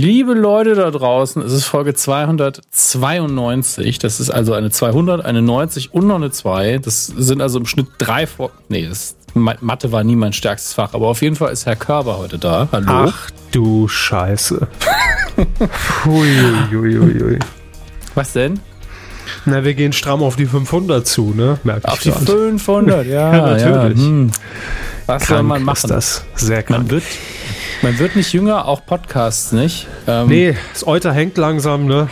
Liebe Leute da draußen, es ist Folge 292. Das ist also eine 200, eine 90 und noch eine 2. Das sind also im Schnitt drei Folgen. Nee, das, Mathe war nie mein stärkstes Fach, aber auf jeden Fall ist Herr Körber heute da. Hallo. Ach du Scheiße. Huiuiuiui. Was denn? Na, wir gehen stramm auf die 500 zu, ne? Merk auf die 500, ja, ja natürlich. Ja, hm. Was krank soll man machen? Ist das sehr krank. Man wird, man wird nicht jünger, auch Podcasts nicht. Ähm, nee, das Euter hängt langsam, ne?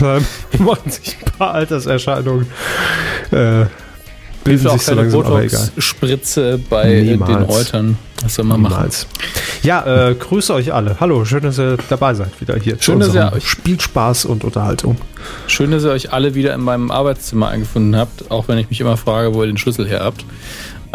Machen sich ein paar Alterserscheinungen. Äh, bilden sich so langsam, aber egal. Spritze bei Niemals. den Eutern. Was soll man Niemals. machen? Ja, äh, grüße euch alle. Hallo, schön, dass ihr dabei seid wieder hier. Schön, dass ihr euch spielt Spaß und Unterhaltung. Schön, dass ihr euch alle wieder in meinem Arbeitszimmer eingefunden habt, auch wenn ich mich immer frage, wo ihr den Schlüssel her habt.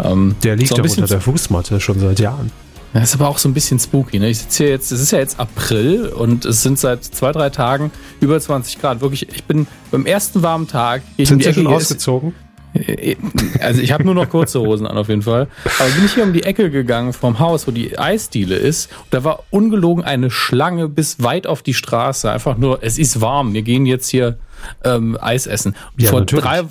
Ähm, der liegt doch unter der Fußmatte schon seit Jahren. Das ist aber auch so ein bisschen spooky. Ne? Ich sitze hier jetzt, es ist ja jetzt April und es sind seit zwei, drei Tagen über 20 Grad. Wirklich, ich bin beim ersten warmen Tag. Sind Sie schon ausgezogen? Also ich habe nur noch kurze Hosen an auf jeden Fall. Aber bin ich hier um die Ecke gegangen vom Haus, wo die Eisdiele ist. Da war ungelogen eine Schlange bis weit auf die Straße. Einfach nur, es ist warm. Wir gehen jetzt hier ähm, Eis essen. Ja, vor, drei,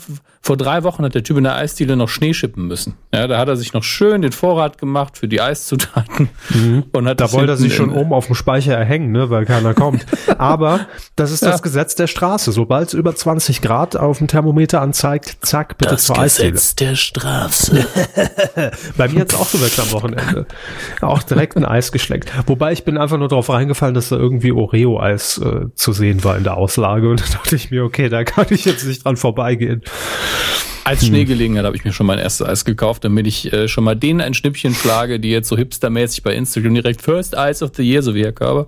vor drei Wochen hat der Typ in der Eisdiele noch Schnee schippen müssen. Ja, da hat er sich noch schön den Vorrat gemacht für die Eiszutaten. Mhm. Und hat da wollte er sich schon oben auf dem Speicher erhängen, ne, weil keiner kommt. Aber das ist das ja. Gesetz der Straße. Sobald es über 20 Grad auf dem Thermometer anzeigt, zack, bitte das zur Eisdiele. Das Gesetz der Straße. Bei mir jetzt auch so weg am Wochenende. Auch direkt ein Eis geschleckt. Wobei ich bin einfach nur darauf reingefallen, dass da irgendwie Oreo-Eis äh, zu sehen war in der Auslage. Und da dachte ich mir, okay, da kann ich jetzt nicht dran vorbeigehen. Als Schneegelegenheit habe ich mir schon mein erstes Eis gekauft, damit ich äh, schon mal denen ein Schnippchen schlage, die jetzt so hipstermäßig bei Instagram direkt First Ice of the Year, so wie Herr Körber.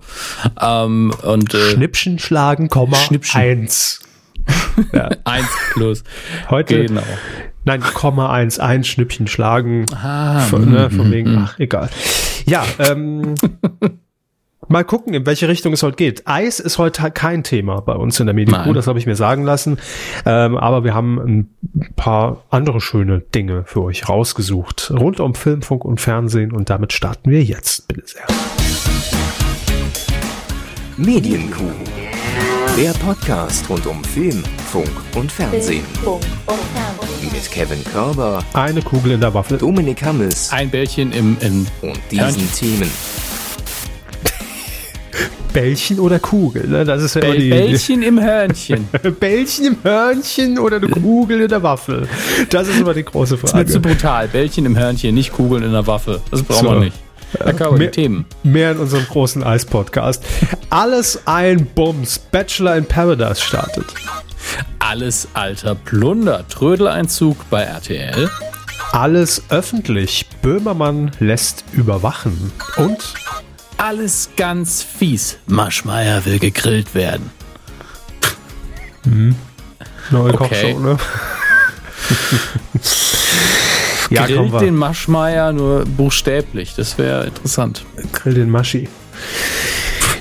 Ähm, und, äh, Schnippchen schlagen, Komma, Schnippchen. eins. ja. eins plus. Heute, genau. Nein, Komma eins, ein Schnippchen schlagen. Ah, von, ne, von wegen, ach, egal. Ja, ähm, Mal gucken, in welche Richtung es heute geht. Eis ist heute kein Thema bei uns in der Medienkuh, das habe ich mir sagen lassen. Ähm, aber wir haben ein paar andere schöne Dinge für euch rausgesucht. Rund um Film, Funk und Fernsehen. Und damit starten wir jetzt, bitte sehr. Medienkuh. Der Podcast rund um Film, Funk und Fernsehen. Mit Kevin Körber. Eine Kugel in der Waffel. Dominik Hammes. Ein Bällchen im, im und diesen Hörnchen. Themen. Bällchen oder Kugel? Ne? Das ist ja Bäll, die, Bällchen im Hörnchen. Bällchen im Hörnchen oder eine Kugel in der Waffel? Das ist immer die große Frage. Das ist zu brutal. Bällchen im Hörnchen, nicht Kugeln in der Waffe. Das brauchen so. wir nicht. Da kann mehr, Themen. Mehr in unserem großen Eis-Podcast. Alles ein Bums. Bachelor in Paradise startet. Alles alter Plunder. Trödeleinzug bei RTL. Alles öffentlich. Böhmermann lässt überwachen. Und alles ganz fies. Maschmeier will gegrillt werden. Mhm. Neue okay. Kochshow, ne? ja, Grillt den Maschmeier nur buchstäblich. Das wäre interessant. Grill den Maschi.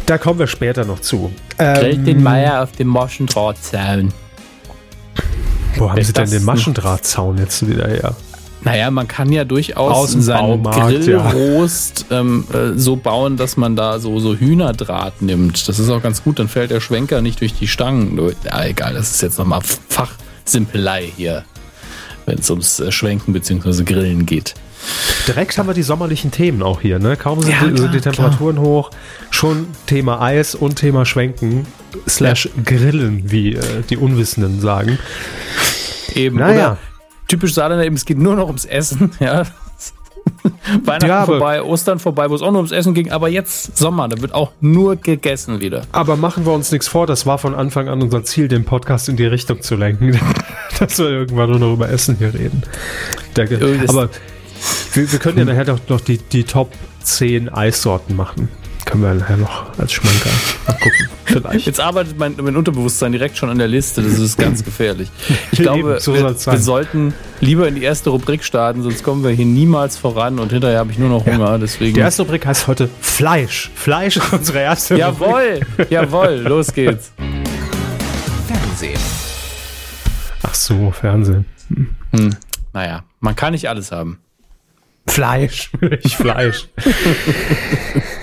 Da kommen wir später noch zu. Grillt ähm, den Meier auf dem Maschendrahtzaun. Wo haben sie denn den Maschendrahtzaun jetzt wieder her? Naja, man kann ja durchaus seinen Grillrost ja. ähm, äh, so bauen, dass man da so, so Hühnerdraht nimmt. Das ist auch ganz gut, dann fällt der Schwenker nicht durch die Stangen. Ja, egal, das ist jetzt nochmal Fachsimpelei hier, wenn es ums äh, Schwenken bzw. Grillen geht. Direkt haben wir die sommerlichen Themen auch hier, ne? Kaum sind, ja, klar, die, die, Temperaturen klar. hoch, schon Thema Eis und Thema Schwenken slash Grillen, wie äh, die Unwissenden sagen. Eben. Naja. Typisch Saarländer eben, es geht nur noch ums Essen, ja. Weihnachten ja, vorbei, Ostern vorbei, wo es auch nur ums Essen ging, aber jetzt Sommer, da wird auch nur gegessen wieder. Aber machen wir uns nichts vor, das war von Anfang an unser Ziel, den Podcast in die Richtung zu lenken, dass wir irgendwann nur noch über Essen hier reden. Denke, aber wir, wir, können ja nachher doch noch die, die Top 10 Eissorten machen. Können wir nachher noch als Schmanker mal gucken. Vielleicht. Jetzt arbeitet mein, mein Unterbewusstsein direkt schon an der Liste. Das ist ganz gefährlich. Ich glaube, Eben, so wir, wir, sollten lieber in die erste Rubrik starten, sonst kommen wir hier niemals voran und hinterher habe ich nur noch Hunger. Ja. Deswegen. Die erste Rubrik heißt heute Fleisch. Fleisch ist unsere erste Jawohl, Rubrik. jawohl, los geht's. Fernsehen. Ach so, Fernsehen. Hm. Hm. Naja, man kann nicht alles haben. Fleisch. Ich Fleisch.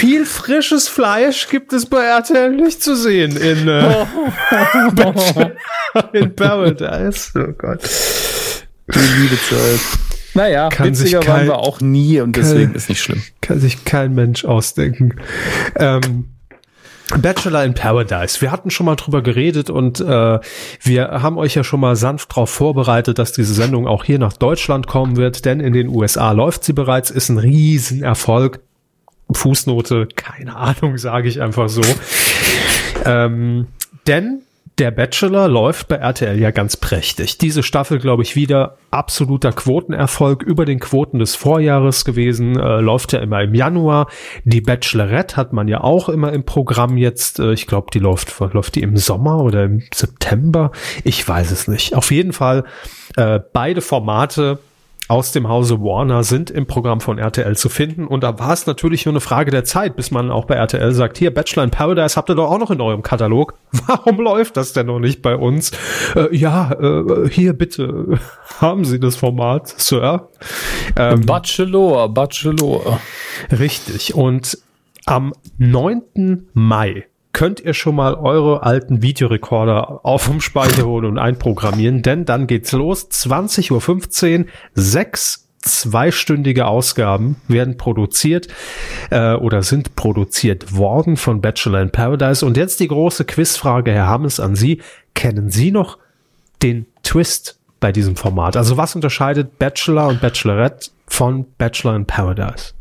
viel frisches Fleisch gibt es bei RTL nicht zu sehen in, äh, in Paradise. Oh Gott. Die liebe Zeit. Naja, Kann sich witziger waren kein- wir auch nie und deswegen kein- ist nicht schlimm. Kann sich kein Mensch ausdenken. Ähm, Bachelor in Paradise. Wir hatten schon mal drüber geredet und äh, wir haben euch ja schon mal sanft darauf vorbereitet, dass diese Sendung auch hier nach Deutschland kommen wird, denn in den USA läuft sie bereits, ist ein Riesenerfolg. Fußnote, keine Ahnung, sage ich einfach so. Ähm, denn der Bachelor läuft bei RTL ja ganz prächtig. Diese Staffel, glaube ich, wieder absoluter Quotenerfolg über den Quoten des Vorjahres gewesen. Äh, läuft ja immer im Januar. Die Bachelorette hat man ja auch immer im Programm jetzt. Äh, ich glaube, die läuft, läuft die im Sommer oder im September. Ich weiß es nicht. Auf jeden Fall äh, beide Formate aus dem Hause Warner sind im Programm von RTL zu finden. Und da war es natürlich nur eine Frage der Zeit, bis man auch bei RTL sagt, hier, Bachelor in Paradise habt ihr doch auch noch in eurem Katalog. Warum läuft das denn noch nicht bei uns? Äh, ja, äh, hier bitte, haben Sie das Format, Sir? Ähm, Bachelor, Bachelor. Richtig. Und am 9. Mai könnt ihr schon mal eure alten Videorekorder auf dem Speicher holen und einprogrammieren, denn dann geht's los. 20.15 Uhr, sechs zweistündige Ausgaben werden produziert äh, oder sind produziert worden von Bachelor in Paradise. Und jetzt die große Quizfrage, Herr Hammes, an Sie. Kennen Sie noch den Twist bei diesem Format? Also was unterscheidet Bachelor und Bachelorette von Bachelor in Paradise?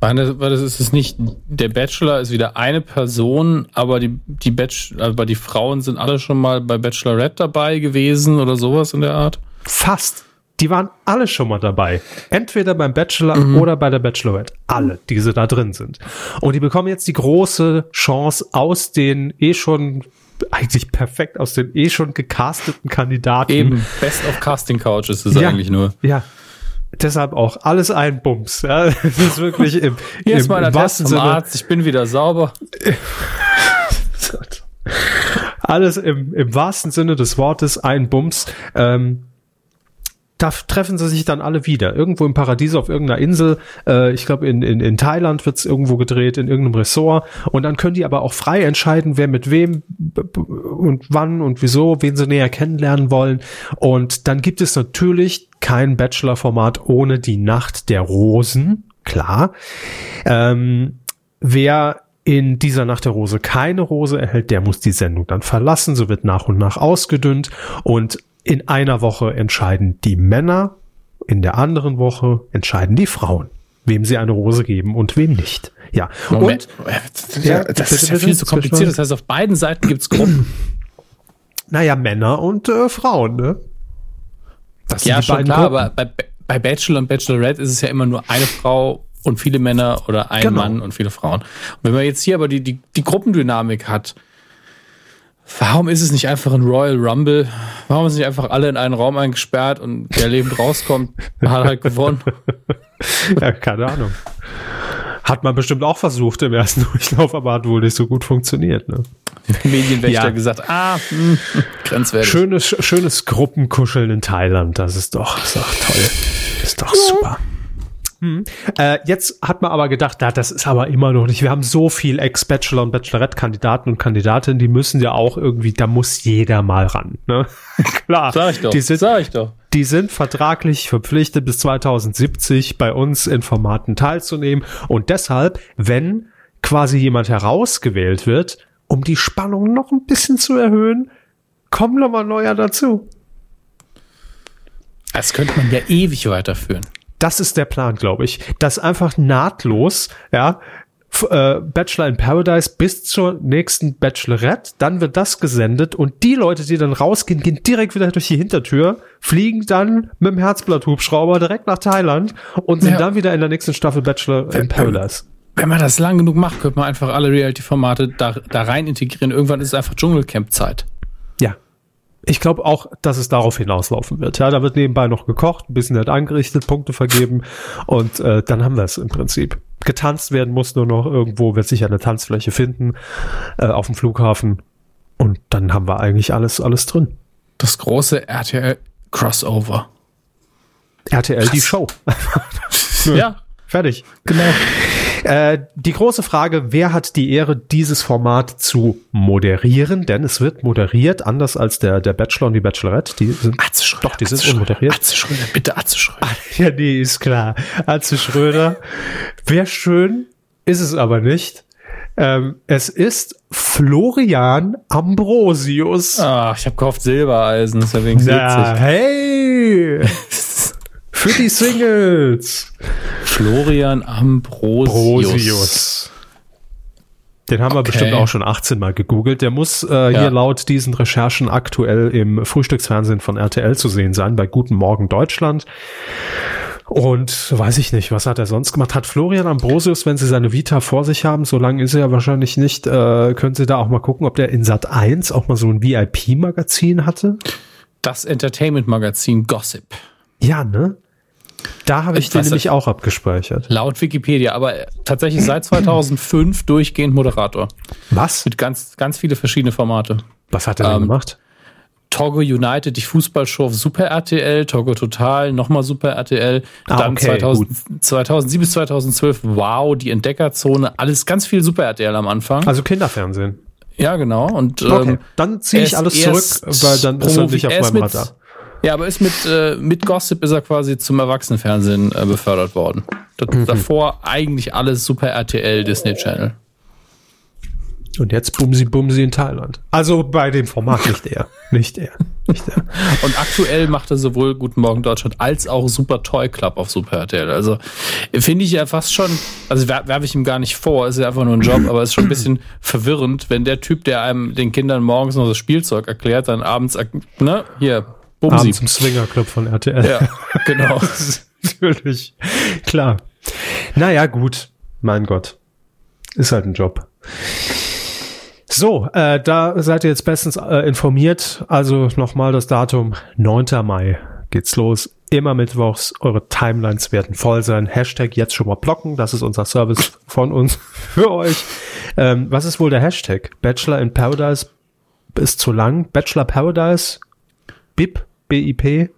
Weil das, ist es nicht, der Bachelor ist wieder eine Person, aber die, die Bachelor, aber die Frauen sind alle schon mal bei Bachelorette dabei gewesen oder sowas in der Art. Fast. Die waren alle schon mal dabei. Entweder beim Bachelor oder bei der Bachelorette. Alle, die so da drin sind. Und die bekommen jetzt die große Chance aus den eh schon eigentlich perfekt aus den eh schon gecasteten Kandidaten. Eben, Best of Casting Couch ist es Ja. eigentlich nur. Ja. Deshalb auch alles ein Bums. Ja, das ist wirklich im, Hier im, mein im Attest wahrsten Sinne. Arzt, ich bin wieder sauber. Alles im, im wahrsten Sinne des Wortes ein Bums. Ähm, da treffen sie sich dann alle wieder. Irgendwo im Paradies auf irgendeiner Insel. Äh, ich glaube, in, in, in Thailand wird's irgendwo gedreht, in irgendeinem Ressort. Und dann können die aber auch frei entscheiden, wer mit wem und wann und wieso, wen sie näher kennenlernen wollen. Und dann gibt es natürlich kein Bachelor-Format ohne die Nacht der Rosen. Klar. Ähm, wer in dieser Nacht der Rose keine Rose erhält, der muss die Sendung dann verlassen. So wird nach und nach ausgedünnt und in einer Woche entscheiden die Männer, in der anderen Woche entscheiden die Frauen, wem sie eine Rose geben und wem nicht. Ja, Moment. und Ja, Ja, das ist ja viel zu kompliziert. Das heißt, auf beiden Seiten gibt's Gruppen. naja, Männer und äh, Frauen, ne? Das ja, schon klar, Gruppen. aber bei, bei Bachelor und Bachelorette ist es ja immer nur eine Frau und viele Männer oder ein Genau. Mann und viele Frauen. Und wenn man jetzt hier aber die, die, die Gruppendynamik hat, warum ist es nicht einfach ein Royal Rumble? Warum sind nicht einfach alle in einen Raum eingesperrt und der lebend rauskommt, hat halt gewonnen? ja, keine Ahnung. Hat man bestimmt auch versucht im ersten Durchlauf, aber hat wohl nicht so gut funktioniert. Ne? Medienwächter Ja. gesagt, ah, hm, grenzwertig. Schönes, schönes Gruppenkuscheln in Thailand, das ist doch, ist doch toll. Ist doch super. Hm. Äh, jetzt hat man aber gedacht, na, das ist aber immer noch nicht. Wir haben so viel Ex-Bachelor und Bachelorette-Kandidaten und Kandidatinnen, die müssen ja auch irgendwie, da muss jeder mal ran. Ne? Klar, Sag ich doch, die sind, sag ich doch. die sind vertraglich verpflichtet, bis 2070 bei uns in Formaten teilzunehmen. Und deshalb, wenn quasi jemand herausgewählt wird, um die Spannung noch ein bisschen zu erhöhen, kommen noch mal neuer dazu. Das könnte man ja ewig weiterführen. Das ist der Plan, glaube ich. Das einfach nahtlos, ja, äh, Bachelor in Paradise bis zur nächsten Bachelorette, dann wird das gesendet und die Leute, die dann rausgehen, gehen direkt wieder durch die Hintertür, fliegen dann mit dem Herzblatt-Hubschrauber direkt nach Thailand und sind Ja. dann wieder in der nächsten Staffel Bachelor in Paradise. Wenn man das lang genug macht, könnte man einfach alle Reality-Formate da, da rein integrieren. Irgendwann ist es einfach Dschungelcamp-Zeit. Ja. Ich glaube auch, dass es darauf hinauslaufen wird. Ja, da wird nebenbei noch gekocht, ein bisschen nett angerichtet, Punkte vergeben und äh, dann haben wir es im Prinzip. Getanzt werden muss nur noch irgendwo, wird sich eine Tanzfläche finden äh, auf dem Flughafen und dann haben wir eigentlich alles alles drin. Das große RTL-Crossover. RTL die Krass. Show. Ja, Fertig. genau. Äh, die große Frage, wer hat die Ehre, dieses Format zu moderieren? Denn es wird moderiert, anders als der, der Bachelor und die Bachelorette. Die sind, Atze Schröder, doch, die Atze sind Schröder, unmoderiert. Atze Schröder, bitte Atze Schröder. Ja, nee, ist klar. Atze Schröder. Wäre schön, ist es aber nicht. Ähm, es ist Florian Ambrosius. Ah, ich habe gehofft Silbereisen, ist ja wenigstens Na, witzig. hey! Für die Singles. Florian Ambrosius. Den haben wir Okay. bestimmt auch schon 18 Mal gegoogelt. Der muss äh, hier laut diesen Recherchen aktuell im Frühstücksfernsehen von RTL zu sehen sein, bei Guten Morgen Deutschland. Und weiß ich nicht, was hat er sonst gemacht? Hat Florian Ambrosius, wenn Sie seine Vita vor sich haben, so lange ist er ja wahrscheinlich nicht, äh, können Sie da auch mal gucken, ob der in Sat 1 auch mal so ein VIP-Magazin hatte? Das Entertainment-Magazin Gossip. Ja, ne? Da habe ich, Ich den nämlich auch abgespeichert. Laut Wikipedia, aber tatsächlich seit 2005 durchgehend Moderator. Was? Mit ganz, ganz viele verschiedene Formate. Was hat er denn Ähm, gemacht? Togo United, die Fußballshow auf Super RTL, Togo Total, nochmal Super RTL, Ah, dann okay, 2000, 2007 bis 2012, wow, die Entdeckerzone, alles ganz viel Super RTL am Anfang. Also Kinderfernsehen. ja, genau. Und Okay, ähm, dann ziehe ich alles zurück, weil dann ist er nicht auf meinem Radar. Ja, aber ist mit, äh, mit Gossip ist er quasi zum Erwachsenenfernsehen äh, befördert worden. Das, Mhm. Davor eigentlich alles Super RTL, Disney Channel. Und jetzt Bumsi Bumsi in Thailand. Also bei dem Format nicht er. Nicht er. Nicht er. Und aktuell macht er sowohl Guten Morgen Deutschland als auch Super Toy Club auf Super RTL. Also finde ich ja fast schon, also wer- werfe ich ihm gar nicht vor, ist ja einfach nur ein Job, aber ist schon ein bisschen verwirrend, wenn der Typ, der einem den Kindern morgens noch das Spielzeug erklärt, dann abends, ak- ne, hier, Bumsi. Im Swingerclub von RTL. Ja, genau. Natürlich. Klar. Naja, gut. Mein Gott. Ist halt ein Job. So, äh, da seid ihr jetzt bestens äh, informiert. Also nochmal das Datum. 9. Mai geht's los. Immer mittwochs. Eure Timelines werden voll sein. Hashtag jetzt schon mal blocken. Das ist unser Service von uns für euch. Ähm, was ist wohl der Hashtag? Bachelor in Paradise ist zu lang. Bachelor Paradise? BIP? BIP?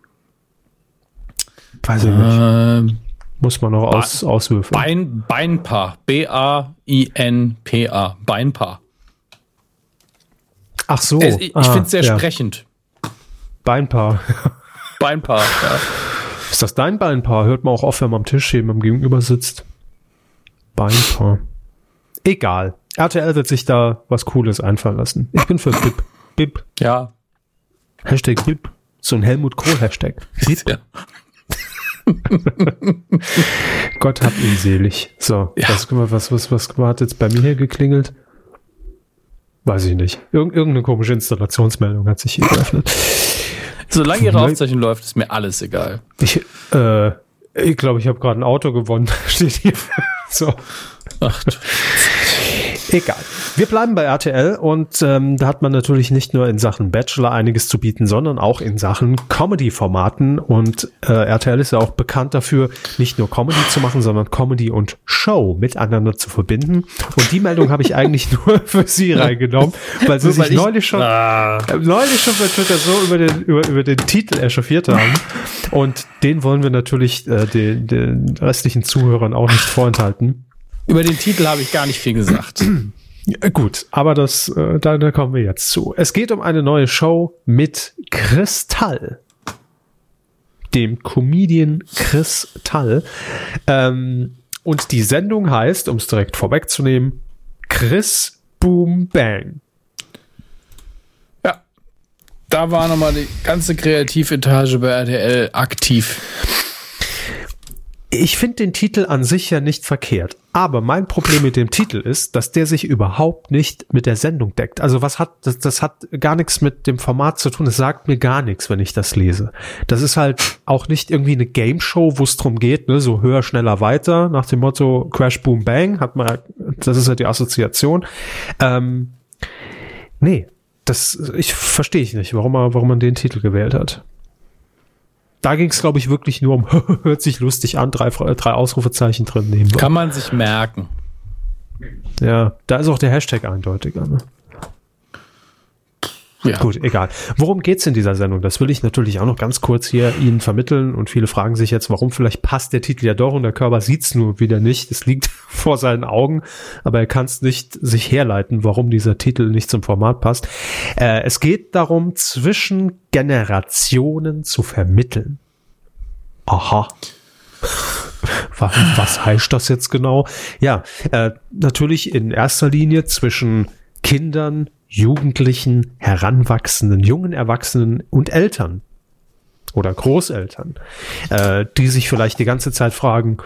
Weiß ich nicht. Ähm, Muss man noch aus, auswürfeln. Bein, Beinpaar. B-A-I-N-P-A. Beinpaar. Ach so. Es- ich ah, finde es sehr ja. sprechend. Beinpaar. Beinpaar, ja. Ist das dein Beinpaar? Hört man auch oft, wenn man am Tisch neben am Gegenüber sitzt. Beinpaar. Egal. RTL wird sich da was Cooles einfallen lassen. Ich bin für BIP. BIP. Ja. Hashtag BIP. So ein Helmut Kohl Hashtag. BIP. ja. Gott hab ihn selig. So. Ja. Was, was, was, was hat jetzt bei mir hier geklingelt? Weiß ich nicht. Irg irgendeine komische Installationsmeldung hat sich hier geöffnet. Solange ihre. Aufzeichnung läuft, ist mir alles egal. Ich, äh, ich glaube, ich habe gerade ein Auto gewonnen. Steht hier. So. Ach, du- Egal. Wir bleiben bei RTL und ähm, da hat man natürlich nicht nur in Sachen Bachelor einiges zu bieten, sondern auch in Sachen Comedy-Formaten. Und äh, RTL ist ja auch bekannt dafür, nicht nur Comedy zu machen, sondern Comedy und Show miteinander zu verbinden. Und die Meldung habe ich eigentlich nur für Sie reingenommen, weil Sie sich ich- neulich schon Ah. äh, neulich schon bei Twitter so über den, über, über den Titel echauffiert haben. Und den wollen wir natürlich äh, den, den restlichen Zuhörern auch nicht vorenthalten. Über den Titel habe ich gar nicht viel gesagt. Gut, aber das, äh, da, da kommen wir jetzt zu. Es geht um eine neue Show mit Kristall. Dem Comedian Kristall. Ähm, und die Sendung heißt, um es direkt vorwegzunehmen, Chris Boom Bang. Ja. Da war nochmal die ganze Kreativetage bei RTL aktiv. Ich finde den Titel an sich ja nicht verkehrt. Aber mein Problem mit dem Titel ist, dass der sich überhaupt nicht mit der Sendung deckt. Also was hat, das, das hat gar nichts mit dem Format zu tun. Es sagt mir gar nichts, wenn ich das lese. Das ist halt auch nicht irgendwie eine Game Show, wo es drum geht, ne, so höher, schneller, weiter, nach dem Motto Crash, Boom, Bang, hat man, das ist ja die Assoziation. Ähm, nee, das, ich verstehe ich nicht, warum man, warum man den Titel gewählt hat. Da ging es, glaube ich, wirklich nur um, hört sich lustig an, drei, drei Ausrufezeichen drin nehmen. Kann man sich merken. Ja, da ist auch der Hashtag eindeutiger. Ne? Ja. Gut, egal. Worum geht's in dieser Sendung? Das will ich natürlich auch noch ganz kurz hier Ihnen vermitteln und viele fragen sich jetzt, warum vielleicht passt der Titel ja doch und der Körper sieht's nur wieder nicht. Es liegt vor seinen Augen, aber er kann es nicht sich herleiten, warum dieser Titel nicht zum Format passt. Äh, es geht darum, zwischen Generationen zu vermitteln. Aha. Was heißt das jetzt genau? Ja, äh, natürlich in erster Linie zwischen Kindern, Jugendlichen, Heranwachsenden, jungen Erwachsenen und Eltern oder Großeltern, äh, die sich vielleicht die ganze Zeit fragen,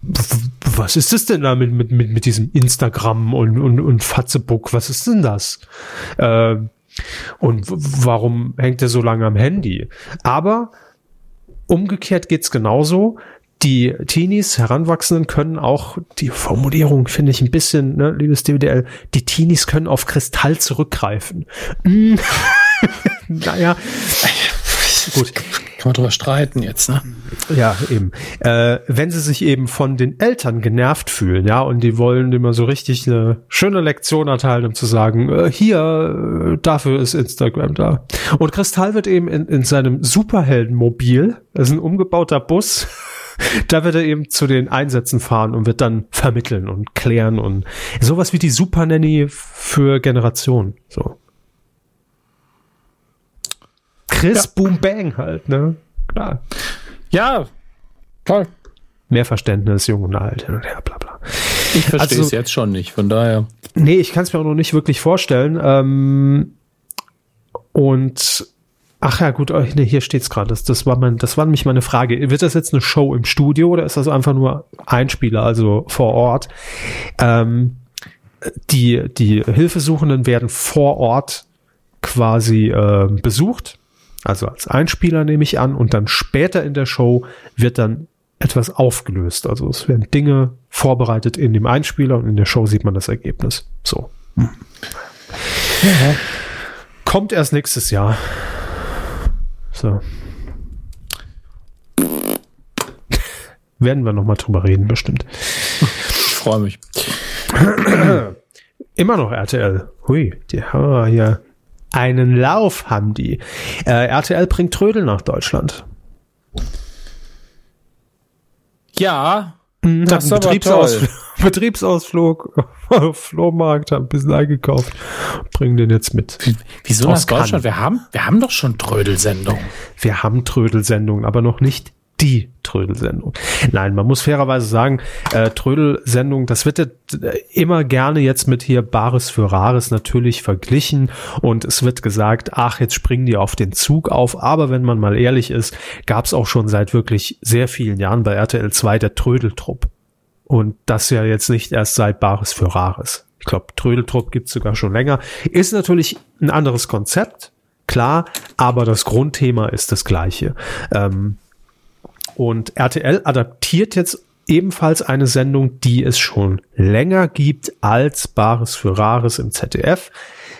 was ist das denn da mit, mit, mit, mit diesem Instagram und, und, und Fatzebook? Was ist denn das? Äh, und warum hängt er so lange am Handy? Aber umgekehrt geht's genauso die Teenies, Heranwachsenden können auch, die Formulierung finde ich ein bisschen, ne, liebes DWDL, die Teenies können auf Kristall zurückgreifen. Mm. naja, gut. Kann man drüber streiten jetzt, ne? Ja, eben. Äh, wenn sie sich eben von den Eltern genervt fühlen, ja, und die wollen immer so richtig eine schöne Lektion erteilen, um zu sagen, äh, hier, äh, dafür ist Instagram da. Und Kristall wird eben in, in seinem Superheldenmobil, das ist ein umgebauter Bus, da wird er eben zu den Einsätzen fahren und wird dann vermitteln und klären und sowas wie die Super Nanny für Generationen. So. Chris ja. Boom Bang halt, ne? Klar. Ja, toll. Mehr Verständnis, jung und alt, hin und her, bla bla. Ich verstehe also, es jetzt schon nicht, von daher. Nee, ich kann es mir auch noch nicht wirklich vorstellen. Ähm, und Ach ja, gut, nee, hier steht's gerade. Das, das, war mein, das war nämlich meine Frage. Wird das jetzt eine Show im Studio oder ist das einfach nur Einspieler, also vor Ort? Ähm, die, die Hilfesuchenden werden vor Ort quasi äh, besucht, also als Einspieler nehme ich an, und dann später in der Show wird dann etwas aufgelöst. Also es werden Dinge vorbereitet in dem Einspieler und in der Show sieht man das Ergebnis. So. Hm. Ja. Kommt erst nächstes Jahr. So. Werden wir noch mal drüber reden, bestimmt. Ich freue mich. Immer noch RTL. Hui, die haben hier einen Lauf haben die. Äh, RTL bringt Trödel nach Deutschland. Ja, das ist Betriebsausflug, Betriebsausflug Flohmarkt, haben ein bisschen eingekauft, bringen den jetzt mit. Wieso nach Deutschland? Wir haben, wir haben doch schon Trödelsendungen. Wir haben Trödelsendungen, aber noch nicht die Trödelsendung. Nein, man muss fairerweise sagen, äh, Trödelsendung, das wird ja immer gerne jetzt mit hier Bares für Rares natürlich verglichen und es wird gesagt, ach, jetzt springen die auf den Zug auf, aber wenn man mal ehrlich ist, gab es auch schon seit wirklich sehr vielen Jahren bei RTL 2 der Trödeltrupp. Und das ja jetzt nicht erst seit Bares für Rares. Ich glaube, Trödeltrupp gibt's sogar schon länger. Ist natürlich ein anderes Konzept, klar, aber das Grundthema ist das gleiche. Ähm, und RTL adaptiert jetzt ebenfalls eine Sendung, die es schon länger gibt als Bares für Rares im ZDF.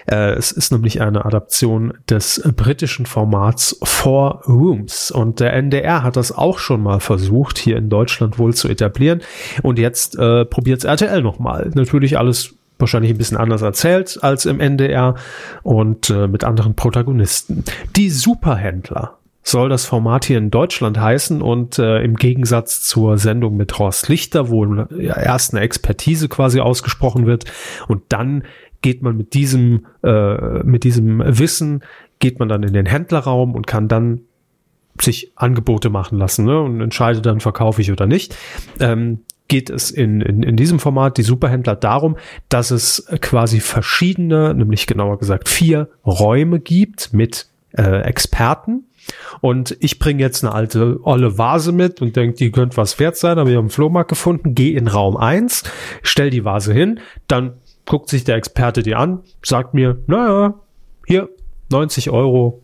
Äh, es ist nämlich eine Adaption des britischen Formats Four Rooms. Und der NDR hat das auch schon mal versucht, hier in Deutschland wohl zu etablieren. Und jetzt äh, probiert RTL nochmal. Natürlich alles wahrscheinlich ein bisschen anders erzählt als im NDR und äh, mit anderen Protagonisten. Die Superhändler soll das Format hier in Deutschland heißen und äh, im Gegensatz zur Sendung mit Horst Lichter, wo erst eine Expertise quasi ausgesprochen wird und dann geht man mit diesem äh, mit diesem Wissen geht man dann in den Händlerraum und kann dann sich Angebote machen lassen ne, und entscheidet dann verkaufe ich oder nicht. Ähm, geht es in, in, in diesem Format, die Superhändler, darum, dass es quasi verschiedene, nämlich genauer gesagt vier Räume gibt mit äh, Experten, und ich bringe jetzt eine alte olle Vase mit und denke, die könnte was wert sein, habe ich am Flohmarkt gefunden, gehe in Raum eins, stell die Vase hin, dann guckt sich der Experte die an, sagt mir, naja, hier 90 Euro,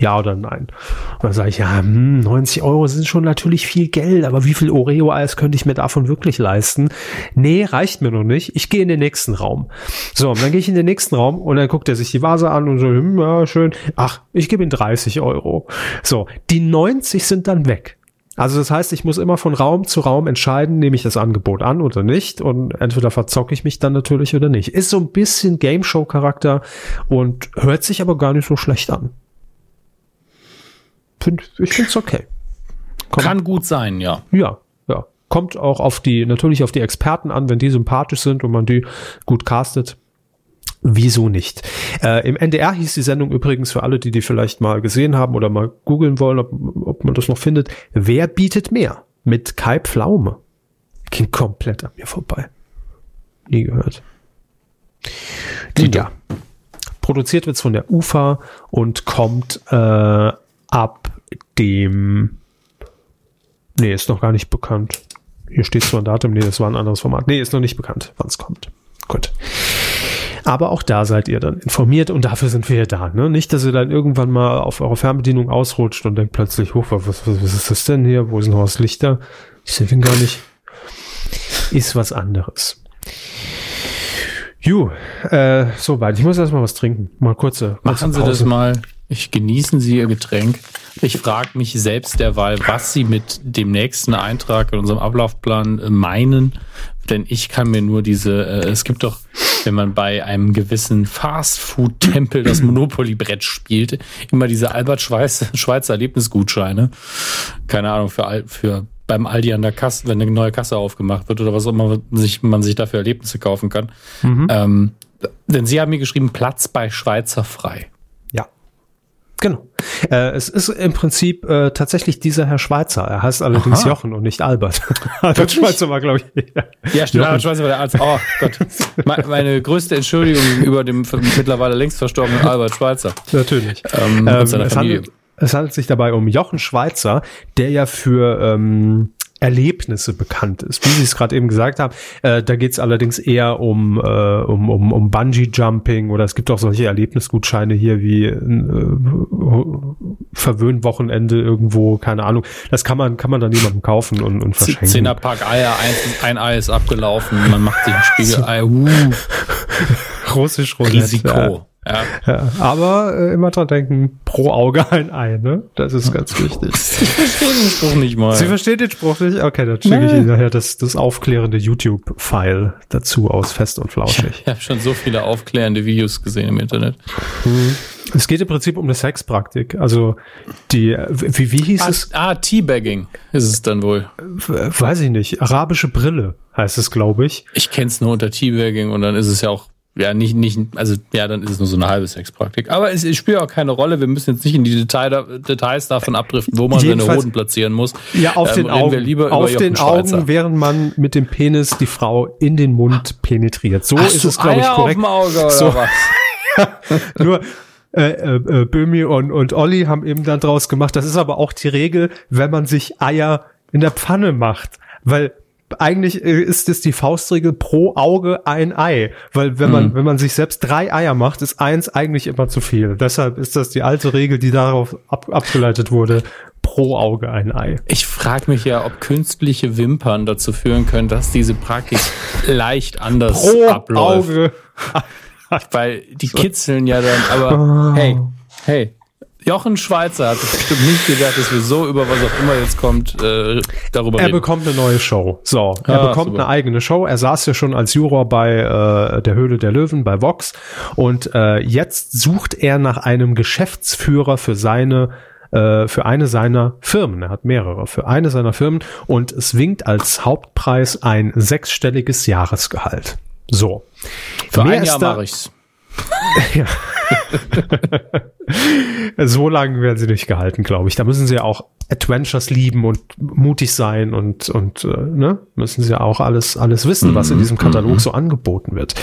ja oder nein? Und dann sage ich, ja, hm, 90 Euro sind schon natürlich viel Geld, aber wie viel Oreo-Eis könnte ich mir davon wirklich leisten? Nee, reicht mir noch nicht. Ich gehe in den nächsten Raum. So, und dann gehe ich in den nächsten Raum und dann guckt er sich die Vase an und so, hm, ja, schön. Ach, ich gebe ihm 30 Euro. So, die 90 sind dann weg. Also das heißt, ich muss immer von Raum zu Raum entscheiden, nehme ich das Angebot an oder nicht und entweder verzocke ich mich dann natürlich oder nicht. Ist so ein bisschen Game Show Charakter und hört sich aber gar nicht so schlecht an. Find, ich finde es okay. Kommt, Kann gut sein, ja. Ja, ja. Kommt auch auf die, natürlich auf die Experten an, wenn die sympathisch sind und man die gut castet. Wieso nicht? Äh, Im NDR hieß die Sendung übrigens für alle, die die vielleicht mal gesehen haben oder mal googeln wollen, ob, ob man das noch findet. Wer bietet mehr? Mit Kai Pflaume. Ging komplett an mir vorbei. Nie gehört. Die ja. Produziert wird's von der UFA und kommt äh, ab dem. Nee, ist noch gar nicht bekannt. Hier steht zwar ein Datum, nee, das war ein anderes Format. Nee, ist noch nicht bekannt, wann es kommt. Gut. Aber auch da seid ihr dann informiert und dafür sind wir ja da. Ne? Nicht, dass ihr dann irgendwann mal auf eure Fernbedienung ausrutscht und denkt plötzlich, hoch, was, was, was ist das denn hier? Wo ist ein Haus Lichter? Ich sehe den gar nicht. Ist was anderes. Ju, äh, soweit. Ich muss erstmal was trinken. Mal kurze. kurze Machen Sie das mal. Ich genießen Sie Ihr Getränk. Ich frage mich selbst derweil, was Sie mit dem nächsten Eintrag in unserem Ablaufplan meinen. Denn ich kann mir nur diese, äh, es gibt doch, wenn man bei einem gewissen Fastfood-Tempel das Monopoly-Brett spielt, immer diese Albert Schweizer, Schweizer Erlebnisgutscheine. Keine Ahnung, für, für beim Aldi an der Kasse, wenn eine neue Kasse aufgemacht wird oder was auch immer sich, man sich dafür Erlebnisse kaufen kann. Mhm. Ähm, denn Sie haben mir geschrieben, Platz bei Schweizer frei. Genau. Äh, es ist im Prinzip äh, tatsächlich dieser Herr Schweizer. Er heißt allerdings Aha. Jochen und nicht Albert. Albert Schweizer war, glaube ich. Ja, ja stimmt. Albert Schweizer war der Arzt. Oh Gott. Meine größte Entschuldigung gegenüber dem mittlerweile längst verstorbenen Albert Schweizer. Natürlich. Ähm, ähm, es, handelt, es handelt sich dabei um Jochen Schweizer, der ja für ähm, Erlebnisse bekannt ist. Wie Sie es gerade eben gesagt haben, äh, da geht es allerdings eher um, äh, um, um, um Bungee-Jumping oder es gibt auch solche Erlebnisgutscheine hier wie äh, Verwöhnwochenende irgendwo, keine Ahnung. Das kann man, kann man dann jemandem kaufen und, und verschenken. Zehnerpack Eier, ein, ein Ei ist abgelaufen, man macht sich ein Spiegelei. Uh. Russisch Roulette. Risiko. Ja. Ja. ja aber äh, immer dran denken, pro Auge ein Ei, ne? Das ist ganz wichtig. Sie verstehen den Spruch nicht mal. Sie versteht den Spruch nicht? Okay, dann schicke ich Ihnen nachher das, das aufklärende YouTube-File dazu aus Fest und Flauschig. Ich habe schon so viele aufklärende Videos gesehen im Internet. Hm. Es geht im Prinzip um eine Sexpraktik. Also die, wie, wie hieß ah, es? Ah, Teabagging ist es dann wohl. Weiß ich nicht. Arabische Brille heißt es, glaube ich. Ich kenne es nur unter Teabagging und dann ist es ja auch ja, nicht, nicht, also ja, dann ist es nur so eine halbe Sexpraktik. Aber es, es spielt auch keine Rolle. Wir müssen jetzt nicht in die Detail, Details davon abdriften, wo man seine Hoden platzieren muss. Ja, auf ähm, den Augen. auf den Augen, während man mit dem Penis die Frau in den Mund penetriert. So Hast ist es, glaube ich, korrekt. Auf dem Auge, oder so. was? nur, äh, äh, äh, Böhmi und, und Olli haben eben dann draus gemacht. Das ist aber auch die Regel, wenn man sich Eier in der Pfanne macht. Weil eigentlich äh, ist es die Faustregel pro Auge ein Ei, weil wenn man mhm. wenn man sich selbst drei Eier macht, ist eins eigentlich immer zu viel. Deshalb ist das die alte Regel, die darauf ab, abgeleitet wurde. Pro Auge ein Ei. Ich frage mich ja, ob künstliche Wimpern dazu führen können, dass diese Praktik leicht anders pro abläuft. Auge. Weil die kitzeln ja dann, aber ah. hey, hey, Jochen Schweizer hat bestimmt nicht gedacht, dass wir so über was auch immer jetzt kommt, äh, darüber er reden. Er bekommt eine neue Show. So, er ah, bekommt super. eine eigene Show. Er saß ja schon als Juror bei äh, der Höhle der Löwen bei Vox und äh, jetzt sucht er nach einem Geschäftsführer für seine äh, für eine seiner Firmen. Er hat mehrere für eine seiner Firmen und es winkt als Hauptpreis ein sechsstelliges Jahresgehalt. So. Für Mehr ein Jahr mache ich's. ja. so lange werden sie nicht gehalten, glaube ich. Da müssen sie ja auch Adventures lieben und mutig sein und, und äh, ne? müssen sie ja auch alles, alles wissen, was in diesem mhm, Katalog mhm. so angeboten wird.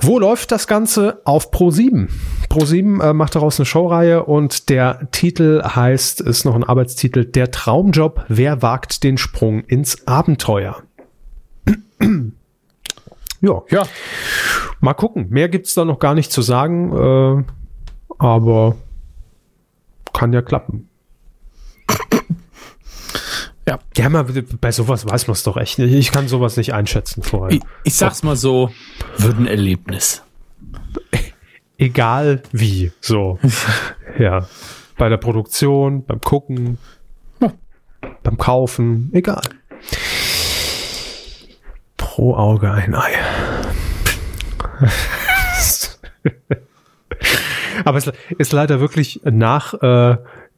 Wo läuft das Ganze? Auf Pro7. Pro7 äh, macht daraus eine Showreihe und der Titel heißt, ist noch ein Arbeitstitel, Der Traumjob, wer wagt den Sprung ins Abenteuer? Ja. ja. Mal gucken. Mehr gibt's da noch gar nicht zu sagen, äh, aber kann ja klappen. Ja. Ja, mal, bei sowas weiß man es doch echt nicht. Ich kann sowas nicht einschätzen vorher. Ich, ich sag's mal so, wird ein Erlebnis. Egal wie, so. ja. Bei der Produktion, beim Gucken. beim Kaufen, egal. Pro Auge ein Ei. Aber es ist leider wirklich nach äh,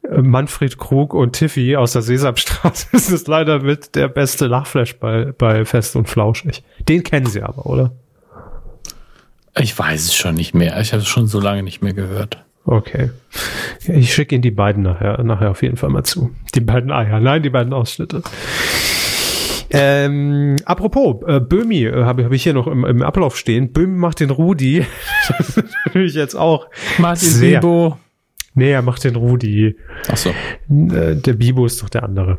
Manfred Krug und Tiffy aus der Sesamstraße ist es leider mit der beste Lachflash bei, bei Fest und Flauschig. Den kennen Sie aber, oder? Ich weiß es schon nicht mehr. Ich habe es schon so lange nicht mehr gehört. Okay. Ich schicke Ihnen die beiden nachher, nachher auf jeden Fall mal zu. Die beiden Eier. Nein, die beiden Ausschnitte. Ähm, apropos, äh, Böhmi äh, habe hab ich hier noch im, im Ablauf stehen. Böhmi macht den Rudi. das ist natürlich jetzt auch Martin sehr, Bibo. Nee, er macht den Rudi. Ach so. Äh, der Bibo ist doch der andere.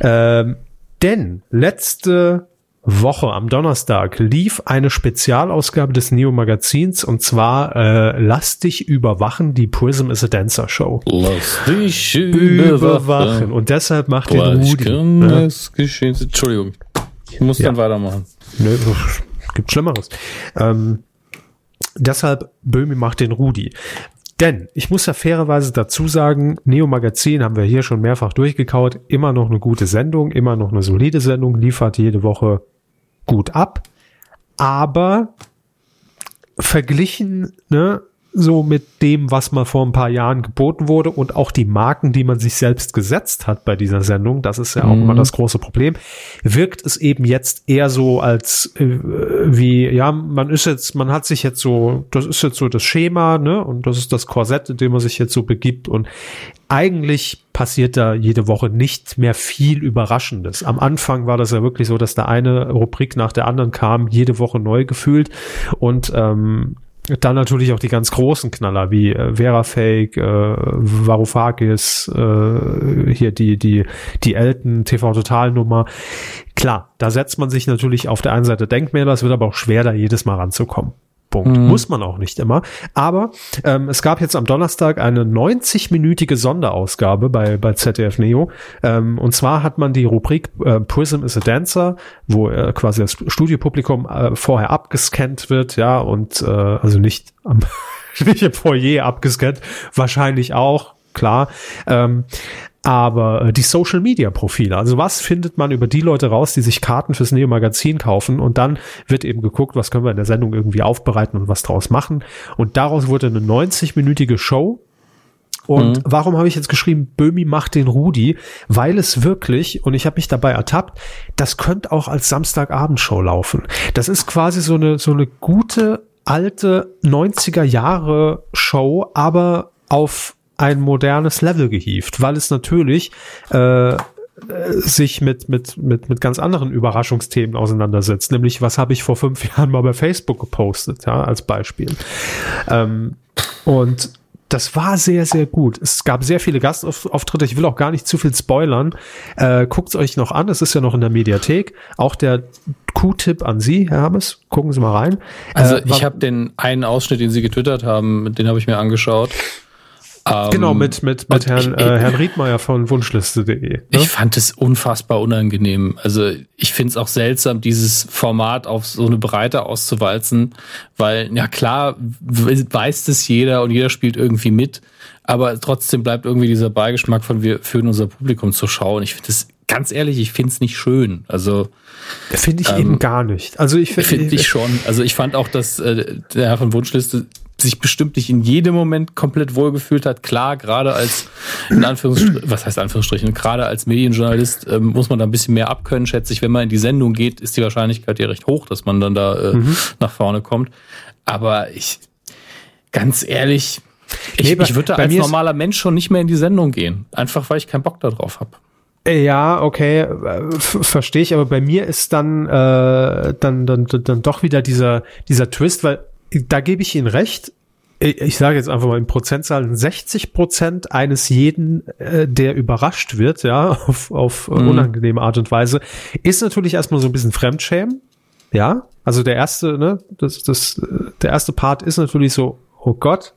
Ähm, denn letzte Woche am Donnerstag lief eine Spezialausgabe des Neo Magazins und zwar äh, Lass dich überwachen, die Prism is a Dancer Show. Lass dich überwachen. Und deshalb macht Gleich den Rudi. Geschehen. Entschuldigung. Ich muss ja. dann weitermachen. Nö, gibt Schlimmeres. Ähm, deshalb Böhmi macht den Rudi. Denn ich muss ja fairerweise dazu sagen, Neo Magazin haben wir hier schon mehrfach durchgekaut, immer noch eine gute Sendung, immer noch eine solide Sendung, liefert jede Woche gut ab. Aber verglichen, ne, so mit dem, was mal vor ein paar Jahren geboten wurde und auch die Marken, die man sich selbst gesetzt hat bei dieser Sendung, das ist ja auch mhm. immer das große Problem, wirkt es eben jetzt eher so als äh, wie, ja, man ist jetzt, man hat sich jetzt so, das ist jetzt so das Schema, ne, und das ist das Korsett, in dem man sich jetzt so begibt und eigentlich passiert da jede Woche nicht mehr viel Überraschendes. Am Anfang war das ja wirklich so, dass da eine Rubrik nach der anderen kam, jede Woche neu gefühlt und ähm, dann natürlich auch die ganz großen Knaller wie äh, Verafake, äh, Varoufakis, äh, hier die die die Elton TV Total Nummer. Klar, da setzt man sich natürlich auf der einen Seite Denkmäler, es wird aber auch schwer da jedes Mal ranzukommen. Punkt. Mhm. Muss man auch nicht immer. Aber ähm, es gab jetzt am Donnerstag eine 90-minütige Sonderausgabe bei, bei ZDF Neo. Ähm, und zwar hat man die Rubrik äh, Prism is a Dancer, wo äh, quasi das Studiopublikum äh, vorher abgescannt wird, ja, und äh, also nicht am nicht im Foyer abgescannt, wahrscheinlich auch, klar. Ähm, aber äh, die Social Media Profile, also was findet man über die Leute raus, die sich Karten fürs Neo Magazin kaufen und dann wird eben geguckt, was können wir in der Sendung irgendwie aufbereiten und was draus machen und daraus wurde eine 90-minütige Show und mhm. warum habe ich jetzt geschrieben, Böhmi macht den Rudi? Weil es wirklich, und ich habe mich dabei ertappt, das könnte auch als Samstagabendshow laufen. Das ist quasi so eine, so eine gute, alte 90er Jahre Show, aber auf ein modernes Level gehievt, weil es natürlich äh, sich mit, mit, mit, mit ganz anderen Überraschungsthemen auseinandersetzt. Nämlich, was habe ich vor fünf Jahren mal bei Facebook gepostet, ja, als Beispiel. Ähm, und das war sehr, sehr gut. Es gab sehr viele Gastauftritte. Ich will auch gar nicht zu viel spoilern. Äh, Guckt euch noch an. Es ist ja noch in der Mediathek. Auch der Q-Tipp an Sie, Herr Hammes. Gucken Sie mal rein. Also äh, ich habe den einen Ausschnitt, den Sie getwittert haben, den habe ich mir angeschaut. Ähm, genau, mit, mit, mit Herrn, ich, äh, Herrn Riedmeier von Wunschliste.de. Ne? Ich fand es unfassbar unangenehm. Also ich finde es auch seltsam, dieses Format auf so eine Breite auszuwalzen, weil, ja klar, weiß das jeder und jeder spielt irgendwie mit, aber trotzdem bleibt irgendwie dieser Beigeschmack von wir führen unser Publikum zur Schau. Und ich finde es, ganz ehrlich, ich finde es nicht schön. Also Finde ich ähm, eben gar nicht. Also ich finde find ich schon. Also ich fand auch, dass äh, der Herr von Wunschliste sich bestimmt nicht in jedem Moment komplett wohlgefühlt hat. Klar, gerade als, in Anführungsstrichen, was heißt Anführungsstrichen, gerade als Medienjournalist ähm, muss man da ein bisschen mehr abkönnen, schätze ich. Wenn man in die Sendung geht, ist die Wahrscheinlichkeit ja recht hoch, dass man dann da äh, mhm. nach vorne kommt. Aber ich, ganz ehrlich, ich, nee, ich würde als normaler Mensch schon nicht mehr in die Sendung gehen. Einfach, weil ich keinen Bock darauf habe. Ja, okay, verstehe ich, aber bei mir ist dann, äh, dann, dann, dann doch wieder dieser, dieser Twist, weil da gebe ich Ihnen recht. Ich sage jetzt einfach mal in Prozentzahlen 60 Prozent eines jeden, äh, der überrascht wird, ja, auf, auf mhm. unangenehme Art und Weise, ist natürlich erstmal so ein bisschen Fremdschämen. Ja, also der erste, ne, das, das, der erste Part ist natürlich so, oh Gott.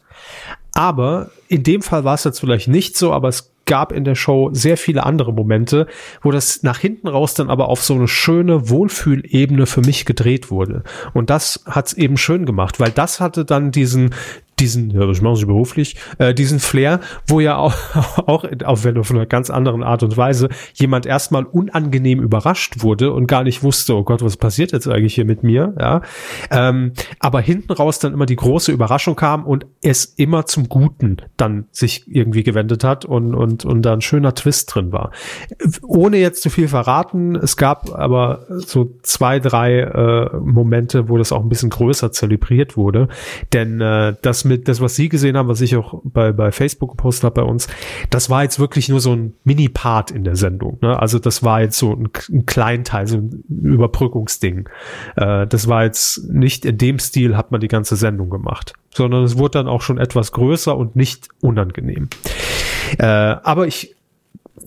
Aber in dem Fall war es jetzt vielleicht nicht so, aber es gab in der Show sehr viele andere Momente, wo das nach hinten raus dann aber auf so eine schöne Wohlfühlebene für mich gedreht wurde. Und das hat's eben schön gemacht, weil das hatte dann diesen diesen, ja, das machen sie beruflich, äh, diesen Flair, wo ja auch, auch auf wenn von einer ganz anderen Art und Weise jemand erstmal unangenehm überrascht wurde und gar nicht wusste, oh Gott, was passiert jetzt eigentlich hier mit mir, ja. Ähm, aber hinten raus dann immer die große Überraschung kam und es immer zum Guten dann sich irgendwie gewendet hat und, und, und da ein schöner Twist drin war. Ohne jetzt zu viel verraten, es gab aber so zwei, drei äh, Momente, wo das auch ein bisschen größer zelebriert wurde. Denn äh, das mit, das, was Sie gesehen haben, was ich auch bei, bei Facebook gepostet habe bei uns, das war jetzt wirklich nur so ein Mini-Part in der Sendung. Ne? Also das war jetzt so ein, ein Kleinteil, so ein Überbrückungsding. Äh, das war jetzt nicht in dem Stil, hat man die ganze Sendung gemacht, sondern es wurde dann auch schon etwas größer und nicht unangenehm. Äh, aber ich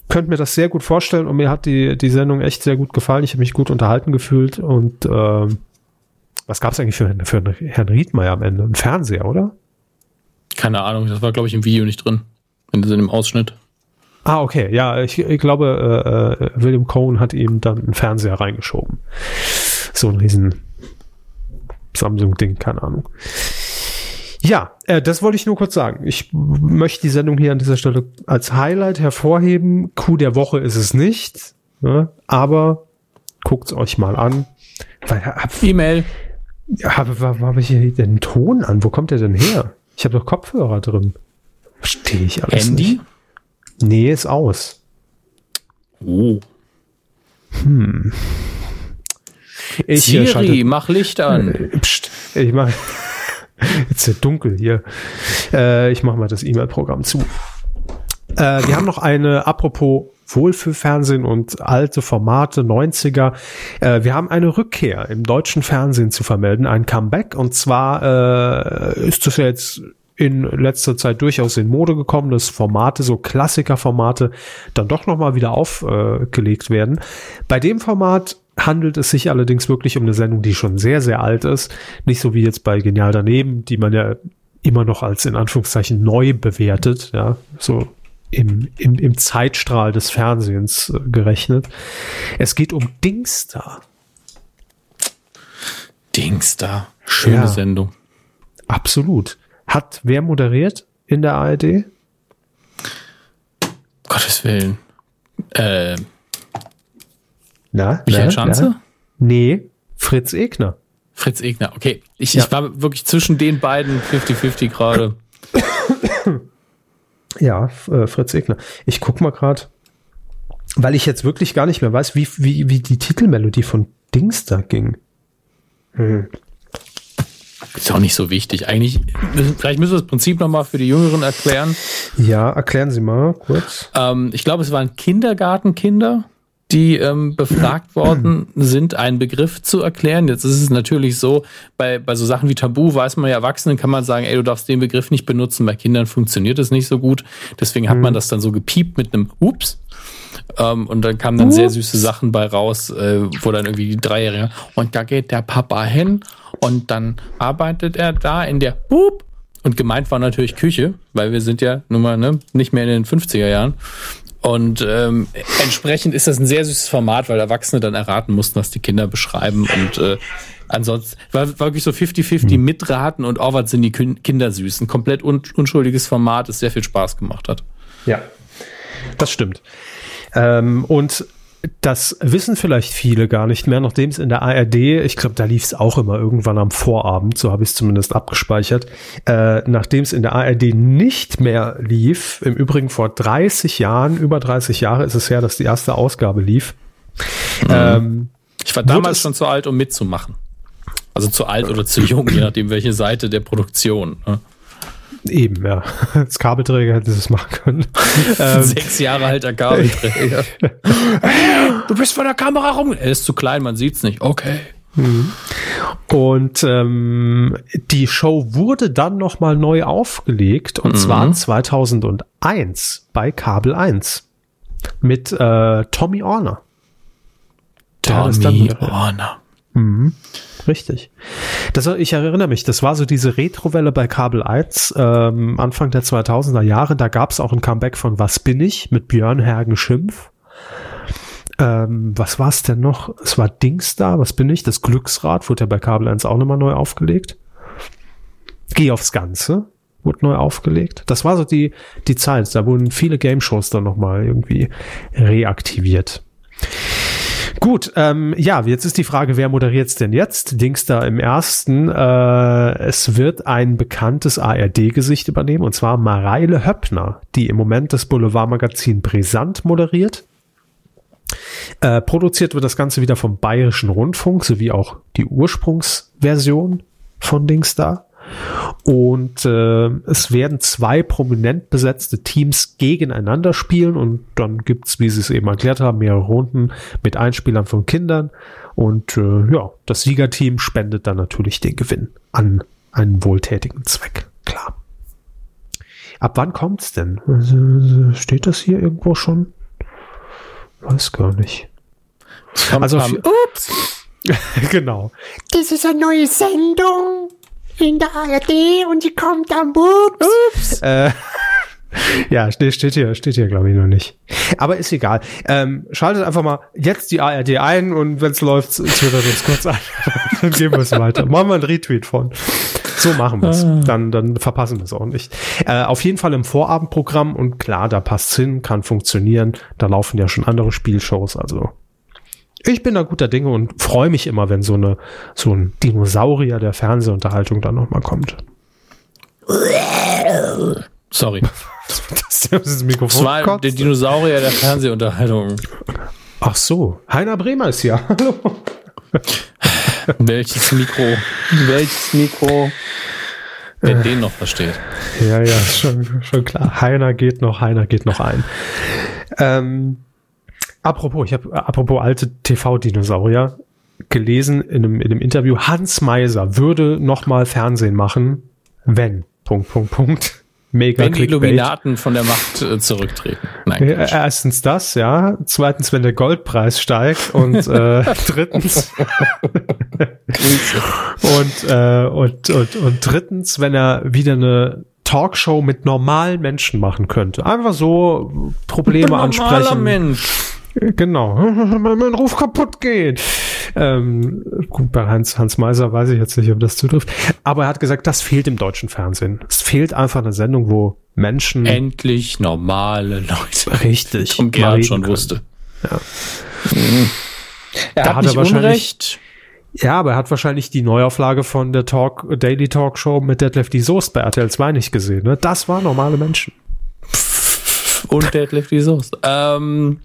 könnte mir das sehr gut vorstellen und mir hat die, die Sendung echt sehr gut gefallen. Ich habe mich gut unterhalten gefühlt und äh, was gab es eigentlich für, für Herrn Riedmeier am Ende? Ein Fernseher, oder? Keine Ahnung, das war, glaube ich, im Video nicht drin. In dem Ausschnitt. Ah, okay. Ja, ich, ich glaube, äh, äh, William Cohen hat ihm dann einen Fernseher reingeschoben. So ein riesen Samsung-Ding, keine Ahnung. Ja, äh, das wollte ich nur kurz sagen. Ich möchte die Sendung hier an dieser Stelle als Highlight hervorheben. Coup der Woche ist es nicht, ne? aber guckt's euch mal an. E-Mail. Ja, habe hab ich hier den Ton an? Wo kommt der denn her? Ich habe doch Kopfhörer drin. Verstehe ich alles Handy? nicht. Nee, ist aus. Oh. Hm. Ich Siri, schalte, mach Licht an. Äh, pst, ich mach, jetzt ist dunkel hier. Äh, ich mache mal das E-Mail-Programm zu. Äh, wir haben noch eine, apropos Wohlfühlfernsehen und alte Formate, 90er. Äh, wir haben eine Rückkehr im deutschen Fernsehen zu vermelden, ein Comeback. Und zwar äh, ist das ja jetzt in letzter Zeit durchaus in Mode gekommen, dass Formate, so Klassikerformate, dann doch nochmal wieder aufgelegt äh, werden. Bei dem Format handelt es sich allerdings wirklich um eine Sendung, die schon sehr, sehr alt ist. Nicht so wie jetzt bei Genial daneben, die man ja immer noch als in Anführungszeichen neu bewertet, ja, so im, im, im Zeitstrahl des Fernsehens äh, gerechnet. Es geht um Dingstar. Dingstar. Schöne ja, Sendung. Absolut. Hat wer moderiert in der ARD? Gottes Willen. Äh, na, Michael na, Schanze? Na? Nee, Fritz Egner. Fritz Egner, okay. Ich, ja. ich war wirklich zwischen den beiden 50-50 gerade. Ja, äh, Fritz Egner. Ich guck mal gerade, weil ich jetzt wirklich gar nicht mehr weiß, wie, wie, wie die Titelmelodie von Dings da ging. Hm. Ist auch nicht so wichtig. Eigentlich, vielleicht müssen wir das Prinzip nochmal für die Jüngeren erklären. Ja, erklären Sie mal kurz. Ähm, ich glaube, es waren Kindergartenkinder, die ähm, befragt worden sind, einen Begriff zu erklären. Jetzt ist es natürlich so, bei, bei so Sachen wie Tabu weiß man ja, Erwachsenen kann man sagen, ey, du darfst den Begriff nicht benutzen, bei Kindern funktioniert das nicht so gut. Deswegen hat mhm. man das dann so gepiept mit einem Ups. Ähm, und dann kamen dann sehr süße Sachen bei raus, äh, wo dann irgendwie die Dreijährige, und da geht der Papa hin und dann arbeitet er da in der Boop. Und gemeint war natürlich Küche, weil wir sind ja nun mal ne, nicht mehr in den 50er Jahren. Und ähm, entsprechend ist das ein sehr süßes Format, weil Erwachsene dann erraten mussten, was die Kinder beschreiben. Und äh, ansonsten war, war wirklich so 50-50 mhm. mitraten und oh, was sind die Kinder süß. Ein komplett un unschuldiges Format, das sehr viel Spaß gemacht hat. Ja, das stimmt. Ähm, und das wissen vielleicht viele gar nicht mehr, nachdem es in der ARD, ich glaube, da lief es auch immer irgendwann am Vorabend, so habe ich es zumindest abgespeichert, äh, nachdem es in der ARD nicht mehr lief, im Übrigen vor 30 Jahren, über 30 Jahre ist es her, dass die erste Ausgabe lief. Mhm. Ähm, ich war damals schon zu alt, um mitzumachen. Also zu alt oder zu jung, je nachdem, welche Seite der Produktion. Ne? Eben, ja. Als Kabelträger hätte es machen können. Ähm, Sechs Jahre alter Kabelträger. du bist vor der Kamera rum. Er ist zu klein, man sieht's nicht. Okay. Mhm. Und ähm, die Show wurde dann nochmal neu aufgelegt und mhm. zwar 2001 bei Kabel 1 mit äh, Tommy Orner. Tommy Orner. Mhm. Richtig. Das, ich erinnere mich, das war so diese Retrowelle bei Kabel 1, ähm, Anfang der 2000er Jahre. Da gab es auch ein Comeback von Was bin ich mit Björn Hergen Schimpf. Ähm, was war es denn noch? Es war Dings da, was bin ich? Das Glücksrad wurde ja bei Kabel 1 auch nochmal neu aufgelegt. Geh aufs Ganze. wurde neu aufgelegt. Das war so die, die Zeit. Da wurden viele Game-Shows dann nochmal irgendwie reaktiviert. Gut, ähm, ja, jetzt ist die Frage, wer moderiert's denn jetzt? Dings da im ersten. Äh, es wird ein bekanntes ARD-Gesicht übernehmen, und zwar Mareile Höppner, die im Moment das Boulevardmagazin Brisant moderiert. Äh, produziert wird das Ganze wieder vom Bayerischen Rundfunk, sowie auch die Ursprungsversion von Dings da. Und äh, es werden zwei prominent besetzte Teams gegeneinander spielen und dann gibt's, wie Sie es eben erklärt haben, mehrere Runden mit Einspielern von Kindern. Und äh, ja, das Siegerteam spendet dann natürlich den Gewinn an einen wohltätigen Zweck. Klar. Ab wann kommt's denn? Also, steht das hier irgendwo schon? Weiß gar nicht. Also, ups! genau. Das ist eine neue Sendung in der ARD und die kommt am Ups. Ups. Äh, ja, steht, hier, steht hier, glaube ich, noch nicht. Aber ist egal. Ähm, schaltet einfach mal jetzt die ARD ein und wenn es läuft, twittert uns kurz an. dann gehen wir es weiter. Machen wir einen Retweet von. So machen wir es. Ah. Dann, dann verpassen wir es auch nicht. Äh, auf jeden Fall im Vorabendprogramm und klar, da passt hin, kann funktionieren. Da laufen ja schon andere Spielshows, also ich bin da guter Dinge und freue mich immer, wenn so eine so ein Dinosaurier der Fernsehunterhaltung dann nochmal kommt. Sorry. das, das Mikrofon. Das war der Dinosaurier der Fernsehunterhaltung. Ach so, Heiner Bremer ist ja. Hallo. Welches Mikro? Welches Mikro? Wer äh, den noch versteht. Ja, ja, schon, schon klar. Heiner geht noch, Heiner geht noch ein. Ähm, Apropos, ich habe apropos alte TV-Dinosaurier gelesen in einem, in einem Interview. Hans Meiser würde noch mal Fernsehen machen, wenn. Punkt, Punkt, Punkt. Mega wenn die Illuminaten von der Macht äh, zurücktreten. Nein, ja, erstens das, ja. Zweitens, wenn der Goldpreis steigt und äh, drittens und, äh, und, und, und drittens, wenn er wieder eine Talkshow mit normalen Menschen machen könnte. Einfach so Probleme ansprechen. Mensch. Genau. mein Ruf kaputt geht. Ähm, gut, bei Hans, Hans Meiser weiß ich jetzt nicht, ob das zutrifft. Aber er hat gesagt, das fehlt im deutschen Fernsehen. Es fehlt einfach eine Sendung, wo Menschen. Endlich normale Leute. Richtig. Tom Gerhard schon können. wusste. Ja. Er da hat, hat er wahrscheinlich. Unrecht. Ja, aber er hat wahrscheinlich die Neuauflage von der Talk, Daily Talk Show mit Deadlift die Soest bei RTL 2 nicht gesehen. Ne? Das waren normale Menschen. Und Deadlift die Soest. Ähm,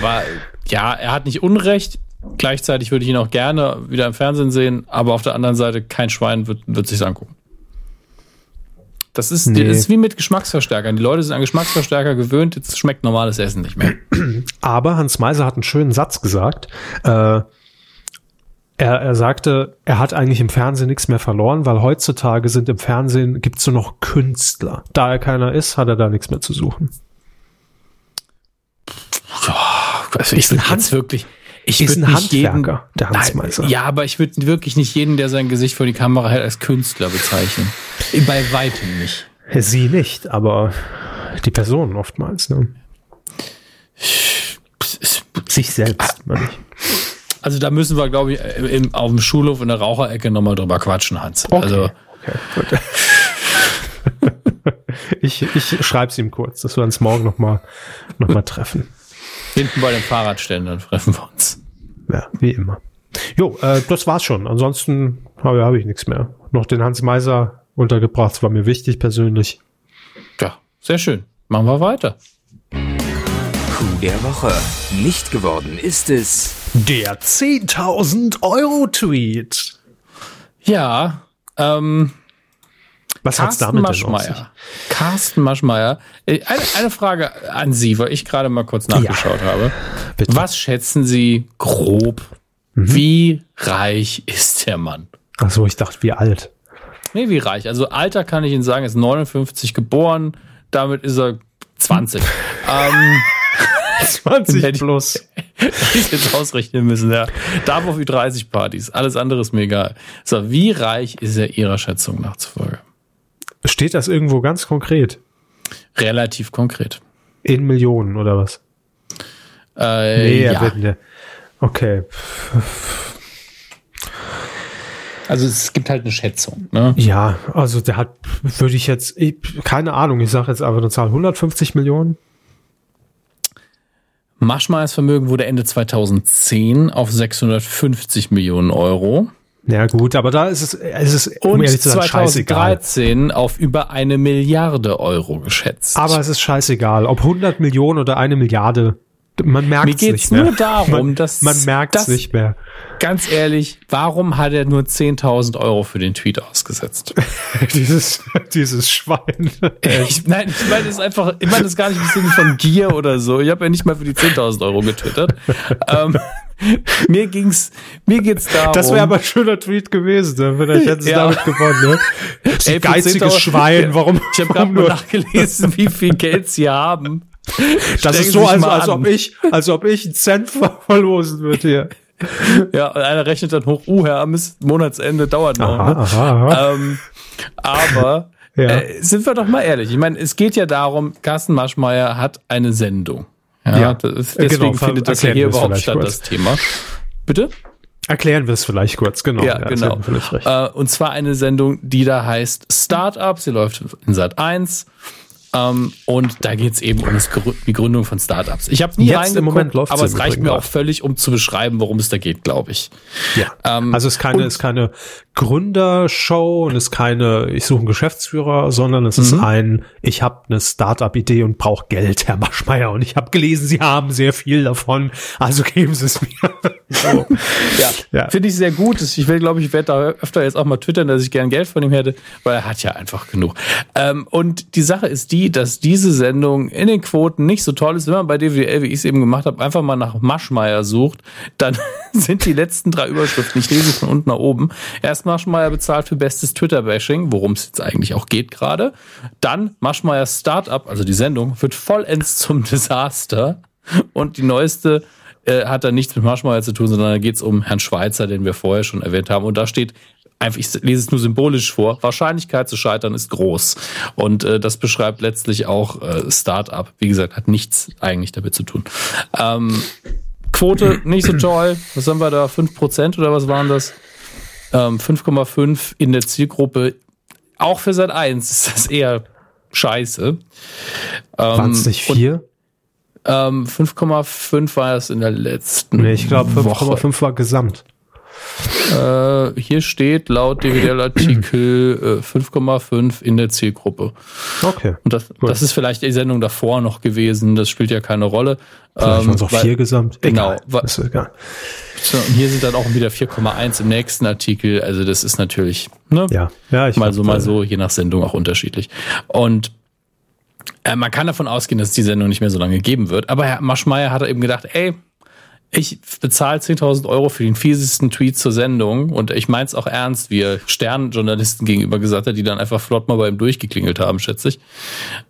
aber ja, er hat nicht Unrecht. Gleichzeitig würde ich ihn auch gerne wieder im Fernsehen sehen, aber auf der anderen Seite kein Schwein wird, wird sich angucken. Das ist, nee. das ist wie mit Geschmacksverstärkern. Die Leute sind an Geschmacksverstärker gewöhnt, jetzt schmeckt normales Essen nicht mehr. Aber Hans Meiser hat einen schönen Satz gesagt. Äh, er, er sagte, er hat eigentlich im Fernsehen nichts mehr verloren, weil heutzutage sind im Fernsehen, gibt es nur noch Künstler. Da er keiner ist, hat er da nichts mehr zu suchen. Also ich bin Hans wirklich. Ich ist ein Handwerker, jeden, der Hansmeister. Ja, aber ich würde wirklich nicht jeden, der sein Gesicht vor die Kamera hält, als Künstler bezeichnen. Bei weitem nicht. Sie nicht, aber die Person oftmals. Ne? Sich selbst, meine ich. Also da müssen wir, glaube ich, im, auf dem Schulhof in der Raucherecke nochmal drüber quatschen, Hans. Okay. Also. Okay, ich ich schreibe es ihm kurz, dass wir uns morgen nochmal noch mal treffen. Hinten bei den Fahrradständern treffen wir uns. Ja, wie immer. Jo, äh, das war's schon. Ansonsten habe hab ich nichts mehr. Noch den Hans Meiser untergebracht, das war mir wichtig persönlich. Ja, sehr schön. Machen wir weiter. Coup der Woche. Nicht geworden ist es. Der 10.000 Euro Tweet. Ja, ähm, was hat's damit Maschmeyer. denn Carsten Maschmeyer. Äh, eine, eine, Frage an Sie, weil ich gerade mal kurz nachgeschaut ja. habe. Bitte. Was schätzen Sie grob? Mhm. Wie reich ist der Mann? Ach so, ich dachte, wie alt? Nee, wie reich. Also Alter kann ich Ihnen sagen, ist 59 geboren. Damit ist er 20. ähm, 20 plus. Hätte ich jetzt ausrechnen müssen, ja. Darf auf Ü30-Partys. Alles andere ist mir egal. So, wie reich ist er Ihrer Schätzung nach zufolge? Steht das irgendwo ganz konkret? Relativ konkret. In Millionen oder was? Äh, nee, ja. Ne. Okay. Also es gibt halt eine Schätzung. Ne? Ja, also der hat, würde ich jetzt, ich, keine Ahnung, ich sage jetzt einfach eine Zahl, 150 Millionen. Maschmeyers Vermögen wurde Ende 2010 auf 650 Millionen Euro. Ja gut, aber da ist es, es ist und um sein, 2013 auf über eine Milliarde Euro geschätzt. Aber es ist scheißegal, ob 100 Millionen oder eine Milliarde. Man merkt es nicht mehr. Mir geht's nur darum, man, dass man merkt es nicht mehr. Ganz ehrlich, warum hat er nur 10.000 Euro für den Tweet ausgesetzt? dieses, dieses Schwein. Ich, nein, ich meine es einfach, ich meine es gar nicht im Sinne von Gier oder so. Ich habe ja nicht mal für die 10.000 Euro getwittert. ähm, mir ging's, mir geht's darum. Das wäre aber ein schöner Tweet gewesen, ne? vielleicht hätten sie ja. damit gewonnen, ne? Ey, geiziges Schwein, warum? Ich habe gerade nur nachgelesen, wie viel Geld sie haben. Das Stellen ist so, als, als ob ich, als ob ich einen Cent verlosen würde hier. Ja, und einer rechnet dann hoch, uh, Herr Ammes, Monatsende dauert noch. Aha, ne? aha, aha. Ähm, aber ja. äh, sind wir doch mal ehrlich. Ich meine, es geht ja darum, Carsten Maschmeyer hat eine Sendung. Ja, ja ist, deswegen genau, findet das ja hier überhaupt statt, kurz. das Thema. Bitte? Erklären wir es vielleicht kurz, genau. Ja, ja genau. Äh, und zwar eine Sendung, die da heißt Startup. Sie läuft in Sat 1. Ähm, und da geht es eben um die Gründung von Startups. Ich habe nie Jetzt im Moment läuft aber es reicht mir auch völlig, um zu beschreiben, worum es da geht, glaube ich. Ja. Ähm, also es ist keine, ist keine Gründershow und es ist keine, ich suche einen Geschäftsführer, sondern es mhm. ist ein, ich habe eine Startup-Idee und brauche Geld, Herr Maschmeyer. Und ich habe gelesen, Sie haben sehr viel davon, also geben Sie es mir. so. Ja, ja. finde ich sehr gut. Ich will, glaube ich, ich werde da öfter jetzt auch mal twittern, dass ich gern Geld von ihm hätte, weil er hat ja einfach genug. Ähm, und die Sache ist die, die, dass diese Sendung in den Quoten nicht so toll ist. Wenn man bei DWL, wie ich es eben gemacht habe, einfach mal nach Maschmeier sucht, dann sind die letzten drei Überschriften, ich lese von unten nach oben. Erst Maschmeier bezahlt für bestes Twitter-Bashing, worum es jetzt eigentlich auch geht gerade. Dann Maschmeier Startup, also die Sendung, wird vollends zum Desaster. Und die neueste äh, hat da nichts mit Maschmeier zu tun, sondern da geht es um Herrn Schweizer, den wir vorher schon erwähnt haben. Und da steht einfach, ich lese es nur symbolisch vor, Wahrscheinlichkeit zu scheitern ist groß. Und äh, das beschreibt letztlich auch äh, Startup. Wie gesagt, hat nichts eigentlich damit zu tun. Ähm, Quote nicht so toll. Was haben wir da? 5% oder was waren das? Ähm, 5,5 in der Zielgruppe. Auch für Sat 1 ist das eher scheiße. Ähm, nicht 4? Ähm, 5,5 war es in der letzten. Nee, ich glaube 5,5 war gesamt. Äh, hier steht laut DWDL-Artikel äh, 5,5 in der Zielgruppe. Okay. Und das, das ist vielleicht die Sendung davor noch gewesen. Das spielt ja keine Rolle. Vielleicht ähm, waren es auch vier gesamt. Genau. Egal. Ist egal. Und hier sind dann auch wieder 4,1 im nächsten Artikel. Also das ist natürlich ne? ja. Ja, ich mal so, mal so, je nach Sendung auch unterschiedlich. Und äh, man kann davon ausgehen, dass die Sendung nicht mehr so lange geben wird. Aber Herr Maschmeyer hat eben gedacht, ey, ich bezahle 10.000 Euro für den fiesesten Tweet zur Sendung und ich meins auch ernst, wie er Sternjournalisten gegenüber gesagt hat, die dann einfach flott mal bei ihm durchgeklingelt haben, schätze ich.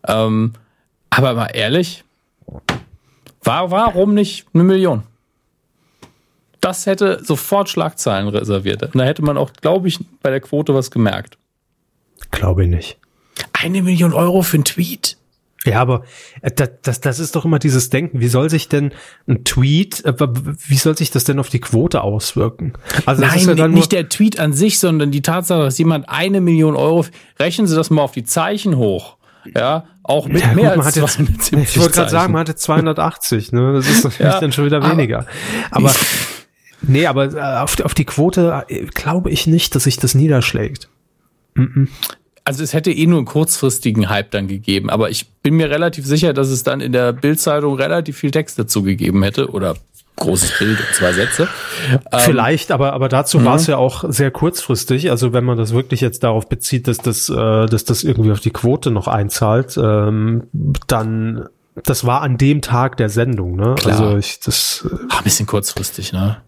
Ähm, aber mal ehrlich, war, warum nicht eine Million? Das hätte sofort Schlagzeilen reserviert. Und da hätte man auch, glaube ich, bei der Quote was gemerkt. Glaube ich nicht. Eine Million Euro für einen Tweet? Ja, aber äh, das, das, das ist doch immer dieses Denken. Wie soll sich denn ein Tweet, äh, wie soll sich das denn auf die Quote auswirken? Also Nein, ja nicht der Tweet an sich, sondern die Tatsache, dass jemand eine Million Euro, rechnen Sie das mal auf die Zeichen hoch. Ja, auch mit ja, mehr gut, als jetzt, Ich wollte gerade sagen, man hatte 280, ne? Das ist natürlich ja, dann schon wieder weniger. Aber, nee, aber äh, auf, auf die Quote glaube ich nicht, dass sich das niederschlägt. Mm -mm also es hätte eh nur einen kurzfristigen Hype dann gegeben, aber ich bin mir relativ sicher, dass es dann in der Bildzeitung relativ viel Text dazu gegeben hätte oder großes Bild und zwei Sätze. Ähm, Vielleicht, aber aber dazu mhm. war es ja auch sehr kurzfristig. Also wenn man das wirklich jetzt darauf bezieht, dass das äh, dass das irgendwie auf die Quote noch einzahlt, ähm, dann das war an dem Tag der Sendung, ne? Klar. Also ich das äh, ein bisschen kurzfristig, ne?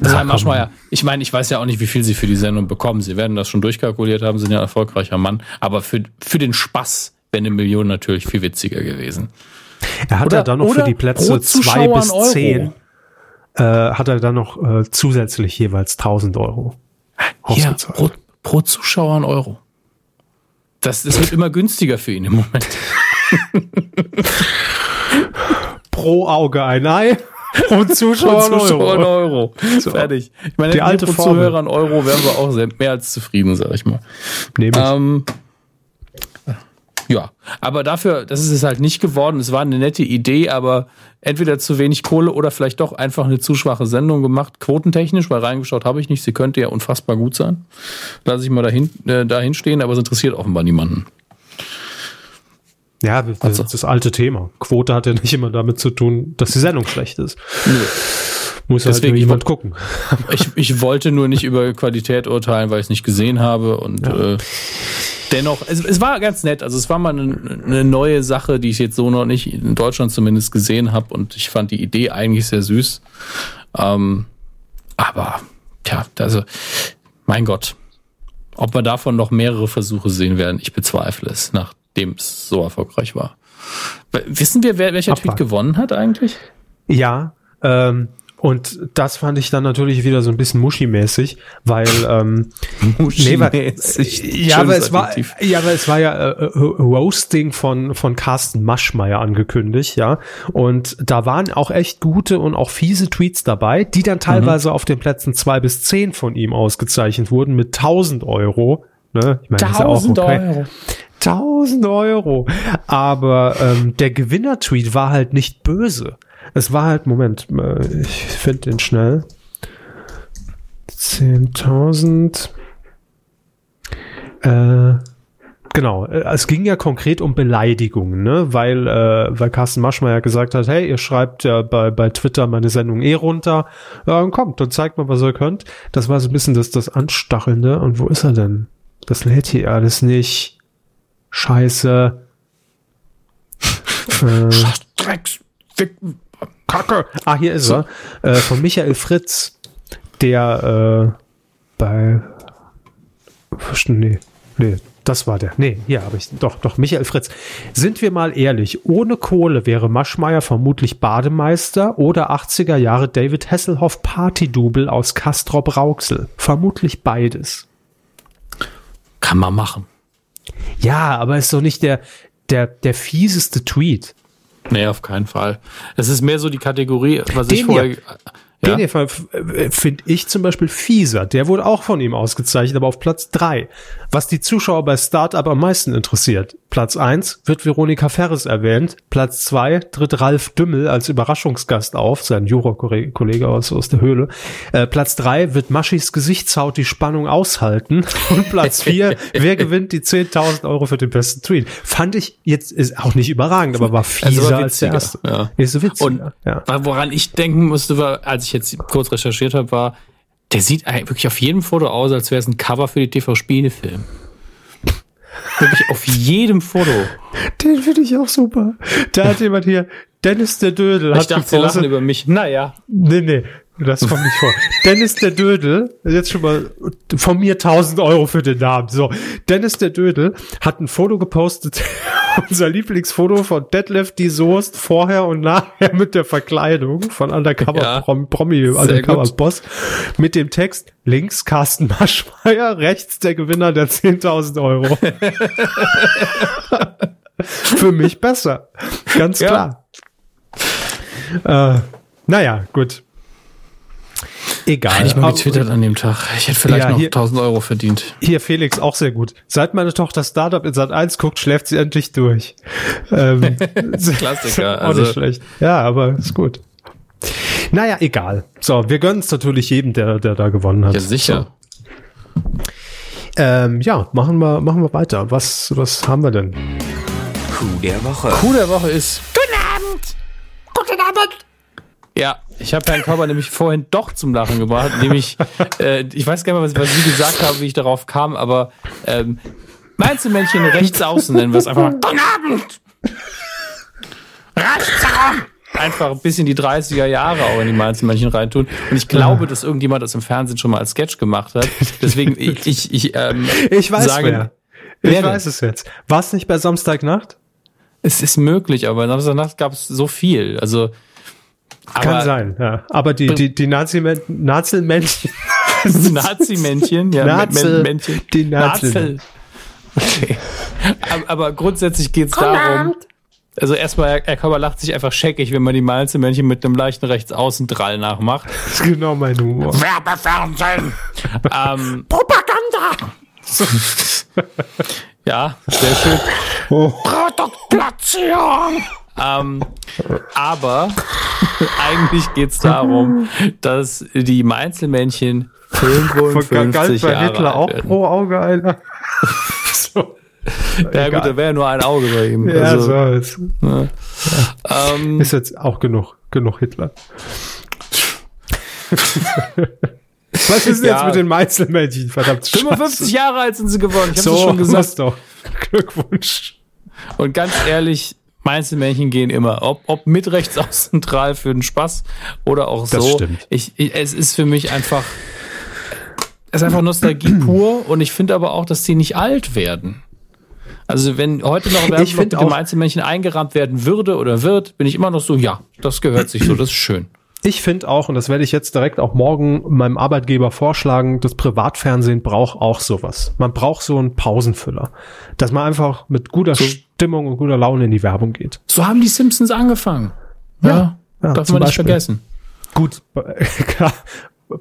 Das Herr Maschmeyer, ich meine, ich weiß ja auch nicht, wie viel Sie für die Sendung bekommen. Sie werden das schon durchkalkuliert haben, sind ja ein erfolgreicher Mann. Aber für, für den Spaß wäre eine Million natürlich viel witziger gewesen. Er hat oder, ja dann noch für die Plätze zwei bis zehn, äh, hat er dann noch äh, zusätzlich jeweils 1000 Euro ja, pro, pro Zuschauer ein Euro. Das, das wird immer günstiger für ihn im Moment. pro Auge ein Ei. Pro Zuschauer, Pro Zuschauer ein ein Euro. Euro. Fertig. Ich meine, Die die alte Formel. Zuhörer ein Euro wären wir auch mehr als zufrieden, sag ich mal. Nehme ich. Ähm, ja, aber dafür, das ist es halt nicht geworden. Es war eine nette Idee, aber entweder zu wenig Kohle oder vielleicht doch einfach eine zu schwache Sendung gemacht, quotentechnisch, weil reingeschaut habe ich nicht. Sie könnte ja unfassbar gut sein. Lass ich mal dahin, äh, dahin stehen, aber es interessiert offenbar niemanden. Ja, das Also. ist das alte Thema. Quote hat ja nicht immer damit zu tun, dass die Sendung schlecht ist. Muss halt Deswegen, ich jemand gucken. Ich, ich wollte nur nicht über Qualität urteilen, weil ich es nicht gesehen habe und äh, dennoch, es, es war ganz nett. Also es war mal eine, eine neue Sache, die ich jetzt so noch nicht in Deutschland zumindest gesehen habe und ich fand die Idee eigentlich sehr süß. Ähm, aber tja, also mein Gott, ob wir davon noch mehrere Versuche sehen werden, ich bezweifle es, nachdem es so erfolgreich war. Wissen wir, wer, welcher Tweet Abwarten. gewonnen hat eigentlich? Ja, ähm, und das fand ich dann natürlich wieder so ein bisschen muschimäßig, weil ähm, nee, weil, Muschimäßig. ja, aber es war ja, aber es war ja äh, äh, Roasting von von Carsten Maschmeyer angekündigt, ja, und da waren auch echt gute und auch fiese Tweets dabei, die dann teilweise auf den Plätzen zwei bis zehn von ihm ausgezeichnet wurden mit 1000 Euro. Ne? Ich meine, das ist ja auch 1000 okay. Euro. 1000 Euro. Aber ähm, der Gewinner-Tweet war halt nicht böse. Es war halt, Moment, äh, ich finde den schnell. 10.000. Äh, genau, äh, es ging ja konkret um Beleidigungen, ne? weil, äh, weil Carsten Maschmeyer gesagt hat, hey, ihr schreibt ja bei, bei Twitter meine Sendung eh runter. Ja, kommt, dann zeigt mal, was ihr könnt. Das war so ein bisschen das, das Anstachelnde. Und wo ist er denn? Das lädt hier alles nicht. Scheiße. äh, Drecks, Fick, Kacke. Ah, hier ist er. Äh, von Michael Fritz, der äh, bei nee, nee, das war der. Nee, hier habe ich doch, doch, Michael Fritz. Sind wir mal ehrlich, ohne Kohle wäre Maschmeyer vermutlich Bademeister oder 80er Jahre David Hasselhoff Partydouble aus Castrop Rauxel. Vermutlich beides. Kann man machen. Ja, aber ist doch nicht der, der, der fieseste Tweet. Nee, auf keinen Fall. Es ist mehr so die Kategorie, was ich Den vorher. hier. Ja? Den hier finde ich zum Beispiel fieser. Der wurde auch von ihm ausgezeichnet, aber auf Platz drei. Was die Zuschauer bei Startup am meisten interessiert. Platz eins wird Veronika Ferres erwähnt. Platz zwei tritt Ralf Dümmel als Überraschungsgast auf, sein Jura-Kollege aus, aus der Höhle. Äh, Platz drei wird Maschis Gesichtshaut die Spannung aushalten. Und Platz vier, wer gewinnt die 10.000 Euro für den besten Tweet? Fand ich jetzt, ist auch nicht überragend, aber war fieser Also war als der erste. ja. Ist witziger, Und ja. woran ich denken musste, war, als ich jetzt kurz recherchiert habe, war, der sieht eigentlich wirklich auf jedem Foto aus, als wäre es ein Cover für die TV-Spielefilm. Wirklich auf jedem Foto. Den finde ich auch super. Da hat jemand hier, Dennis der Dödel Ich hat dachte, sie lachen über mich. Naja. Nee, nee, das kommt nicht vor. Dennis der Dödel, jetzt schon mal von mir 1000 Euro für den Namen. So, Dennis der Dödel hat ein Foto gepostet, unser Lieblingsfoto von Detlef die Soest vorher und nachher mit der Verkleidung von Undercover Ja. Prom Promi Undercover Boss mit dem Text links Carsten Maschmeyer, rechts der Gewinner der 10.000 Euro. für mich besser. Ganz Ja. klar. Äh, naja, gut. Egal. Hätte ich mal getwittert an dem Tag. Ich hätte vielleicht Ja, noch hier- 1000 Euro verdient. Hier Felix auch sehr gut. Seit meine Tochter Startup in Sat 1 guckt, schläft sie endlich durch. Ähm, Klassiker, Auch also- nicht schlecht. Ja, aber ist gut. Naja, egal. So, wir gönnen es natürlich jedem, der, der da gewonnen hat. Ja, sicher. So. Ähm, ja, machen wir, machen wir weiter. Was, was haben wir denn? Coup der Woche. Coup der Woche ist, Guten Abend. Guten Abend. ja, ich habe Herrn Körber nämlich vorhin doch zum Lachen gebracht, nämlich, äh, ich weiß gar nicht mehr, was, was Sie gesagt haben, wie ich darauf kam, aber ähm, meinst du Männchen rechts außen nennen wir es einfach mal, Guten Abend. Rechts herum. einfach ein bisschen die 30er Jahre auch in die Mainzelmännchen reintun. Und ich glaube, dass irgendjemand das im Fernsehen schon mal als Sketch gemacht hat. Deswegen, ich, ich, ich, ähm, Ich weiß sage, wer. Ich Wer denn? weiß es jetzt. War es nicht bei Samstagnacht? es ist möglich, aber Samstagnacht gab es so viel. Also, aber Kann sein, ja. Aber die, die, die Nazi-Männchen. Nazi-Männchen, ja, Nazel, Mä- Männchen. die Nazel. Nazel. Okay. Aber, aber grundsätzlich geht es darum, also erstmal, Herr Körber lacht sich einfach scheckig, wenn man die Malzemännchen mit einem leichten Rechtsaußendrall nachmacht. Das ist genau mein Humor. Werbefernsehen. ähm, Propaganda. ja, sehr schön. Produktplatzierung. Ähm, aber eigentlich geht's darum, dass die Mainzelmännchen 55 bei Jahre Hitler alt auch werden. pro Auge einer. so. Ja gut, da wäre ja nur ein Auge bei ihm. Ja, also, so ist, ähm, ist jetzt auch genug, genug Hitler. Was ist denn Ja. jetzt mit den Meißelmännchen? Verdammt. 55 Jahre alt sind sie geworden. Ich habe so, es schon gesagt. doch. Glückwunsch. Und ganz ehrlich, Mainzelmännchen gehen immer. Ob, ob mit Rechtsaußentral für den Spaß oder auch Das so. stimmt. Ich, ich, es ist für mich einfach, es ist einfach Nostalgie pur. Und ich finde aber auch, dass die nicht alt werden. Also wenn heute noch Werbeblock mit dem Mainzelmännchen eingerahmt werden würde oder wird, bin ich immer noch so, ja, das gehört sich so, das ist schön. Ich finde auch, und das werde ich jetzt direkt auch morgen meinem Arbeitgeber vorschlagen, das Privatfernsehen braucht auch sowas. Man braucht so einen Pausenfüller. Dass man einfach mit guter Stimmung und guter Laune in die Werbung geht. So haben die Simpsons angefangen. Ja, ja, darf man nicht Beispiel. vergessen. Gut, klar.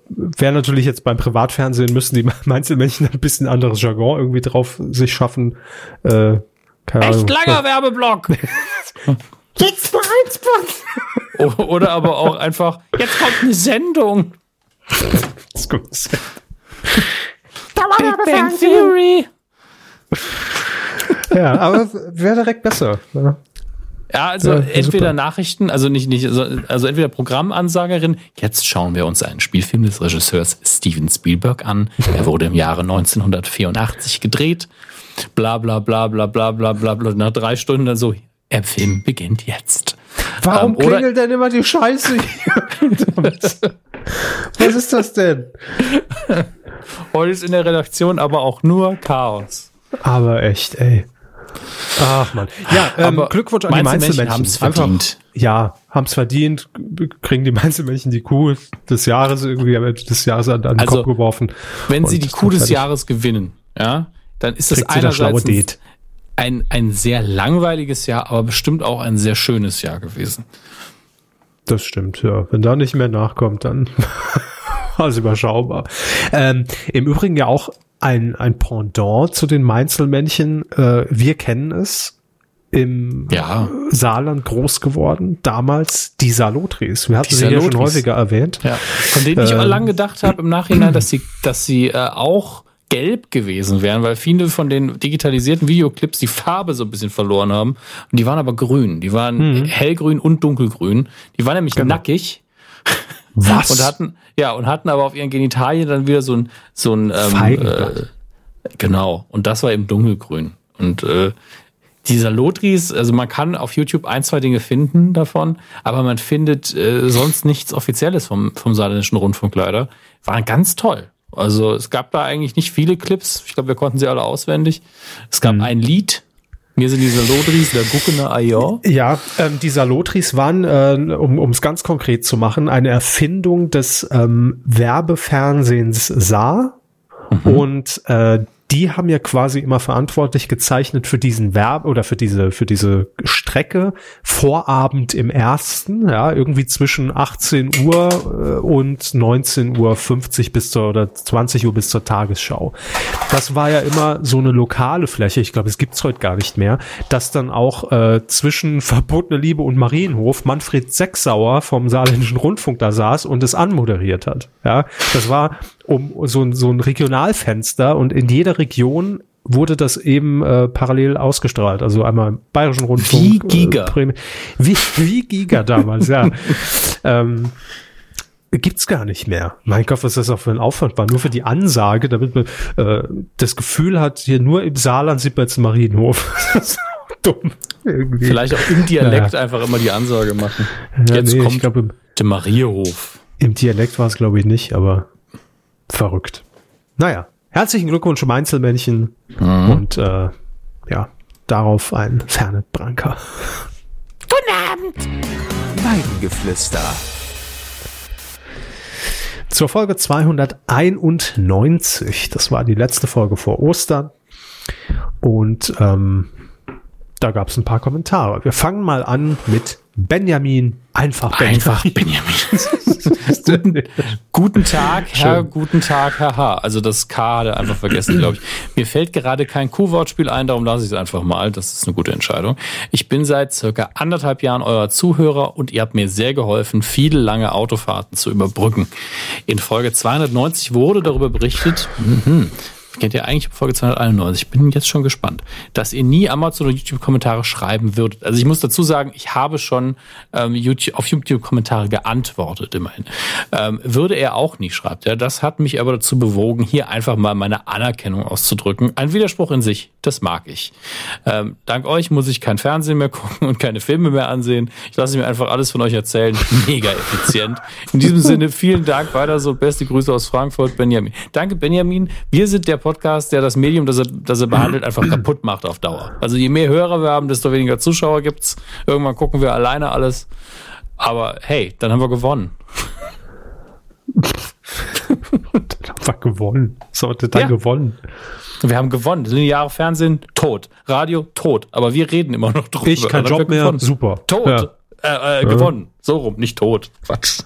Wäre natürlich jetzt beim Privatfernsehen müssen die Einzelmännchen ein bisschen anderes Jargon irgendwie drauf sich schaffen. Äh, keine Ahnung. Echt langer Werbeblock. Jetzt Spot. O- Oder aber auch einfach, jetzt kommt eine Sendung. Das kommt- Da war Big Bang. Theory. Ja, aber wäre direkt besser. Ja. Ja, also Ja, entweder super. Nachrichten, also nicht, nicht, also, also entweder Programmansagerin, jetzt schauen wir uns einen Spielfilm des Regisseurs Steven Spielberg an. Er wurde im Jahre 1984 gedreht. Bla bla bla bla bla bla bla bla. Nach drei Stunden dann so, der Film beginnt jetzt. Warum Ähm, klingelt denn immer die Scheiße hier? Was ist das denn? Heute ist in der Redaktion aber auch nur Chaos. Aber echt, ey. Ach man. Ja, ähm, Aber Glückwunsch an die Mainzelmännchen Mainzelmännchen. haben's Einfach- verdient. Ja, haben's verdient. Kriegen die Mainzelmännchen die Kuh des Jahres irgendwie am Ende des Jahres an, an den Also, Kopf geworfen. Wenn sie die Kuh des. Jahres gewinnen, ja, dann ist das einerseits ein, ein, ein sehr langweiliges Jahr, aber bestimmt auch ein sehr schönes Jahr gewesen. Das stimmt, ja. Wenn da nicht mehr nachkommt, dann war es überschaubar. Ähm, Im Übrigen ja auch ein, ein Pendant zu den Mainzelmännchen. Äh, wir kennen es. Im Ja. Saarland groß geworden. Damals die Salotris. Wir hatten Die sie ja schon Salotris. häufiger erwähnt. Ja. Von denen ich Ähm. lange gedacht habe im Nachhinein, dass sie, dass sie äh, auch gelb gewesen wären, weil viele von den digitalisierten Videoclips die Farbe so ein bisschen verloren haben. Und die waren aber grün. Die waren hellgrün und dunkelgrün. Die waren nämlich nackig. Was? Und hatten, ja, und hatten aber auf ihren Genitalien dann wieder so ein, so ein, ähm, äh, genau. Und das war eben dunkelgrün. Und, äh, dieser Lotris, also man kann auf YouTube ein, zwei Dinge finden davon, aber man findet äh, sonst nichts Offizielles vom, vom Saarländischen Rundfunk leider. Waren ganz toll. Also es gab da eigentlich nicht viele Clips. Ich glaube, wir konnten sie alle auswendig. Es gab ein Lied. Mir sind diese Lotris, der Guckene Ayor. Ja, ähm, die Salotris waren, äh, um es ganz konkret zu machen, eine Erfindung des ähm, Werbefernsehens Saar. Und äh, die haben ja quasi immer verantwortlich gezeichnet für diesen Werb oder für diese für diese Strecke Vorabend im ersten, ja irgendwie zwischen 18 Uhr äh, und 19 Uhr 50 bis zur oder 20 Uhr bis zur Tagesschau. Das war ja immer so eine lokale Fläche. Ich glaube, es gibt's heute gar nicht mehr, dass dann auch äh, zwischen Verbotene Liebe und Marienhof Manfred Sechsauer vom Saarländischen Rundfunk da saß und es anmoderiert hat. Ja, das war um so, ein- so ein Regionalfenster und in jeder Region wurde das eben äh, parallel ausgestrahlt. Also einmal im Bayerischen Rundfunk. Wie Giga. Äh, wie, wie Giga damals, ja. ähm, gibt's gar nicht mehr. Mein Gott, was das auch für ein Aufwand war. Nur für die Ansage, damit man äh, das Gefühl hat, hier nur im Saarland sieht man jetzt einen Marienhof. das ist dumm. Irgendwie. Vielleicht auch im Dialekt einfach immer die Ansage machen. Ja, Jetzt nee, kommt ich glaube, im, der Marierhof. im Dialekt war es, glaube ich, nicht, aber verrückt. Naja, herzlichen Glückwunsch, Mainzelmännchen. Und äh, ja, darauf ein Fernet Branca. Guten Abend. Weidengeflüster. Zur Folge 291. Das war die letzte Folge vor Ostern. Und ähm, da gab es ein paar Kommentare. Wir fangen mal an mit Benjamin. Einfach Benjamin. Einfach Benjamin. guten, Tag, Herr, Schön. guten Tag, Herr H. Also das K hat er einfach vergessen, glaube ich. Mir fällt gerade kein Q-Wortspiel ein, darum lasse ich es einfach mal. Das ist eine gute Entscheidung. Ich bin seit circa anderthalb Jahren euer Zuhörer und ihr habt mir sehr geholfen, viele lange Autofahrten zu überbrücken. In Folge 290 wurde darüber berichtet, mhm, kennt ihr eigentlich Folge 291. Ich bin jetzt schon gespannt, dass ihr nie Amazon oder YouTube Kommentare schreiben würdet. Also ich muss dazu sagen, ich habe schon ähm, YouTube, auf YouTube Kommentare geantwortet, immerhin. Ähm, würde er auch nie, schreibt er. Das hat mich aber dazu bewogen, hier einfach mal meine Anerkennung auszudrücken. Ein Widerspruch in sich, das mag ich. Ähm, dank euch muss ich kein Fernsehen mehr gucken und keine Filme mehr ansehen. Ich lasse mir einfach alles von euch erzählen. Mega effizient. In diesem Sinne, vielen Dank. Weiter so. Beste Grüße aus Frankfurt, Benjamin. Danke, Benjamin. Wir sind der Podcast, der das Medium, das er, das er behandelt, einfach kaputt macht auf Dauer. Also je mehr Hörer wir haben, desto weniger Zuschauer gibt's. Irgendwann gucken wir alleine alles. Aber hey, dann haben wir gewonnen. dann haben wir gewonnen. So, dann ja. gewonnen. Wir haben gewonnen. Lineare Fernsehen, tot. Radio, tot. Aber wir reden immer noch drüber. Ich, kein Job mehr, super. Tot. Ja. Äh, äh, gewonnen. So rum, nicht tot. Quatsch.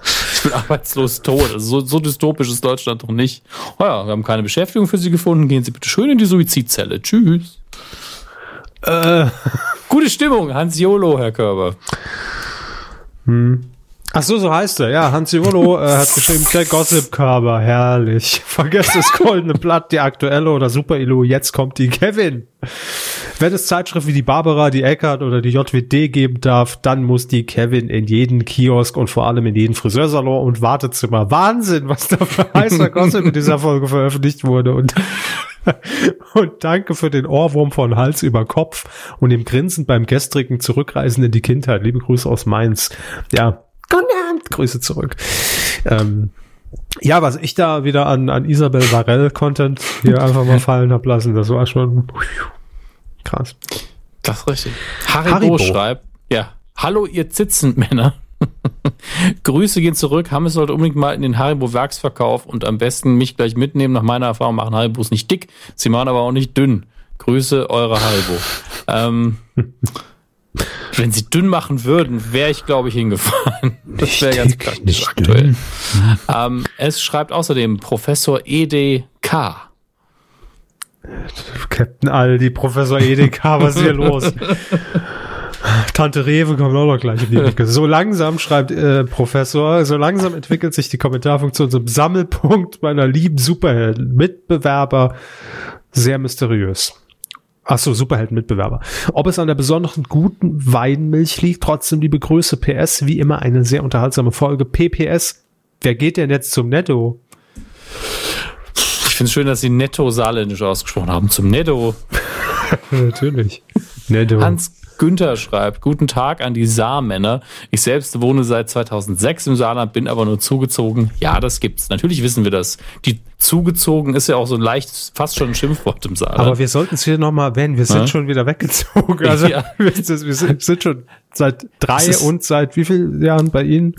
Bin arbeitslos tot. Also so, so dystopisch ist Deutschland doch nicht. Oh ja, wir haben keine Beschäftigung für Sie gefunden. Gehen Sie bitte schön in die Suizidzelle. Tschüss. Äh. Gute Stimmung, Hans Jolo, Herr Körber. Hm. Ach so, so heißt er. Ja, Hans Jolo äh, hat geschrieben, der Gossip-Körper, herrlich. Vergesst das goldene Blatt, die aktuelle oder Super Elo, jetzt kommt die Kevin. Wenn es Zeitschriften wie die Barbara, die Eckart oder die JWD geben darf, dann muss die Kevin in jeden Kiosk und vor allem in jeden Friseursalon und Wartezimmer. Wahnsinn, was da für heißer Gossip in dieser Folge veröffentlicht wurde und und danke für den Ohrwurm von Hals über Kopf und dem Grinsen beim gestrigen Zurückreisen in die Kindheit. Liebe Grüße aus Mainz. Ja, guten Abend, Grüße zurück. Ähm, ja, was ich da wieder an, an Isabel Varell Content hier einfach mal fallen hab lassen, das war schon Krass. Das ist richtig. Haribo, Haribo. schreibt, ja, hallo ihr Zitzenmänner. Grüße gehen zurück. Hammes sollte unbedingt mal in den Haribo-Werksverkauf und am besten mich gleich mitnehmen. Nach meiner Erfahrung machen Haribos nicht dick, sie machen aber auch nicht dünn. Grüße, eure Haribo. ähm, wenn sie dünn machen würden, wäre ich, glaube ich, hingefahren. Das wäre ganz praktisch aktuell. Ähm, es schreibt außerdem Professor EDK. Captain Aldi, Professor Edeka, was ist hier los? Tante Rewe kommt auch noch gleich in die Ecke. So langsam schreibt äh, Professor, so langsam entwickelt sich die Kommentarfunktion zum Sammelpunkt meiner lieben Superhelden. Mitbewerber, sehr mysteriös. Ach so, Superhelden-Mitbewerber. Ob es an der besonderen guten Weinmilch liegt, trotzdem liebe Grüße. PS, wie immer eine sehr unterhaltsame Folge. PPS, wer geht denn jetzt zum Netto? Ich finde es schön, dass Sie netto saarländisch ausgesprochen haben. Zum Netto. Natürlich. Netto. Hans Günther schreibt, guten Tag an die Saarmänner. Ich selbst wohne seit 2006 im Saarland, bin aber nur zugezogen. Ja, das gibt's. Natürlich wissen wir das. Die zugezogen ist ja auch so ein leicht, fast schon ein Schimpfwort im Saarland. Aber wir sollten es hier nochmal erwähnen. Wir sind ja? schon wieder weggezogen. Also ja. wir, sind, schon seit drei und seit wie vielen Jahren bei Ihnen?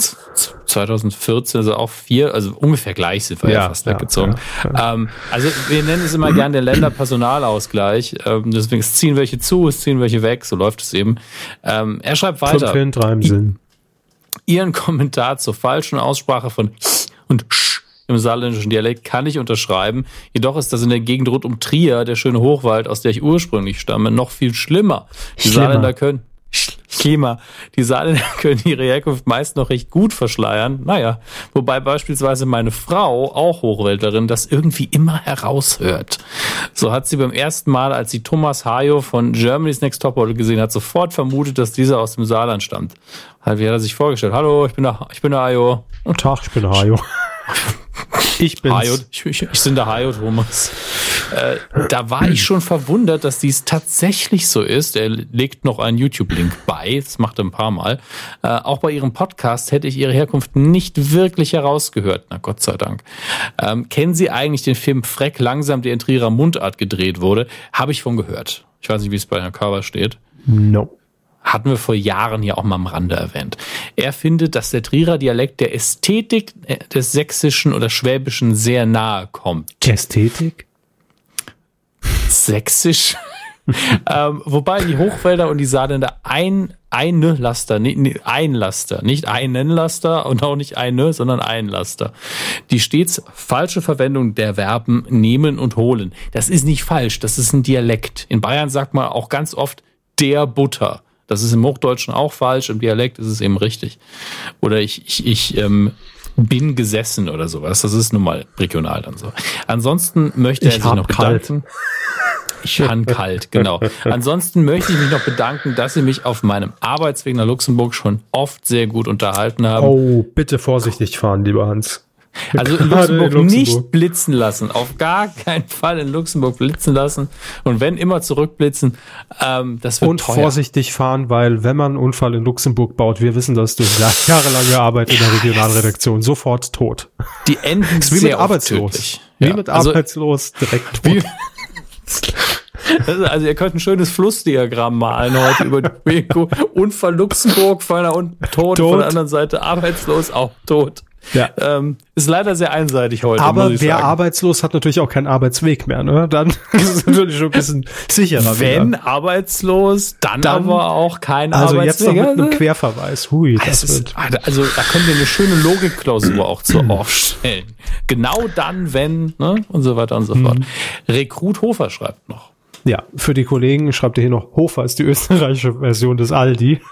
2014, also auch vier, also ungefähr gleich sind wir ja, ja fast weggezogen. Ähm, also wir nennen es immer gern der Länderpersonalausgleich. Ähm, deswegen es ziehen welche zu, es ziehen welche weg, so läuft es eben. Ähm, er schreibt weiter. Fünf Sinn. Ihren Kommentar zur falschen Aussprache von und sch im saarländischen Dialekt kann ich unterschreiben. Jedoch ist das in der Gegend rund um Trier, der schöne Hochwald, aus der ich ursprünglich stamme, noch viel schlimmer. Die schlimmer. Saarländer können Klima. Die Saarländer können ihre Herkunft meist noch recht gut verschleiern. Naja, wobei beispielsweise meine Frau, auch Hochwälderin, das irgendwie immer heraushört. So hat sie beim ersten Mal, als sie Thomas Hayo von Germany's Next Topmodel gesehen hat, sofort vermutet, dass dieser aus dem Saarland stammt. Halt, wie hat er sich vorgestellt? Hallo, ich bin der, ich bin der Hayo. Guten Tag, ich bin der Hayo. Ich bin ich, ich, ich bin der Hayo Thomas. Äh, da war ich schon verwundert, dass dies tatsächlich so ist. Er legt noch einen YouTube-Link bei. Das macht er ein paar Mal. Äh, auch bei ihrem Podcast hätte ich ihre Herkunft nicht wirklich herausgehört. Na Gott sei Dank. Ähm, kennen Sie eigentlich den Film Freck langsam, der in Trierer Mundart gedreht wurde? Habe ich von gehört. Ich weiß nicht, wie es bei Herrn Cover steht. No hatten wir vor Jahren ja auch mal am Rande erwähnt. Er findet, dass der Trierer Dialekt der Ästhetik äh, des Sächsischen oder Schwäbischen sehr nahe kommt. Ästhetik? Sächsisch? ähm, wobei die Hochwälder und die Saarländer ein, eine Laster, nee, ein Laster, nicht einen Laster und auch nicht eine, sondern ein Laster, die stets falsche Verwendung der Verben nehmen und holen. Das ist nicht falsch, das ist ein Dialekt. In Bayern sagt man auch ganz oft der Butter. Das ist im Hochdeutschen auch falsch, im Dialekt ist es eben richtig. Oder ich, ich, ich ähm, bin gesessen oder sowas. Das ist nun mal regional dann so. Ansonsten möchte er Ich sich hab noch kalt. bedanken. Ich han kalt, genau. Ansonsten möchte ich mich noch bedanken, dass Sie mich auf meinem Arbeitsweg nach Luxemburg schon oft sehr gut unterhalten haben. Oh, bitte vorsichtig fahren, lieber Hans. Also in Gerade in Luxemburg, Luxemburg. nicht blitzen lassen. Auf gar keinen Fall in Luxemburg blitzen lassen. Und wenn immer zurückblitzen, ähm, das wird Und teuer. vorsichtig fahren, weil wenn man einen Unfall in Luxemburg baut, wir wissen das durch jahrelange Arbeit in der Regionalredaktion, sofort tot. Die enden ist wie sehr mit arbeitslos. tödlich. Wie Ja, mit also, arbeitslos direkt tot. Also, also ihr könnt ein schönes Flussdiagramm malen heute über. Unfall Luxemburg, von der unten tot, Tot. von der anderen Seite arbeitslos, auch tot. Ja. Ähm, ist leider sehr einseitig heute, Aber wer sagen. arbeitslos hat natürlich auch keinen Arbeitsweg mehr, ne? Dann ist es natürlich schon ein bisschen sicherer. Wenn wieder. arbeitslos, dann, Dann- aber auch kein Also jetzt noch Arbeitsweg. mit einem Also, Querverweis. Hui, das ist, wird. also da können wir eine schöne Logikklausur auch zu aufstellen. Genau dann, wenn, ne? Und so weiter und so fort. Rekrut Hofer schreibt noch. Ja, für die Kollegen schreibt ihr hier noch, Hofer ist die österreichische Version des Aldi.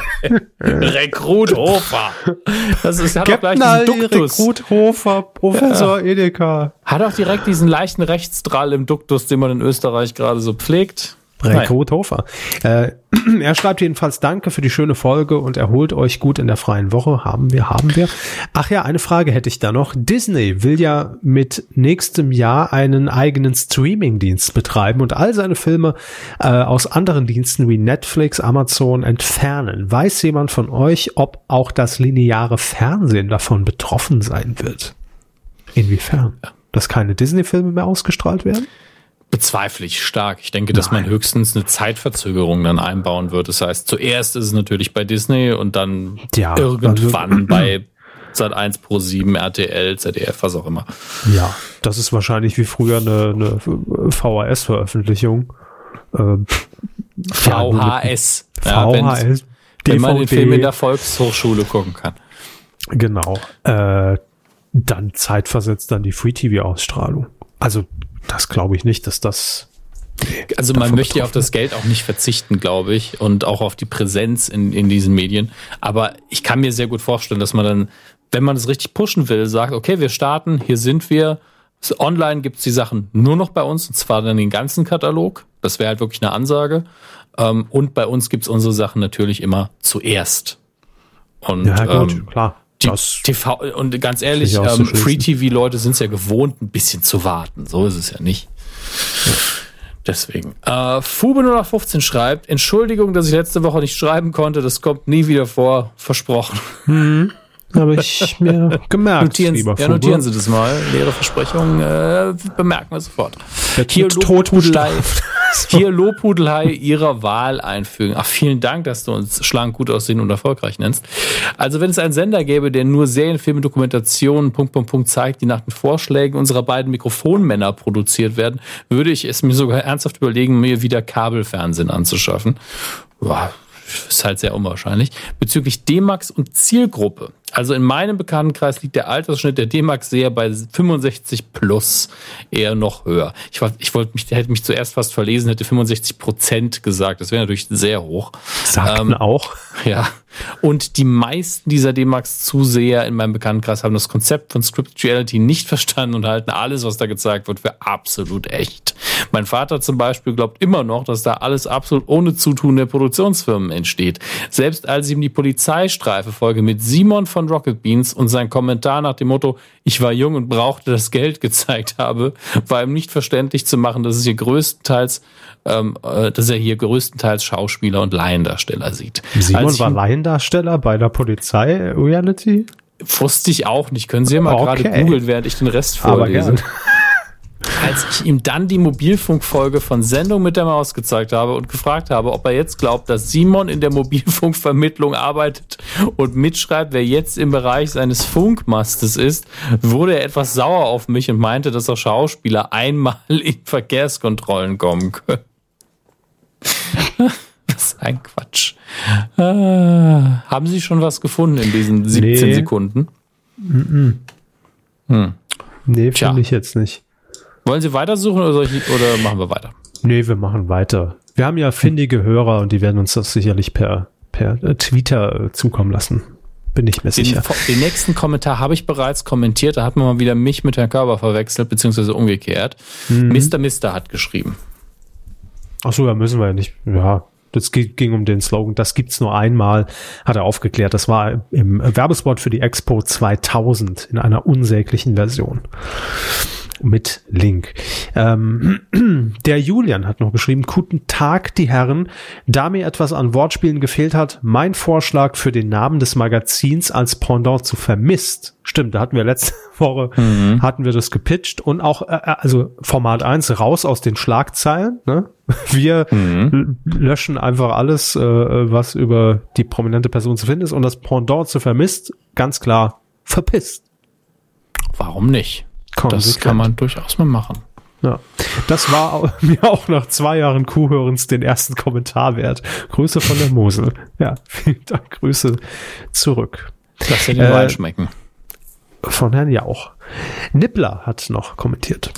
Rekrut Hofer. Das ist, hat auch gleich diesen Duktus. Rekrut Hofer, Professor Edeka. Hat auch direkt diesen leichten Rechtsdrall im Duktus, den man in Österreich gerade so pflegt. Rekrut Hofer. Äh, er schreibt jedenfalls Danke für die schöne Folge und erholt euch gut in der freien Woche. Haben wir, haben wir. Ach ja, eine Frage hätte ich da noch. Disney will ja mit nächstem Jahr einen eigenen Streaming-Dienst betreiben und all seine Filme äh, aus anderen Diensten wie Netflix, Amazon entfernen. Weiß jemand von euch, ob auch das lineare Fernsehen davon betroffen sein wird? Inwiefern? Dass keine Disney-Filme mehr ausgestrahlt werden? Bezweifle ich stark. Ich denke, dass man höchstens eine Zeitverzögerung dann einbauen wird. Das heißt, zuerst ist es natürlich bei Disney und dann Ja, irgendwann bei Sat 1 Pro 7, RTL, ZDF, was auch immer. Ja, das ist wahrscheinlich wie früher eine, eine VHS-Veröffentlichung. Ähm, VHS. Ja, VHS. wenn man den Film in der Volkshochschule gucken kann. Genau. Äh, dann zeitversetzt dann die Free-TV-Ausstrahlung. Also, das glaube ich nicht, dass das. Also man möchte ja auf das Geld auch nicht verzichten, glaube ich, und auch auf die Präsenz in, in diesen Medien. Aber ich kann mir sehr gut vorstellen, dass man dann, wenn man es richtig pushen will, sagt, okay, wir starten, hier sind wir. Online gibt's die Sachen nur noch bei uns, und zwar dann den ganzen Katalog. Das wäre halt wirklich eine Ansage. Ähm, Und bei uns gibt's unsere Sachen natürlich immer zuerst. Und Ja, gut, ähm, klar. Das, TV und ganz ehrlich, ähm, auszuschließen. Free-TV-Leute sind es ja gewohnt, ein bisschen zu warten. So ist es ja nicht. Deswegen. Äh, Fube 015 schreibt, Entschuldigung, dass ich letzte Woche nicht schreiben konnte, das kommt nie wieder vor, versprochen. Habe ich mir gemerkt, Notieren, lieber ja, notieren Sie das mal. Leere Versprechungen äh, bemerken wir sofort. Wird Hier Lobhudelei, hier Lobhudelei Ihrer Wahl einfügen. Ach, vielen Dank, dass du uns schlank, gut aussehen und erfolgreich nennst. Also, wenn es einen Sender gäbe, der nur Serien, Filme, Dokumentationen, Punkt, Punkt, Punkt zeigt, die nach den Vorschlägen unserer beiden Mikrofonmänner produziert werden, würde ich es mir sogar ernsthaft überlegen, mir wieder Kabelfernsehen anzuschaffen. Boah, ist halt sehr unwahrscheinlich. Bezüglich D-Max und Zielgruppe. Also in meinem Bekanntenkreis liegt der Altersschnitt der D-Max-Seher bei 65 plus, eher noch höher. Ich, war- ich wollte mich, hätte mich zuerst fast verlesen, hätte 65 Prozent gesagt. Das wäre natürlich sehr hoch. Sagten auch. Ja. Und die meisten dieser D-Max-Zuseher in meinem Bekanntenkreis haben das Konzept von Scripted Reality nicht verstanden und halten alles, was da gezeigt wird, für absolut echt. Mein Vater zum Beispiel glaubt immer noch, dass da alles absolut ohne Zutun der Produktionsfirmen entsteht. Selbst als ich ihm die Polizeistreife-Folge mit Simon von Rocket Beans und sein Kommentar nach dem Motto, ich war jung und brauchte das Geld gezeigt habe, war ihm nicht verständlich zu machen, dass es hier größtenteils ähm, äh, dass er hier größtenteils Schauspieler und Laiendarsteller sieht. Simon Als war Laiendarsteller bei der Polizei-Reality. Wusste ich auch nicht. Können Sie ja mal Okay. gerade googeln, während ich den Rest Aber vorlese. Als ich ihm dann die Mobilfunkfolge von Sendung mit der Maus gezeigt habe und gefragt habe, ob er jetzt glaubt, dass Simon in der Mobilfunkvermittlung arbeitet und mitschreibt, wer jetzt im Bereich seines Funkmastes ist, wurde er etwas sauer auf mich und meinte, dass auch Schauspieler einmal in Verkehrskontrollen kommen können. Was ein Quatsch. Ah, haben Sie schon was gefunden in diesen 17 Nee. Sekunden? Nee, Tja. finde ich jetzt nicht. Wollen Sie weitersuchen oder, ich, oder machen wir weiter? Nee, wir machen weiter. Wir haben ja findige Hörer und die werden uns das sicherlich per, per äh, Twitter äh, zukommen lassen. Bin ich mir Den, sicher. den nächsten Kommentar habe ich bereits kommentiert. Da hat man mal wieder mich mit Herrn Körber verwechselt, beziehungsweise umgekehrt. Mhm. Mr. Mister hat geschrieben. Ach so, da müssen wir ja nicht. Ja, das ging, ging um den Slogan. Das gibt's nur einmal, hat er aufgeklärt. Das war im Werbespot für die Expo 2000 in einer unsäglichen Version. Mit Link. Ähm, der Julian hat noch geschrieben, guten Tag, die Herren. Da mir etwas an Wortspielen gefehlt hat, mein Vorschlag für den Namen des Magazins als Pendant zu vermisst. Stimmt, da hatten wir letzte Woche, hatten wir das gepitcht und auch, äh, äh, also Format 1 raus aus den Schlagzeilen. Ne? Wir l- löschen einfach alles, äh, was über die prominente Person zu finden ist und das Pendant zu vermisst, ganz klar verpisst. Warum nicht? Das Konsequent. kann man durchaus mal machen. Ja. Das war mir auch nach zwei Jahren Kuhhörens den ersten Kommentar wert. Grüße von der Mosel. Ja, vielen Dank. Grüße zurück. Lass dir den Äh, Wein schmecken. Von Herrn Jauch. Nippler hat noch kommentiert.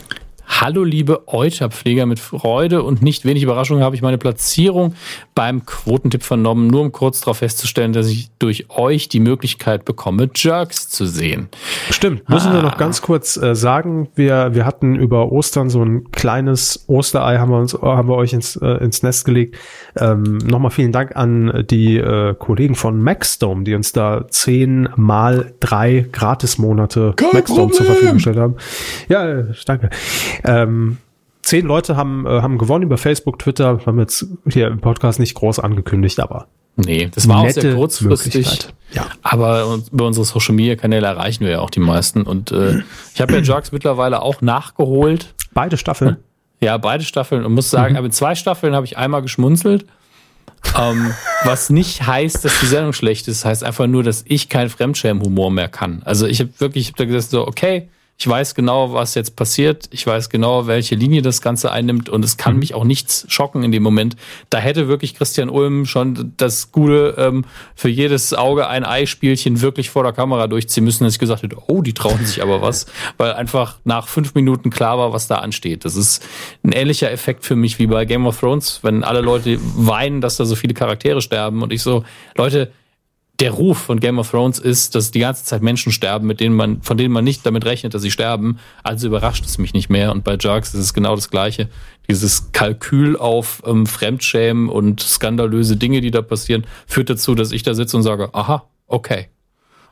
Hallo liebe Euterpfleger, mit Freude und nicht wenig Überraschung habe ich meine Platzierung beim Quotentipp vernommen, nur um kurz darauf festzustellen, dass ich durch euch die Möglichkeit bekomme, Jerks zu sehen. Stimmt, müssen wir noch ganz kurz äh, sagen, wir, wir hatten über Ostern so ein kleines Osterei, haben wir uns, haben wir euch ins, äh, ins Nest gelegt. Ähm, Nochmal vielen Dank an die äh, Kollegen von Maxdome, die uns da zehn mal drei Gratismonate Maxdome zur Verfügung gestellt haben. Ja, äh, danke. Ähm, Zehn Leute haben, äh, haben gewonnen über Facebook, Twitter, haben jetzt hier im Podcast nicht groß angekündigt, aber Nee, das war auch sehr kurzfristig. Ja. Aber über unsere Social Media Kanäle erreichen wir ja auch die meisten. Und äh, ich habe ja Jerks mittlerweile auch nachgeholt. beide Staffeln. Ja, beide Staffeln und muss sagen, aber in zwei Staffeln habe ich einmal geschmunzelt. ähm, was nicht heißt, dass die Sendung schlecht ist, heißt einfach nur, dass ich keinen Fremdschämen-Humor mehr kann. Also ich habe wirklich ich hab da gesagt, so, okay, ich weiß genau, was jetzt passiert, ich weiß genau, welche Linie das Ganze einnimmt. Und es kann mich auch nichts schocken in dem Moment. Da hätte wirklich Christian Ulm schon das gute ähm, für jedes Auge ein Ei-Spielchen wirklich vor der Kamera durchziehen müssen, dass ich gesagt hätte, oh, die trauen sich aber was, weil einfach nach fünf Minuten klar war, was da ansteht. Das ist ein ähnlicher Effekt für mich wie bei Game of Thrones, wenn alle Leute weinen, dass da so viele Charaktere sterben. Und ich so, Leute, der Ruf von Game of Thrones ist, dass die ganze Zeit Menschen sterben, mit denen man, von denen man nicht damit rechnet, dass sie sterben. Also überrascht es mich nicht mehr. Und bei Jerks ist es genau das Gleiche. Dieses Kalkül auf ähm, Fremdschämen und skandalöse Dinge, die da passieren, führt dazu, dass ich da sitze und sage, aha, okay.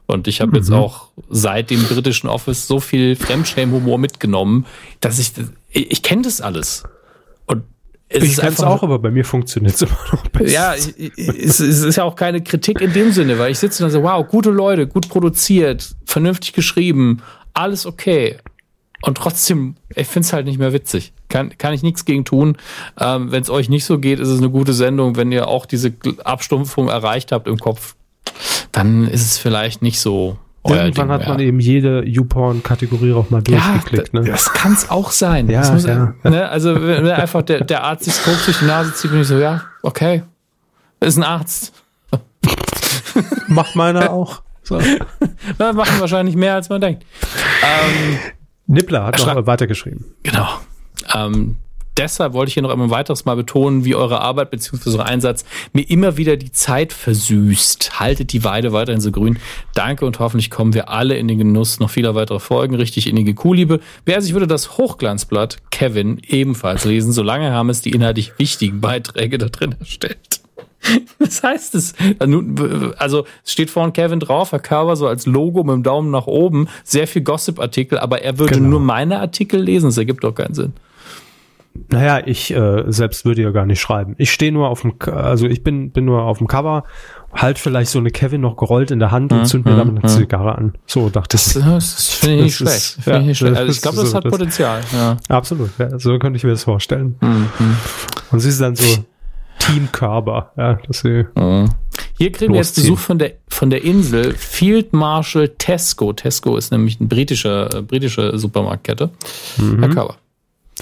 Und ich habe jetzt auch seit dem britischen Office so viel Fremdschämen-Humor mitgenommen, dass ich, ich, ich kenne das alles. Es Ich kenn's einfach auch, aber bei mir funktioniert es immer noch besser. ja, ich- ich- es, es ist ja auch keine Kritik in dem Sinne, weil ich sitze und so, wow, gute Leute, gut produziert, vernünftig geschrieben, alles okay. Und trotzdem, ich find's halt nicht mehr witzig. Kann, kann ich nichts gegen tun. Ähm, Wenn es euch nicht so geht, ist es eine gute Sendung. Wenn ihr auch diese Abstumpfung erreicht habt im Kopf, dann ist es vielleicht nicht so Irgendwann Ding hat man mehr. eben jede YouPorn-Kategorie auch mal Ja, durchgeklickt. ne? das kann's auch sein. Ja, muss, ja. Ne, also wenn einfach der, der Arzt sich Koks durch die Nase zieht, bin ich so, ja, okay, ist ein Arzt. Macht meiner auch. So. Na, machen wahrscheinlich mehr, als man denkt. Ähm, Nippler hat noch weitergeschrieben. genau. Ähm, deshalb wollte ich hier noch ein weiteres Mal betonen, wie eure Arbeit bzw. euer Einsatz mir immer wieder die Zeit versüßt. Haltet die Weide weiterhin so grün. Danke und hoffentlich kommen wir alle in den Genuss noch vieler weiterer Folgen. Richtig innige Kuhliebe. Wer sich würde das Hochglanzblatt Kevin ebenfalls lesen, solange Hermes die inhaltlich wichtigen Beiträge da drin erstellt. Was heißt es? Also es steht vorne Kevin drauf, Herr Körber so als Logo mit dem Daumen nach oben, sehr viel Gossip-Artikel, aber er würde Genau. nur meine Artikel lesen. Das ergibt doch keinen Sinn. Naja, ich äh, selbst würde ja gar nicht schreiben. Ich stehe nur auf dem, also ich bin, bin nur auf dem Cover, halt vielleicht so eine Kevin noch gerollt in der Hand und zünd mir damit eine Zigarre an. So dachte ich. Das, das finde ich nicht schlecht. ist- Finde ja, ich nicht schlecht. Also ich glaube, so, das hat das- Potenzial. Ja. Absolut, ja, so könnte ich mir das vorstellen. Mhm. Und sie ist dann so Team Körber, ja, dass sie Hier kriegen wir jetzt. Besuch von der, von der Insel Field Marshal Tesco. Tesco ist nämlich ein britischer, äh, britische Supermarktkette. Mhm. Herr Körber.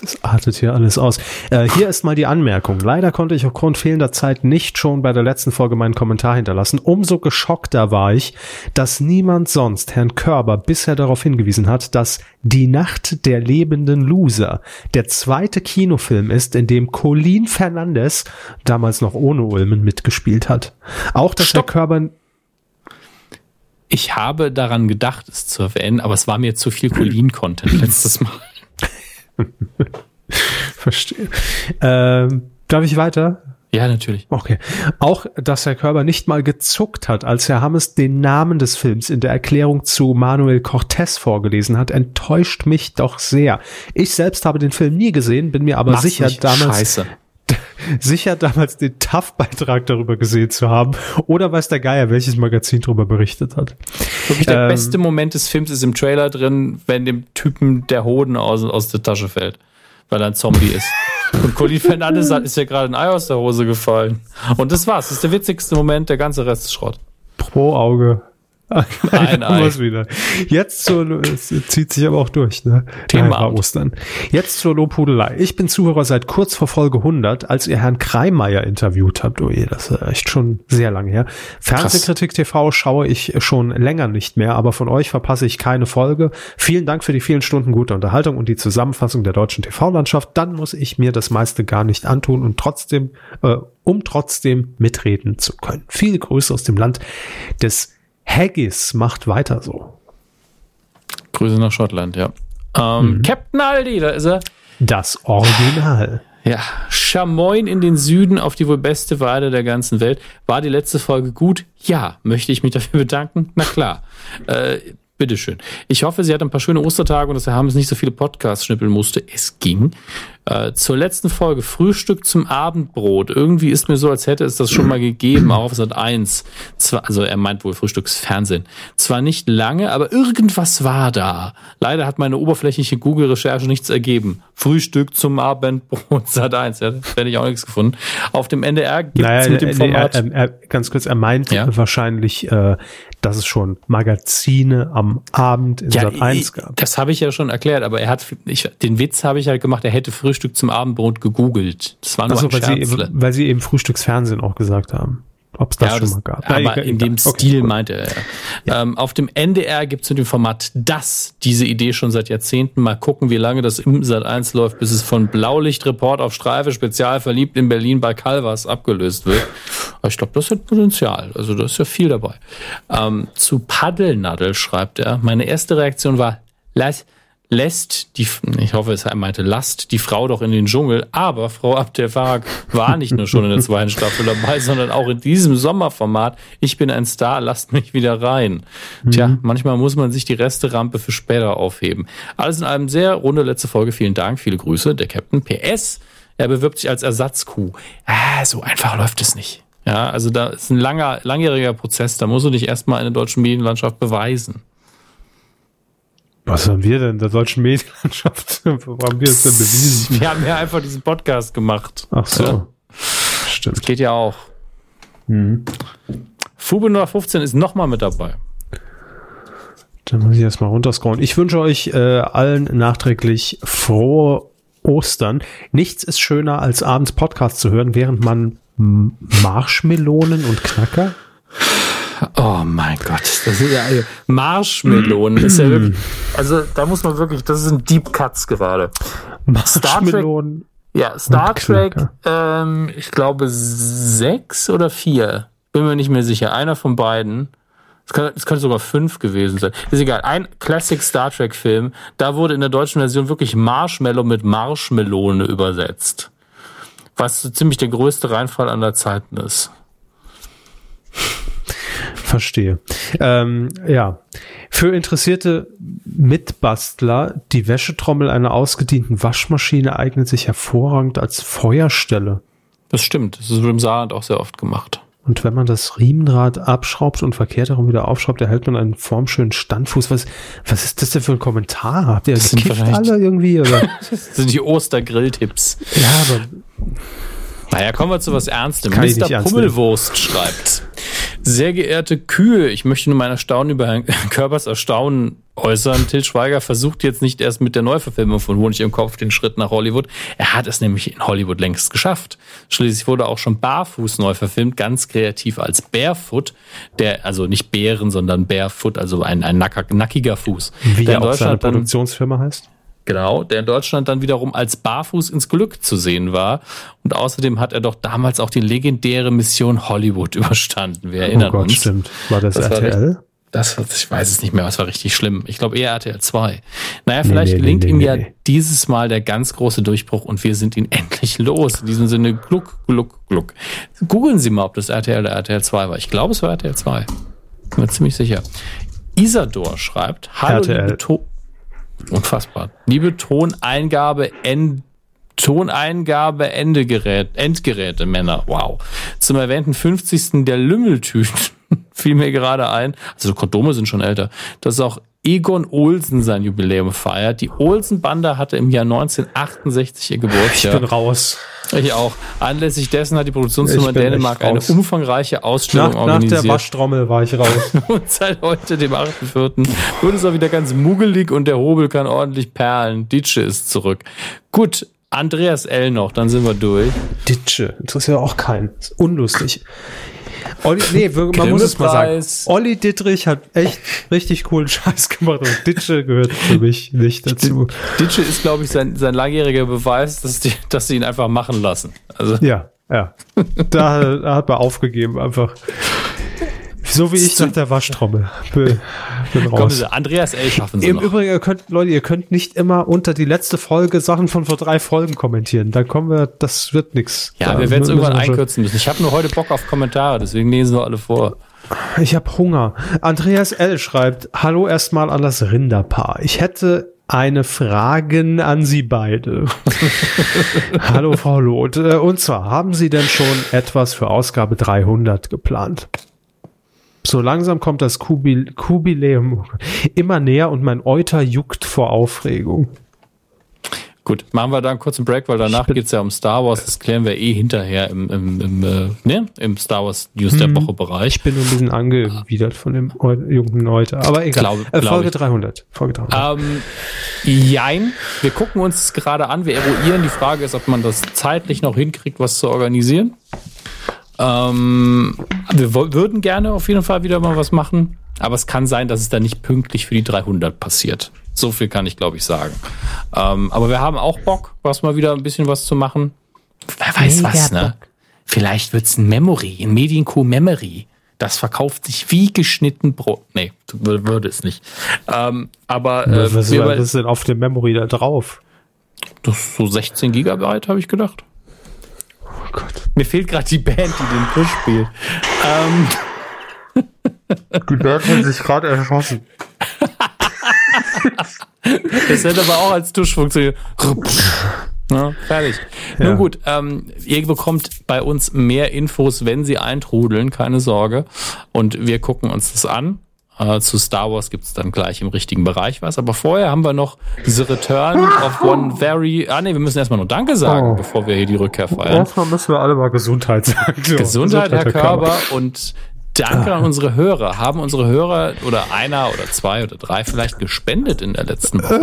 Das artet hier alles aus. Äh, hier ist mal die Anmerkung. Leider konnte ich aufgrund fehlender Zeit nicht schon bei der letzten Folge meinen Kommentar hinterlassen. Umso geschockter war ich, dass niemand sonst Herrn Körber bisher darauf hingewiesen hat, dass Die Nacht der lebenden Loser der zweite Kinofilm ist, in dem Colin Fernandes, damals noch ohne Ulmen, mitgespielt hat. Auch, dass Stopp. Herr Körber Ich habe daran gedacht, es zu erwähnen, aber es war mir zu viel Colin-Content letztes Mal. Verstehe. Ähm, darf ich weiter? Ja, natürlich. Okay. Auch, dass Herr Körber nicht mal gezuckt hat, als Herr Hammes den Namen des Films in der Erklärung zu Manuel Cortez vorgelesen hat, enttäuscht mich doch sehr. Ich selbst habe den Film nie gesehen, bin mir aber Mach's sicher damals, Scheiße. Sicher damals den TAF-Beitrag darüber gesehen zu haben. Oder weiß der Geier, welches Magazin darüber berichtet hat. Wirklich der Ähm, beste Moment des Films ist im Trailer drin, wenn dem Typen der Hoden aus, aus der Tasche fällt, weil er ein Zombie ist. Und Colin Fernandes hat, ist ja gerade ein Ei aus der Hose gefallen. Und das war's. Das ist der witzigste Moment, der ganze Rest ist Schrott. Pro Auge. Ein Ei. Wieder. Jetzt zur, es zieht sich aber auch durch, ne? Thema. Ostern. Jetzt zur Lobhudelei. Ich bin Zuhörer seit kurz vor Folge 100, als ihr Herrn Kreimeier interviewt habt. Oh je, das ist echt schon sehr lange her. Fernsehkritik TV schaue ich schon länger nicht mehr, aber von euch verpasse ich keine Folge. Vielen Dank für die vielen Stunden gute Unterhaltung und die Zusammenfassung der deutschen TV-Landschaft. Dann muss ich mir das meiste gar nicht antun und trotzdem, äh, um trotzdem mitreden zu können. Viele Grüße aus dem Land des Haggis. Macht weiter so. Grüße nach Schottland, ja. Ähm, Mhm. Captain Aldi, da ist er. Das Original. Ja, Chamoin in den Süden auf die wohl beste Weide der ganzen Welt. War die letzte Folge gut? Ja. Möchte ich mich dafür bedanken? Na klar. Äh, bitteschön. Ich hoffe, Sie hat ein paar schöne Ostertage und dass Herr Hammes nicht so viele Podcasts schnippeln musste. Es ging. Äh, zur letzten Folge, Frühstück zum Abendbrot. Irgendwie ist mir so, als hätte es das schon mal gegeben, auch auf Sat 1. Zwar, also er meint wohl Frühstücksfernsehen. Zwar nicht lange, aber irgendwas war da. Leider hat meine oberflächliche Google-Recherche nichts ergeben. Frühstück zum Abendbrot Sat 1. Ja, da hätte ich auch nichts gefunden. Auf dem NDR gibt's Naja, mit dem nee, Format. er, er, ganz kurz, er meint Ja? wahrscheinlich, äh, dass es schon Magazine am Abend in Sat 1 ich- gab. Das habe ich ja schon erklärt, aber er hat, ich, den Witz habe ich halt gemacht, er hätte Frühstück zum Abendbrot gegoogelt. Das war nur Achso, ein weil sie, Scherzle. weil sie eben Frühstücksfernsehen auch gesagt haben. Ob es das Ja, schon das, mal gab. aber in dem. Okay, Stil gut. meinte er. Ja. Ähm, auf dem NDR gibt es mit dem Format Das diese Idee schon seit Jahrzehnten. Mal gucken, wie lange das im Sat 1 läuft, bis es von Blaulichtreport auf Streife Spezial verliebt in Berlin bei Calvas abgelöst wird. Aber ich glaube, das hat Potenzial. Also da ist ja viel dabei. Ähm, zu Paddelnadel schreibt er. Meine erste Reaktion war, lass, lässt die, ich hoffe, es meinte, lasst die Frau doch in den Dschungel. Aber Frau Abdelfarag war nicht nur schon in der zweiten Staffel dabei, sondern auch in diesem Sommerformat. Ich bin ein Star, lasst mich wieder rein. Tja, manchmal muss man sich die Resterampe für später aufheben. Alles in allem sehr runde letzte Folge. Vielen Dank, viele Grüße. Der Captain PS. Er bewirbt sich als Ersatzkuh. Ah, so einfach läuft es nicht. Ja, also da ist ein langer, langjähriger Prozess. Da musst du dich erstmal in der deutschen Medienlandschaft beweisen. Was haben wir denn in der deutschen Medienlandschaft? Wo haben wir es denn bewiesen? Wir haben ja einfach diesen Podcast gemacht. Ach so. Ja. Stimmt. Geht ja auch. Fube 15 ist nochmal mit dabei. Dann muss ich erstmal runterscrollen. Ich wünsche euch äh, allen nachträglich frohe Ostern. Nichts ist schöner, als abends Podcast zu hören, während man Marshmelonen und Knacker. Oh mein Gott, das ist ja Marshmelonen ist ja wirklich, also da muss man wirklich, das sind Deep Cuts gerade. Star Trek- Marshmelonen. Ja, Star Trek, ähm, ich glaube sechs oder vier, bin mir nicht mehr sicher, einer von beiden. Es könnte, könnte sogar fünf gewesen sein. Ist egal. Ein Classic Star Trek Film, da wurde in der deutschen Version wirklich Marshmallow mit Marshmelone übersetzt. Was so ziemlich der größte Reinfall aller Zeiten ist. Verstehe. Ähm, ja. Für interessierte Mitbastler, die Wäschetrommel einer ausgedienten Waschmaschine eignet sich hervorragend als Feuerstelle. Das stimmt. Das wird im Saarland auch sehr oft gemacht. Und wenn man das Riemenrad abschraubt und verkehrt herum wieder aufschraubt, erhält man einen formschönen Standfuß. Was, was ist das denn für ein Kommentar? Habt ihr Das sind gekifft alle irgendwie? Oder? Das sind die Ostergrilltipps. ja, aber Naja, kommen wir zu was Ernstem. Mr. ernst Pummelwurst schreibt. Sehr geehrte Kühe, ich möchte nur mein Erstaunen über Herrn Körpers Erstaunen äußern. Til Schweiger versucht jetzt nicht erst mit der Neuverfilmung von Honig im Kopf den Schritt nach Hollywood. Er hat es nämlich in Hollywood längst geschafft. Schließlich wurde auch schon Barfuß neu verfilmt, ganz kreativ als Barefoot, der, also nicht Bären, sondern Barefoot, also ein, ein nackiger Fuß. Wie der er in auch seine Deutschland dann, Produktionsfirma heißt? Genau, der in Deutschland dann wiederum als Barfuß ins Glück zu sehen war. Und außerdem hat er doch damals auch die legendäre Mission Hollywood überstanden. Wir erinnern oh Gott, uns. stimmt. War das, Das war RTL? Das, ich weiß es nicht mehr, das war richtig schlimm. Ich glaube eher RTL 2. Naja, vielleicht nee, nee, gelingt nee, ihm ja dieses Mal der ganz große Durchbruch und wir sind ihn endlich los. In diesem Sinne, gluck, gluck, gluck. Googeln Sie mal, ob das RTL oder RTL 2 war. Ich glaube, es war RTL 2. Bin mir ziemlich sicher. Isador schreibt, Hallo, RTL. liebe to Unfassbar. Liebe Toneingabe, End Toneingabe, Endegerät, Endgeräte, Männer. Wow. Zum erwähnten 50. der Lümmeltüten fiel mir gerade ein. Also Kondome sind schon älter. Dass auch Egon Olsen sein Jubiläum feiert. Die Olsen-Bande hatte im Jahr 1968 ihr Ich bin Geburtstag. raus. Ich auch. Anlässlich dessen hat die Produktionsfirma Dänemark eine umfangreiche Ausstellung Nach, nach der organisiert. Waschtrommel war ich raus. Und seit heute, dem 8.4., wird es auch wieder ganz muggelig und der Hobel kann ordentlich perlen. Ditsche ist zurück. Gut, Andreas L. noch, dann sind wir durch. Ditsche. Interessiert auch keinen. Ist unlustig. Olli, nee, man muss es mal sagen. Olli Dittrich hat echt richtig coolen Scheiß gemacht und Ditsche gehört für mich nicht dazu. Ditsche ist, glaube ich, sein, sein langjähriger Beweis, dass, die, dass sie ihn einfach machen lassen. Also, Ja, ja. Da, da hat man aufgegeben einfach. So wie ich nach der Waschtrommel. Bin, bin kommen raus. Sie, Andreas L. schaffen sie Im noch. Übrigen, ihr könnt, Leute, ihr könnt nicht immer unter die letzte Folge Sachen von vor drei Folgen kommentieren. Dann kommen wir, das wird nix. Ja, Da wir werden es müssen irgendwann einkürzen müssen. Ich habe nur heute Bock auf Kommentare, deswegen lesen wir alle vor. Ich habe Hunger. Andreas L. schreibt, hallo erstmal an das Rinderpaar. Ich hätte eine Fragen an Sie beide. hallo Frau Loth. Äh, Und zwar, haben Sie denn schon etwas für Ausgabe 300 geplant? So langsam kommt das Kubil Kubiläum immer näher und mein Euter juckt vor Aufregung. Gut, machen wir da einen kurzen Break, weil danach bin- geht's ja um Star Wars. Das klären wir eh hinterher im, im, im, äh, ne? im Star Wars News der Woche Bereich. Ich bin nur ein bisschen angewidert von dem jungen Euter. Aber egal. Glaube- äh, Folge ich. 300. Folge 300. Ähm, jein. Wir gucken uns gerade an, wir eruieren. Die Frage ist, ob man das zeitlich noch hinkriegt, was zu organisieren. Ähm, wir würden gerne auf jeden Fall wieder mal was machen, aber es kann sein, dass es dann nicht pünktlich für die 300 passiert. So viel kann ich, glaube ich, sagen. Ähm, aber wir haben auch Bock, was mal wieder ein bisschen was zu machen. Wer weiß Mega was, ne? Vielleicht wird's ein Memory, ein Medienco Memory. Das verkauft sich wie geschnitten Brot. Nee, wür- würde es nicht. Ähm, aber äh, was ist denn auf dem Memory da drauf? das ist so 16 Gigabyte, habe ich gedacht. Gott. Mir fehlt gerade die Band, die den Push spielt. Ähm, Die Band hat sich gerade erschossen. das hätte aber auch als Tusch funktioniert. Na, fertig. Ja. Nun gut, ähm, ihr bekommt bei uns mehr Infos, wenn sie eintrudeln, keine Sorge. Und wir gucken uns das an. Äh, zu Star Wars gibt's dann gleich im richtigen Bereich was. Aber vorher haben wir noch The Return of One Very. Ah nee, wir müssen erstmal nur Danke sagen, Oh. bevor wir hier die Rückkehr feiern. Erstmal müssen wir alle mal Gesundheit sagen. So, Gesundheit, Herr Körper. Körber, und danke an unsere Hörer. Haben unsere Hörer oder einer oder zwei oder drei vielleicht gespendet in der letzten Woche?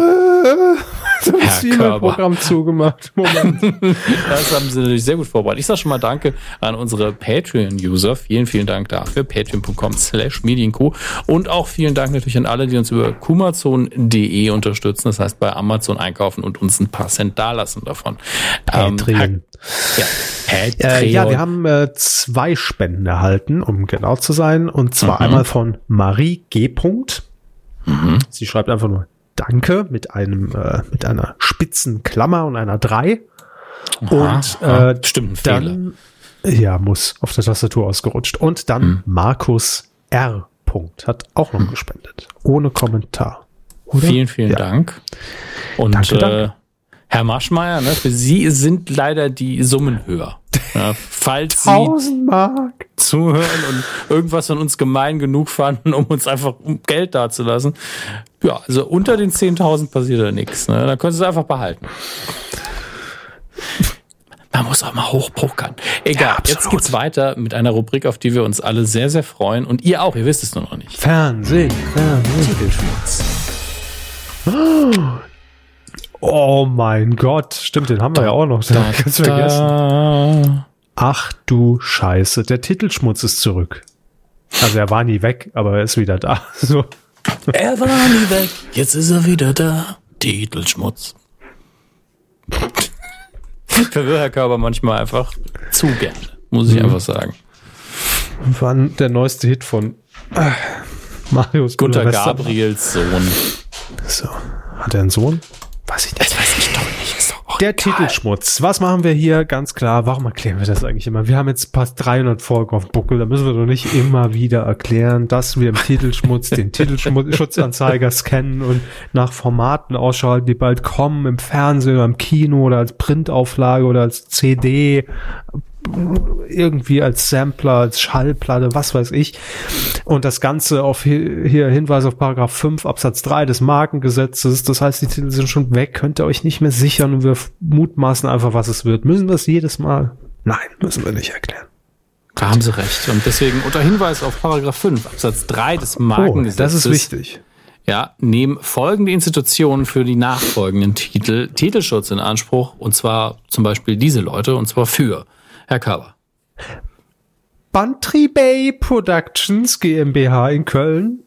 Das Herr E-Mail Körber. Programm zugemacht. Moment. Das haben sie natürlich sehr gut vorbereitet. Ich sage schon mal Danke an unsere Patreon-User. Vielen, vielen Dank dafür. Patreon.com slash Medienkuh. Und auch vielen Dank natürlich an alle, die uns über kumazon.de unterstützen. Das heißt, bei Amazon einkaufen und uns ein paar Cent dalassen davon. Ähm, Patreon. ja, Äh, Patreon. ja, wir haben äh, zwei Spenden erhalten, um genau zu sein. Und zwar Mhm. einmal von Marie G. Punkt. Sie schreibt einfach nur Danke mit einem äh, mit einer spitzen Klammer und einer 3. Und äh, stimmt, Fehler. dann ja, muss auf der Tastatur ausgerutscht. Und dann Mhm. Markus R. Punkt hat auch noch gespendet. Ohne Kommentar. Oder? Vielen, vielen Ja. Dank. Und Danke, Äh, danke. Herr Maschmeyer, ne, für Sie sind leider die Summen höher. Ja, falls Sie 1000 Mark. zuhören und irgendwas von uns gemein genug fanden, um uns einfach Geld dazulassen. Ja, also unter den 10.000 passiert da nichts. Ne? Dann können Sie es einfach behalten. Man muss auch mal hochpokern. Egal, Ja, jetzt geht's weiter mit einer Rubrik, auf die wir uns alle sehr, sehr freuen. Und ihr auch, ihr wisst es nur noch nicht. Fernsehen, Fernsehen. Titelschmutz. Oh mein Gott, stimmt, den haben wir ja auch noch. Da, Ganz vergessen. da. Ach du Scheiße, der Titelschmutz ist zurück. Also er war nie weg, aber er ist wieder da. So. Er war nie weg, jetzt ist er wieder da. Titelschmutz. Verwirrt Herr Körper manchmal einfach zu gerne, muss ich einfach sagen. Wann der neueste Hit von äh, Marius Gunter. Gabriels Sohn. So. Hat er einen Sohn? Weiß ich nicht. Das weiß ich doch nicht. Ist doch Der egal. Titelschmutz. Was machen wir hier? Ganz klar. Warum erklären wir das eigentlich immer? Wir haben jetzt fast 300 Folgen auf dem Buckel. Da müssen wir doch nicht immer wieder erklären, dass wir im Titelschmutz den Titelschutzanzeiger scannen und nach Formaten ausschalten, die bald kommen im Fernsehen oder im Kino oder als Printauflage oder als CD irgendwie als Sampler, als Schallplatte, was weiß ich. Und das Ganze auf hi- hier Hinweis auf Paragraph 5 Absatz 3 des Markengesetzes. Das heißt, die Titel sind schon weg, könnt ihr euch nicht mehr sichern und wir mutmaßen einfach, was es wird. Müssen wir es jedes Mal? Nein, müssen wir nicht erklären. Da haben Sie recht. Und deswegen unter Hinweis auf Paragraph 5 Absatz 3 des Oh, Markengesetzes. das ist wichtig. Ja, nehmen folgende Institutionen für die nachfolgenden Titel Titelschutz in Anspruch. Und zwar zum Beispiel diese Leute. Und zwar für Herr Körber. Bantry Bay Productions GmbH in Köln.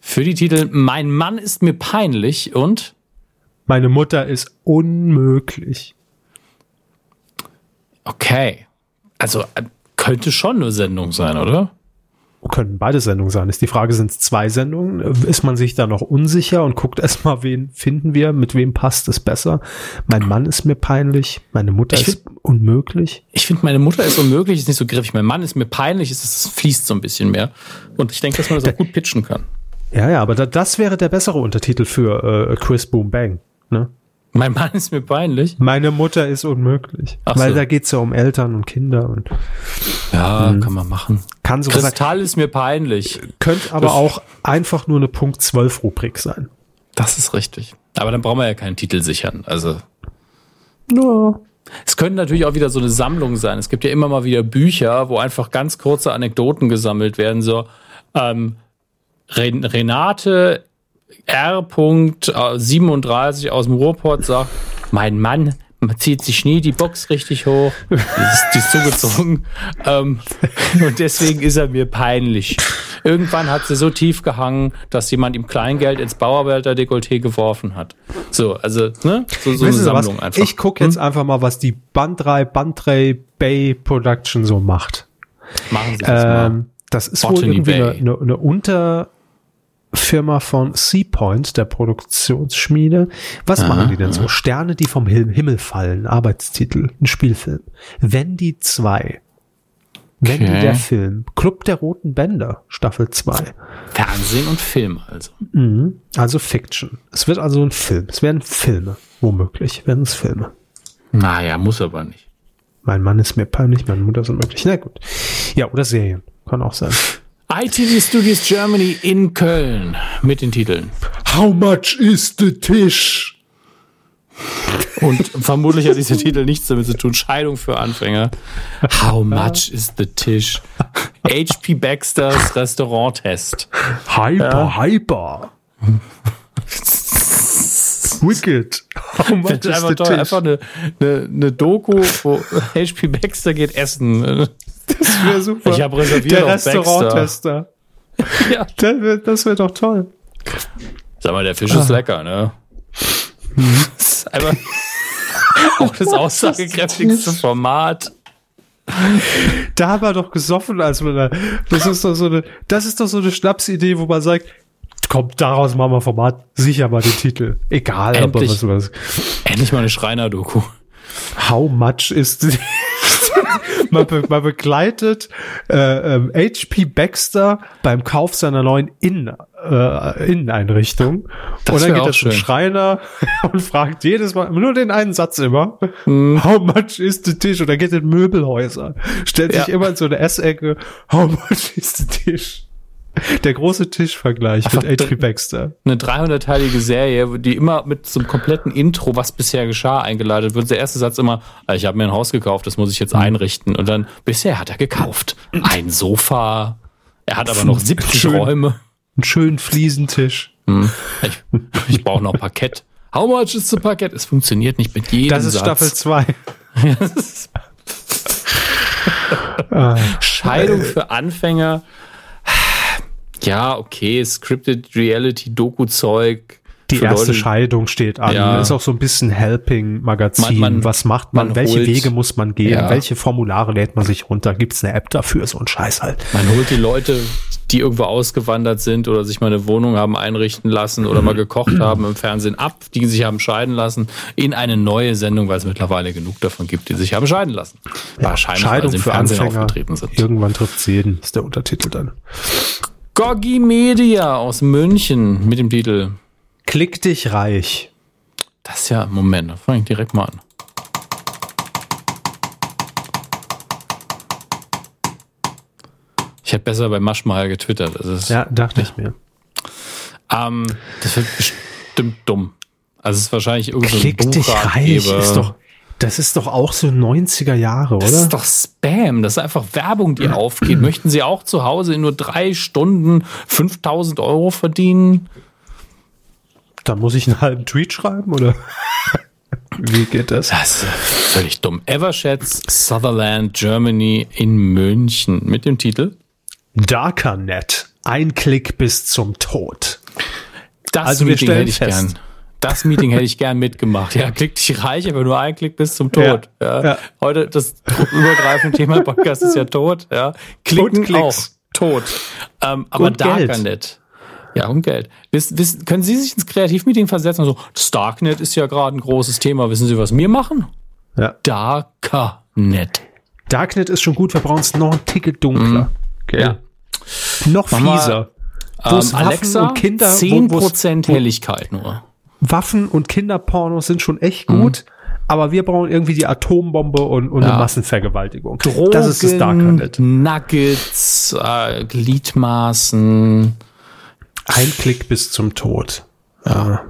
Für die Titel Mein Mann ist mir peinlich und Meine Mutter ist unmöglich. okay. Also äh, könnte schon eine Sendung sein, oder? Können beide Sendungen sein. Ist die Frage, sind es zwei Sendungen? Ist man sich da noch unsicher und guckt erstmal, wen finden wir, mit wem passt es besser? Mein Mann ist mir peinlich, meine Mutter Ich ist unmöglich. Ich finde, meine Mutter ist unmöglich, ist nicht so griffig. Mein Mann ist mir peinlich, es es fließt so ein bisschen mehr. Und ich denke, dass man das auch gut pitchen kann. Ja, ja, aber da, das wäre der bessere Untertitel für äh, Chris Boom Bang. Ne? Mein Mann ist mir peinlich. Meine Mutter ist unmöglich. Ach Weil so. da geht's ja um Eltern und Kinder und Ja, kann man machen. kann sein. Kristall ist mir peinlich. Könnte aber auch einfach nur eine Punkt 12 Rubrik sein. Das ist richtig. Aber dann brauchen wir ja keinen Titel sichern. Also Ja. Es könnte natürlich auch wieder so eine Sammlung sein. Es gibt ja immer mal wieder Bücher, wo einfach ganz kurze Anekdoten gesammelt werden. So ähm, Ren Renate R. 37 aus dem Ruhrpott sagt, mein Mann zieht sich nie die Box richtig hoch. Die ist, die ist zugezogen. ähm, und deswegen ist er mir peinlich. Irgendwann hat sie so tief gehangen, dass jemand ihm Kleingeld ins Bauarbeiter-Dekolleté geworfen hat. So, also, ne? So, so eine Sie was? Sammlung einfach. Ich gucke jetzt einfach mal, was die Bandrei, Bandrei Bay Production so macht. Machen Sie das mal. Ähm, das ist wohl Botany irgendwie eine, eine, eine Unterfirma von Seapoint, der Produktionsschmiede. Was machen die denn so? Sterne, die vom Him- Himmel fallen. Arbeitstitel. Ein Spielfilm. Wendy 2. Wendy Okay. der Film. Club der Roten Bänder. Staffel 2. Fernsehen und Film also. Mhm. Also Fiction. Es wird also ein Film. Es werden Filme. Womöglich werden es Filme. Naja, muss aber nicht. Mein Mann ist mir peinlich, meine Mutter ist unmöglich. Na gut. Ja, oder Serien. Kann auch sein. ITV Studios Germany in Köln mit den Titeln. How much is the Tisch? Und vermutlich hat dieser Titel nichts damit zu tun. Scheidung für Anfänger. How much is the Tisch? HP Baxters Restauranttest. Hyper, hyper. Wicked. How much is einfach the. Tisch? Einfach eine, eine, eine Doku, wo HP Baxter geht essen. Das wäre super. Ich hab reserviert Der auf Restauranttester. Ja. Das wäre das wär doch toll. Sag mal, der Fisch ist lecker, ne? Das ist einfach auch das aussagekräftigste Format. Da haben wir doch gesoffen, als wir da. Das ist doch so eine, das ist doch so eine Schnapsidee, wo man sagt, kommt daraus machen wir Format, sicher mal den Titel. Egal, aber Endlich. was, was. Endlich mal eine Schreiner-Doku. How much ist man, be man begleitet äh, ähm, HP Baxter beim Kauf seiner neuen Innen, äh, Inneneinrichtung. Das und dann geht er zum. Schreiner und fragt jedes Mal nur den einen Satz immer. Hm. How much is the Tisch? Und dann geht er in Möbelhäuser. Stellt sich Ja. immer in so eine Essecke. How much is the Tisch? Der große Tischvergleich Einfach mit H.P. Baxter. Eine 300-teilige Serie, die immer mit so einem kompletten Intro, was bisher geschah, eingeleitet wird. Der erste Satz immer, "Ah, ich habe mir ein Haus gekauft, das muss ich jetzt einrichten. Und dann, bisher hat er gekauft. Ein Sofa. Er hat aber noch 70 Schön. Räume. Einen schönen Fliesentisch. Ich, ich brauche noch Parkett. How much is the Parkett? Es funktioniert nicht mit jedem Das ist Satz. Staffel 2. Scheidung für Anfänger. Ja, okay, Scripted Reality, Doku-Zeug. Die für erste Leute- Scheidung steht an. Ja. Ist auch so ein bisschen Helping-Magazin. Was macht man? man Welche holt- Wege muss man gehen? Ja. Welche Formulare lädt man sich runter? Gibt es eine App dafür? So ein Scheiß halt. Man holt die Leute, die irgendwo ausgewandert sind oder sich mal eine Wohnung haben einrichten lassen oder mal gekocht haben im Fernsehen ab, die sich haben scheiden lassen, in eine neue Sendung, weil es mittlerweile genug davon gibt, die sich haben scheiden lassen. Wahrscheinlich, weil Scheidung sie im für Fernsehen Anfänger. aufgetreten sind. Irgendwann trifft jeden, ist der Untertitel dann. Goggi Media aus München mit dem Titel. Klick dich reich. Das ist ja, Moment, da fange ich direkt mal an. Ich hätte besser bei Maschmeyer getwittert. Ist, Ja, dachte ich mir. Ähm, das wird bestimmt dumm. Also es ist wahrscheinlich irgendein Klick dich reich ist doch, das ist doch auch so 90er Jahre, das oder? ist doch Spam. Das ist einfach Werbung, die aufgeht. Möchten Sie auch zu Hause in nur drei Stunden 5000 Euro verdienen? Da muss ich einen halben Tweet schreiben, oder? Wie geht das? Das ist völlig dumm. Eversheds Sutherland Germany in München mit dem Titel Darkernet. Ein Klick bis zum Tod. Das Also wir Meeting stellen hätte ich fest. gern. Das Meeting hätte ich gern mitgemacht. Ja, klick dich reich, aber nur ein Klick bis zum Tod. Ja, ja. Heute das übergreifende Thema Podcast ist ja tot. Ja, klicken Und auch tot. Ähm, aber Und Geld. Darknet. Ja, und Geld. Wiss, wiss, können Sie sich ins Kreativmeeting versetzen und so, das Darknet ist ja gerade ein großes Thema. Wissen Sie, was wir machen? Ja. Darkernet. Darknet ist schon gut, wir brauchen es noch ein Ticket dunkler. Gell? Ja. Noch fieser. Wo es Ähm, Alexa, und Kinder, wo- 10% wo's- wo- Helligkeit nur. Waffen und Kinderpornos sind schon echt gut, aber wir brauchen irgendwie die Atombombe und, und eine Ja. Massenvergewaltigung. Drogen, das ist das Darknet. Nuggets, äh, Gliedmaßen, Ein Klick bis zum Tod. Ja.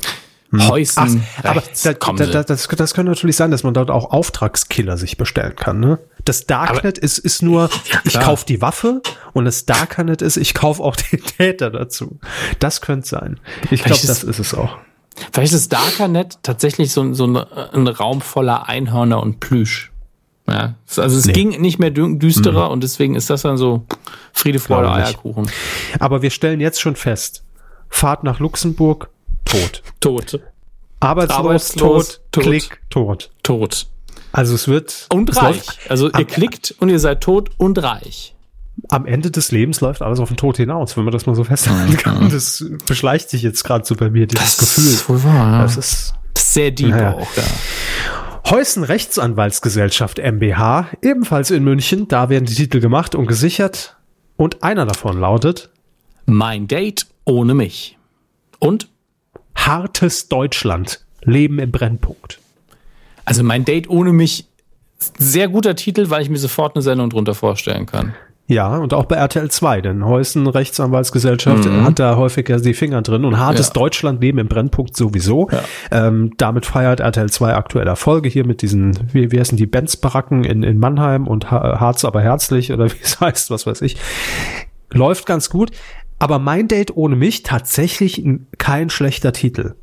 Häusen. aber rechts. da, da, das, das kann natürlich sein, dass man dort auch Auftragskiller sich bestellen kann. Ne? Das Darknet ist, ist nur, ich klar. kaufe die Waffe und das Darknet ist, ich kaufe auch den Täter dazu. Das könnte sein. Ich glaube, das ist es auch. Vielleicht ist Darkernet tatsächlich so, so ein, ein Raum voller Einhörner und Plüsch. Ja, es- also es ging nicht mehr dü- düsterer und deswegen ist das dann so Friede, Freude. Eierkuchen. Aber wir stellen jetzt schon fest, Fahrt nach Luxemburg, tot. Tot. Arbeitslos, tot, tot. Klick, tot. Tot. Also es wird Und reich. Also ihr klickt und ihr seid tot und reich. Am Ende des Lebens läuft alles auf den Tod hinaus, wenn man das mal so festhalten kann. Das beschleicht sich jetzt gerade so bei mir, dieses Gefühl. ist wohl wahr. Ja. Das ist Das ist sehr deep Naja. auch. Ja. Heusen Rechtsanwaltsgesellschaft MBH, ebenfalls in München. Da werden die Titel gemacht und gesichert. Und einer davon lautet Mein Date ohne mich. Und Hartes Deutschland. Leben im Brennpunkt. Also mein Date ohne mich, sehr guter Titel, weil ich mir sofort eine Sendung drunter vorstellen kann. Ja, und auch bei RTL 2, denn Heusen Rechtsanwaltsgesellschaft hat da häufiger die Finger drin und hartes Ja. Deutschland leben im Brennpunkt sowieso. Ähm, damit feiert RTL 2 aktuelle Erfolge hier mit diesen, wie, wie heißen die Benz-Baracken in, in Mannheim und Ha- Harz aber herzlich oder wie es heißt, was weiß ich. Läuft ganz gut. Aber mein Date ohne mich tatsächlich kein schlechter Titel.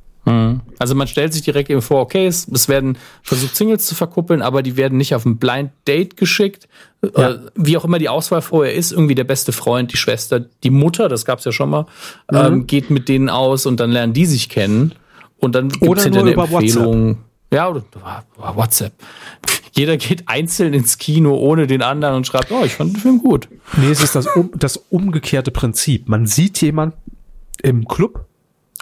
Also man stellt sich direkt eben vor, okay, es, es werden versucht, Singles zu verkuppeln, aber die werden nicht auf ein Blind Date geschickt. Ja. Äh, wie auch immer die Auswahl vorher ist, irgendwie der beste Freund, die Schwester, die Mutter, das gab's ja schon mal, ähm, geht mit denen aus und dann lernen die sich kennen. Und dann gibt's hinter eine über Empfehlung. Ja, oder oder WhatsApp. Jeder geht einzeln ins Kino ohne den anderen und schreibt, oh, ich fand den Film gut. Nee, es ist das, um, das umgekehrte Prinzip. Man sieht jemanden im Club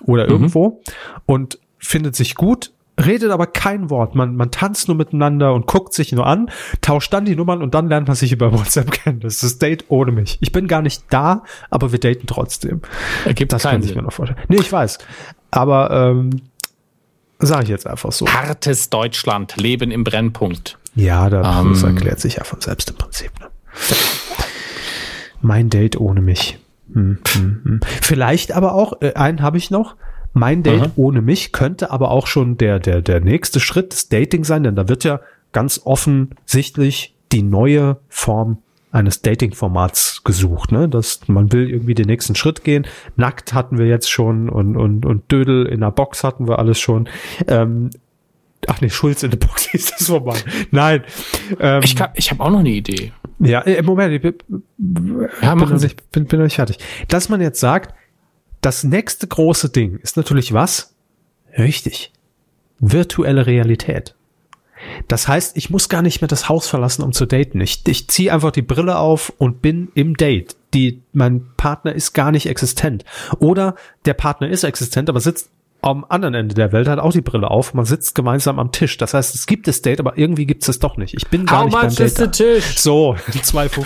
oder irgendwo und findet sich gut, redet aber kein Wort. Man, man tanzt nur miteinander und guckt sich nur an, tauscht dann die Nummern und dann lernt man sich über WhatsApp kennen. Das ist das Date ohne mich. Ich bin gar nicht da, aber wir daten trotzdem. Ergibt Das kann ich Sinn. mir noch vorstellen. Nee, ich weiß. Aber ähm, sage ich jetzt einfach so. Hartes Deutschland, Leben im Brennpunkt. Ja, da, Ähm. das erklärt sich ja von selbst im Prinzip. Ne? Mein Date ohne mich. Hm, hm, hm. Vielleicht aber auch, äh, einen habe ich noch. Mein Date Aha. ohne mich könnte aber auch schon der, der, der nächste Schritt des Dating sein, denn da wird ja ganz offensichtlich die neue Form eines Dating-Formats gesucht, ne? Dass man will irgendwie den nächsten Schritt gehen. Nackt hatten wir jetzt schon und, und, und Dödel in der Box hatten wir alles schon. Ähm, ach nee, Schulz in der Box ist das vorbei. Nein. Ähm, Ich, kann- ich habe auch noch eine Idee. ja, äh, Moment, ich bin, Ja, bin, noch nicht, bin, bin noch nicht fertig. Dass man jetzt sagt, das nächste große Ding ist natürlich was? Richtig. Virtuelle Realität. Das heißt, ich muss gar nicht mehr das Haus verlassen, um zu daten. Ich, ich ziehe einfach die Brille auf und bin im Date. Die, mein Partner ist gar nicht existent. Oder der Partner ist existent, aber sitzt am anderen Ende der Welt, hat auch die Brille auf. Man sitzt gemeinsam am Tisch. Das heißt, es gibt das Date, aber irgendwie gibt es es doch nicht. Ich bin gar How nicht beim much Date. is the da. Tisch? So, 2,50.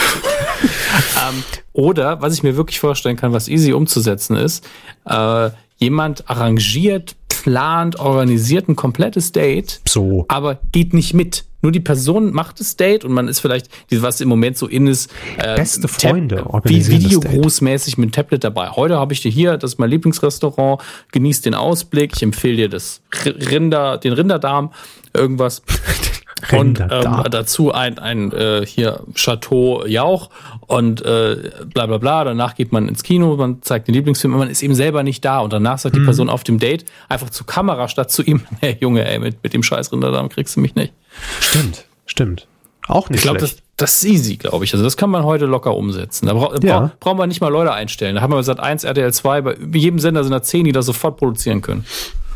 Ähm, oder, was ich mir wirklich vorstellen kann, was easy umzusetzen ist, äh, jemand arrangiert, plant, organisiert ein komplettes Date, So. aber geht nicht mit. Nur die Person macht das Date und man ist vielleicht, was im Moment so in ist, äh, Beste Freunde wie. Videogrußmäßig mit Tablet dabei. Heute habe ich dir hier, das ist mein Lieblingsrestaurant, genieß den Ausblick, ich empfehle dir das Rinder, den Rinderdarm, irgendwas. Und Rinderdarm. ähm, dazu ein, ein äh, hier Chateau Jauch und äh, bla bla bla. Danach geht man ins Kino, man zeigt den Lieblingsfilm, aber man ist eben selber nicht da. Und danach Mhm. sagt die Person auf dem Date einfach zur Kamera statt zu ihm, hey Junge, ey, mit, mit dem scheiß Rinderdarm kriegst du mich nicht. Stimmt, stimmt. Auch nicht Ich glaube, das, schlecht. das ist easy, glaube ich. Also das kann man heute locker umsetzen. Da bra Ja. bra brauchen wir nicht mal Leute einstellen. Da haben wir seit 1 RTL 2, bei jedem Sender sind da 10, die das sofort produzieren können.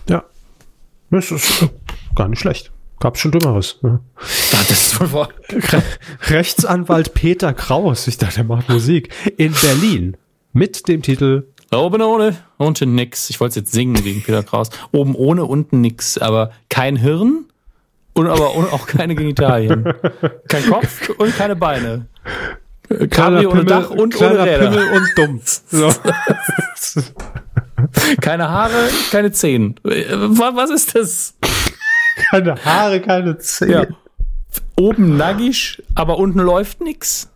ja. Das ist gar nicht schlecht. Gab's schon Dümmeres. Ne? Das ist wohl wahr. Re Rechtsanwalt Peter Kraus, ich dachte, er macht Musik, in Berlin mit dem Titel Oben ohne, unten nix. Ich wollte es jetzt singen wegen Peter Kraus. Oben ohne, unten nix. Aber kein Hirn und aber auch keine Genitalien. Kein Kopf und keine Beine. Äh, Cabrio ohne Dach und ohne Räder. Pimmel und dumm. So. Keine Haare, keine Zehen. Äh, wa- Was ist das? Keine Haare, keine Zähne. Ja. Oben nackig, aber unten läuft nix.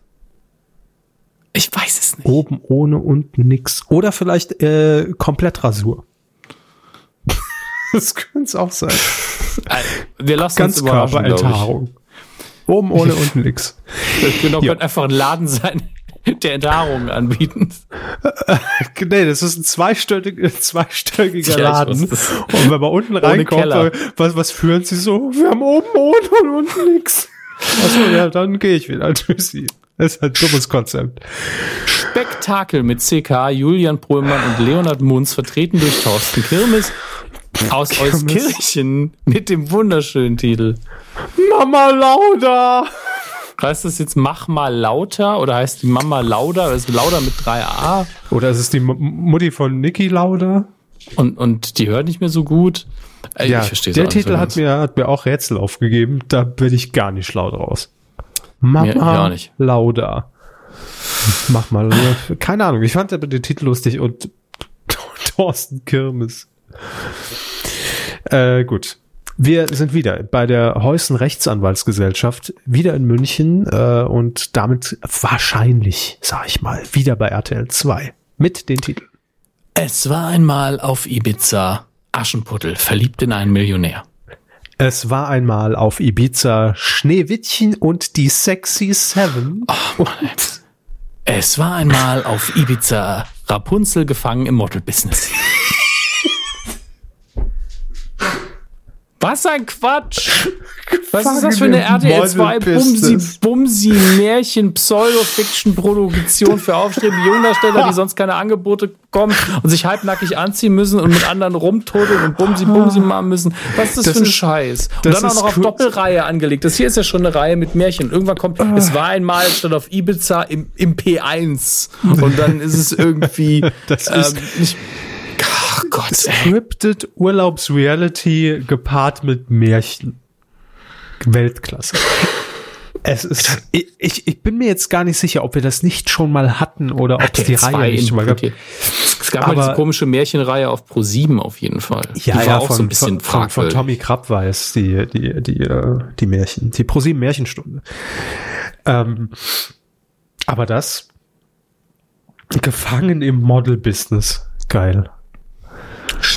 Ich weiß es nicht. Oben ohne, unten nix. Oder vielleicht äh, Komplettrasur. das könnte es auch sein. Äh, Wir lassen uns überraschen. Oben ohne, unten nix. Das genau, Ja. könnte einfach ein Laden sein, der Enthaarungen anbieten. Nee, das ist ein zweistöckiger, zweistöckiger Ja, Laden. Und wenn man unten reinkommt, was, was führen sie so? Wir haben oben ohne und unten nix. Achso, ja, dann gehe ich wieder. Tschüssi. Das ist ein dummes Konzept. Spektakel mit CK, Julian Pohlmann und Leonhard Munz, vertreten durch Thorsten Kirmes aus Kirmes. Euskirchen mit dem wunderschönen Titel. Mama Lauda! Heißt das jetzt Mach mal lauter oder heißt die Mama Lauda? Oder ist Lauda mit 3a? Oder ist es die M Mutti von Niki Lauda? Und, und die hört nicht mehr so gut. Äh, Ja, ich verstehe der Titel hat mir, hat mir auch Rätsel aufgegeben. Da bin ich gar nicht schlau draus. Mama Mir-. Lauda. Mach mal. Keine Ahnung. Ich fand aber den Titel lustig und Thorsten Kirmes. Äh, gut. Wir sind wieder bei der Heusen Rechtsanwaltsgesellschaft, wieder in München äh, und damit wahrscheinlich, sag ich mal, wieder bei RTL 2 mit den Titeln. Es war einmal auf Ibiza. Aschenputtel, verliebt in einen Millionär. Es war einmal auf Ibiza Schneewittchen und die Sexy Seven. Es war einmal auf Ibiza. Rapunzel gefangen im Model-Business. Was ein Quatsch! Was ist das für eine RTL 2 Bumsi. Bumsi Märchen Pseudo-Fiction Produktion für aufstrebende Jungdarsteller, die sonst keine Angebote bekommen und sich halbnackig anziehen müssen und mit anderen rumtodeln und Bumsi Bumsi machen müssen. Was ist das, Das für ein ist- Scheiß? Und dann auch noch auf cool. Doppelreihe angelegt. Das hier ist ja schon eine Reihe mit Märchen. Irgendwann kommt, es war einmal statt auf Ibiza im, im P1 und dann ist es irgendwie Das ist- ähm, nicht, Ach Gott. Scripted Urlaubsreality gepaart mit Märchen. Weltklasse. Es ist, ich, ich, ich bin mir jetzt gar nicht sicher, ob wir das nicht schon mal hatten oder ob es die Reihe nicht mal gab. Es gab mal Aber- diese komische Märchenreihe auf Pro 7 auf jeden Fall. die war auch so ein bisschen von, von, von. Tommy Krapp war es, die, die, die, äh, die Märchen, die ProSieben Märchenstunde. Ähm, aber das Gefangen im Model-Business. Geil.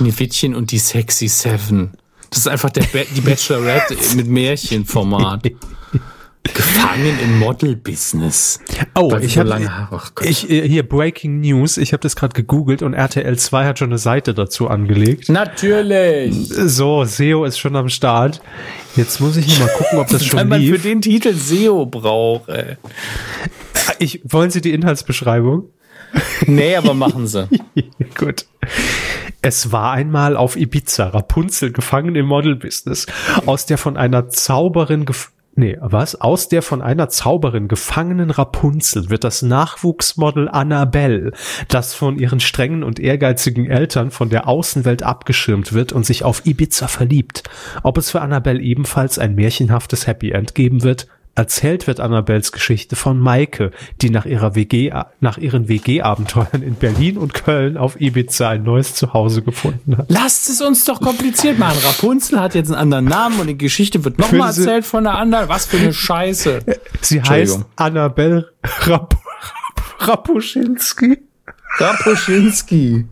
Schneewittchen und die Sexy Seven. Das ist einfach der ba die Bachelorette mit Märchenformat. Gefangen im Model-Business. Oh, Weil ich so habe lange Haare- Ach Gott. ich, äh, hier Breaking News. Ich habe das gerade gegoogelt und RTL 2 hat schon eine Seite dazu angelegt. Natürlich. So, SEO ist schon am Start. Jetzt muss ich hier mal gucken, ob das Weil schon man für den Titel SEO braucht. Ey. Ich, wollen Sie die Inhaltsbeschreibung? Nee, aber machen sie. Gut. Es war einmal auf Ibiza Rapunzel gefangen im Model-Business, aus der von einer Zauberin gef Nee, was? Aus der von einer Zauberin gefangenen Rapunzel wird das Nachwuchsmodel Annabelle, das von ihren strengen und ehrgeizigen Eltern von der Außenwelt abgeschirmt wird und sich auf Ibiza verliebt. Ob es für Annabelle ebenfalls ein märchenhaftes Happy End geben wird? Erzählt wird Annabelles Geschichte von Maike, die nach ihrer WG, nach ihren WG-Abenteuern in Berlin und Köln auf Ibiza ein neues Zuhause gefunden hat. Lasst es uns doch kompliziert machen. Rapunzel hat jetzt einen anderen Namen und die Geschichte wird nochmal erzählt von der anderen. Was für eine Scheiße. Sie heißt. Annabelle Rap Rapuschinski. Rapuschinski.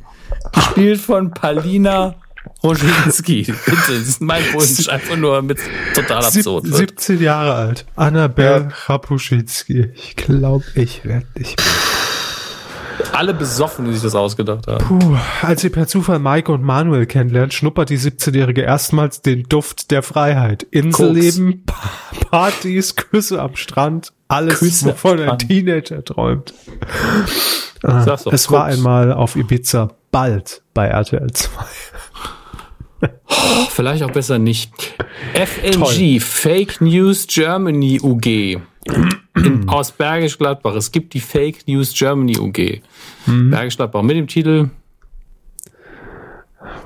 Gespielt von Palina Roschinski. Bitte, das ist mein Wunsch. Einfach nur mit total Sieb absurd wird. 17 Jahre alt. Annabelle Rapuschinski. Ich glaube, ich werde dich. Alle besoffen, die sich das ausgedacht haben. Puh, als sie per Zufall Maike und Manuel kennenlernt, schnuppert die 17-Jährige erstmals den Duft der Freiheit. Inselleben, Pa- Partys, Küsse am Strand, alles, Küsse wovon ein. Teenager träumt. Ah, es war Koks. einmal auf Ibiza, bald bei RTL 2. Vielleicht auch besser nicht. FNG, Fake News Germany UG. In, aus Bergisch Gladbach. Es gibt die Fake News Germany UG. Bergisch Gladbach mit dem Titel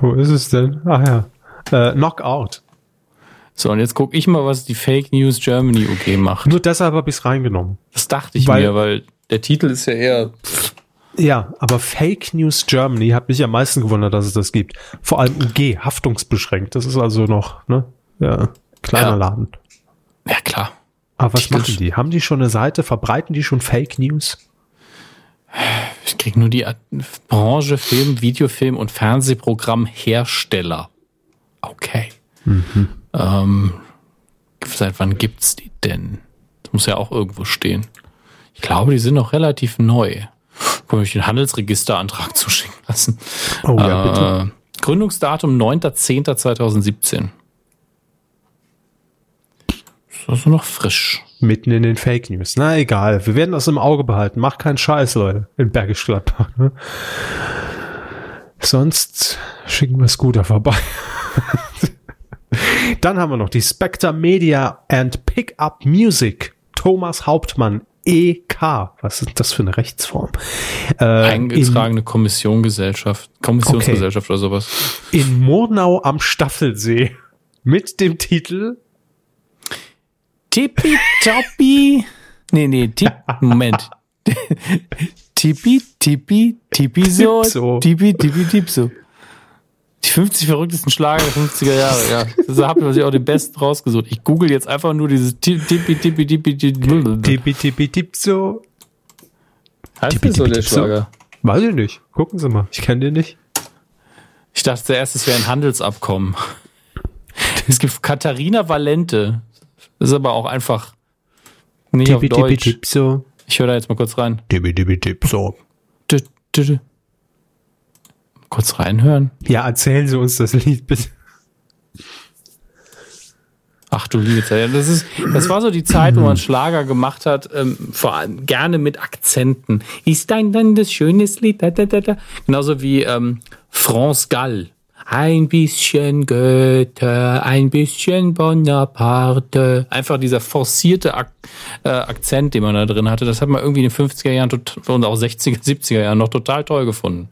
Wo ist es denn? Ach ja. Äh, Knockout. So, und jetzt gucke ich mal, was die Fake News Germany UG macht. Nur deshalb habe ich es reingenommen. Das dachte ich Weil- mir, weil der Titel ist ja eher. Ja, aber Fake News Germany hat mich am meisten gewundert, dass es das gibt. Vor allem UG, haftungsbeschränkt. Das ist also noch, ne? Ja, kleiner Ja. Laden. Ja, klar. Aber was Titel- machen die? Haben die schon eine Seite? Verbreiten die schon Fake News? Ich krieg nur die Branche Film, Videofilm und Fernsehprogramm Hersteller. Okay. Ähm, seit wann gibt's die denn? Das muss ja auch irgendwo stehen. Ich glaube, die sind noch relativ neu. Kann ich den Handelsregisterantrag zuschicken lassen. Oh ja, bitte. Äh, Gründungsdatum 9.10.2017. Ist also noch frisch. Mitten in den Fake News. Na egal, wir werden das im Auge behalten. Macht keinen Scheiß, Leute, in Bergisch Gladbach. Ne? Sonst schicken wir Scooter vorbei. Dann haben wir noch die Spectre Media and Pickup Music. Thomas Hauptmann, EK. Was ist das für eine Rechtsform? Äh, Eingetragene Kommissiongesellschaft, Kommissionsgesellschaft oder sowas. in, in Murnau am Staffelsee. Mit dem Titel Tippitoppi. Nee, nee, tipp, Moment. Tippi, tippi, tippi so, Tipso. tippi, tippi, tipso. Die 50 verrücktesten Schlager der 50er Jahre, ja. Da habt ihr sich auch den besten rausgesucht. Ich google jetzt einfach nur dieses Ti- Tippi, tippi, tippi, tippi. Tippi Tippi Tipso. Heißt das so der. Schlager? Weiß ich nicht. Gucken Sie mal. Ich kenne den nicht. Ich dachte zuerst, es wäre ein Handelsabkommen. Es gibt Katharina Valente. Das ist aber auch einfach nicht auf Tippi Tippi Deutsch. Tipso. Ich höre da jetzt mal kurz rein. Tippi Tippi Tipso. Kurz reinhören. Ja, erzählen Sie uns das Lied bitte. Ach du liebe Zeit. Das, ist, das war so die Zeit, wo man Schlager gemacht hat, ähm, vor allem gerne mit Akzenten. Ist dein dann das schönes Lied? Da, da, da, da. Genauso wie ähm, France Gall. Ein bisschen Goethe, ein bisschen Bonaparte. Einfach dieser forcierte Ak äh, Akzent, den man da drin hatte, das hat man irgendwie in den 50er Jahren und auch 60er, 70er Jahren noch total toll gefunden.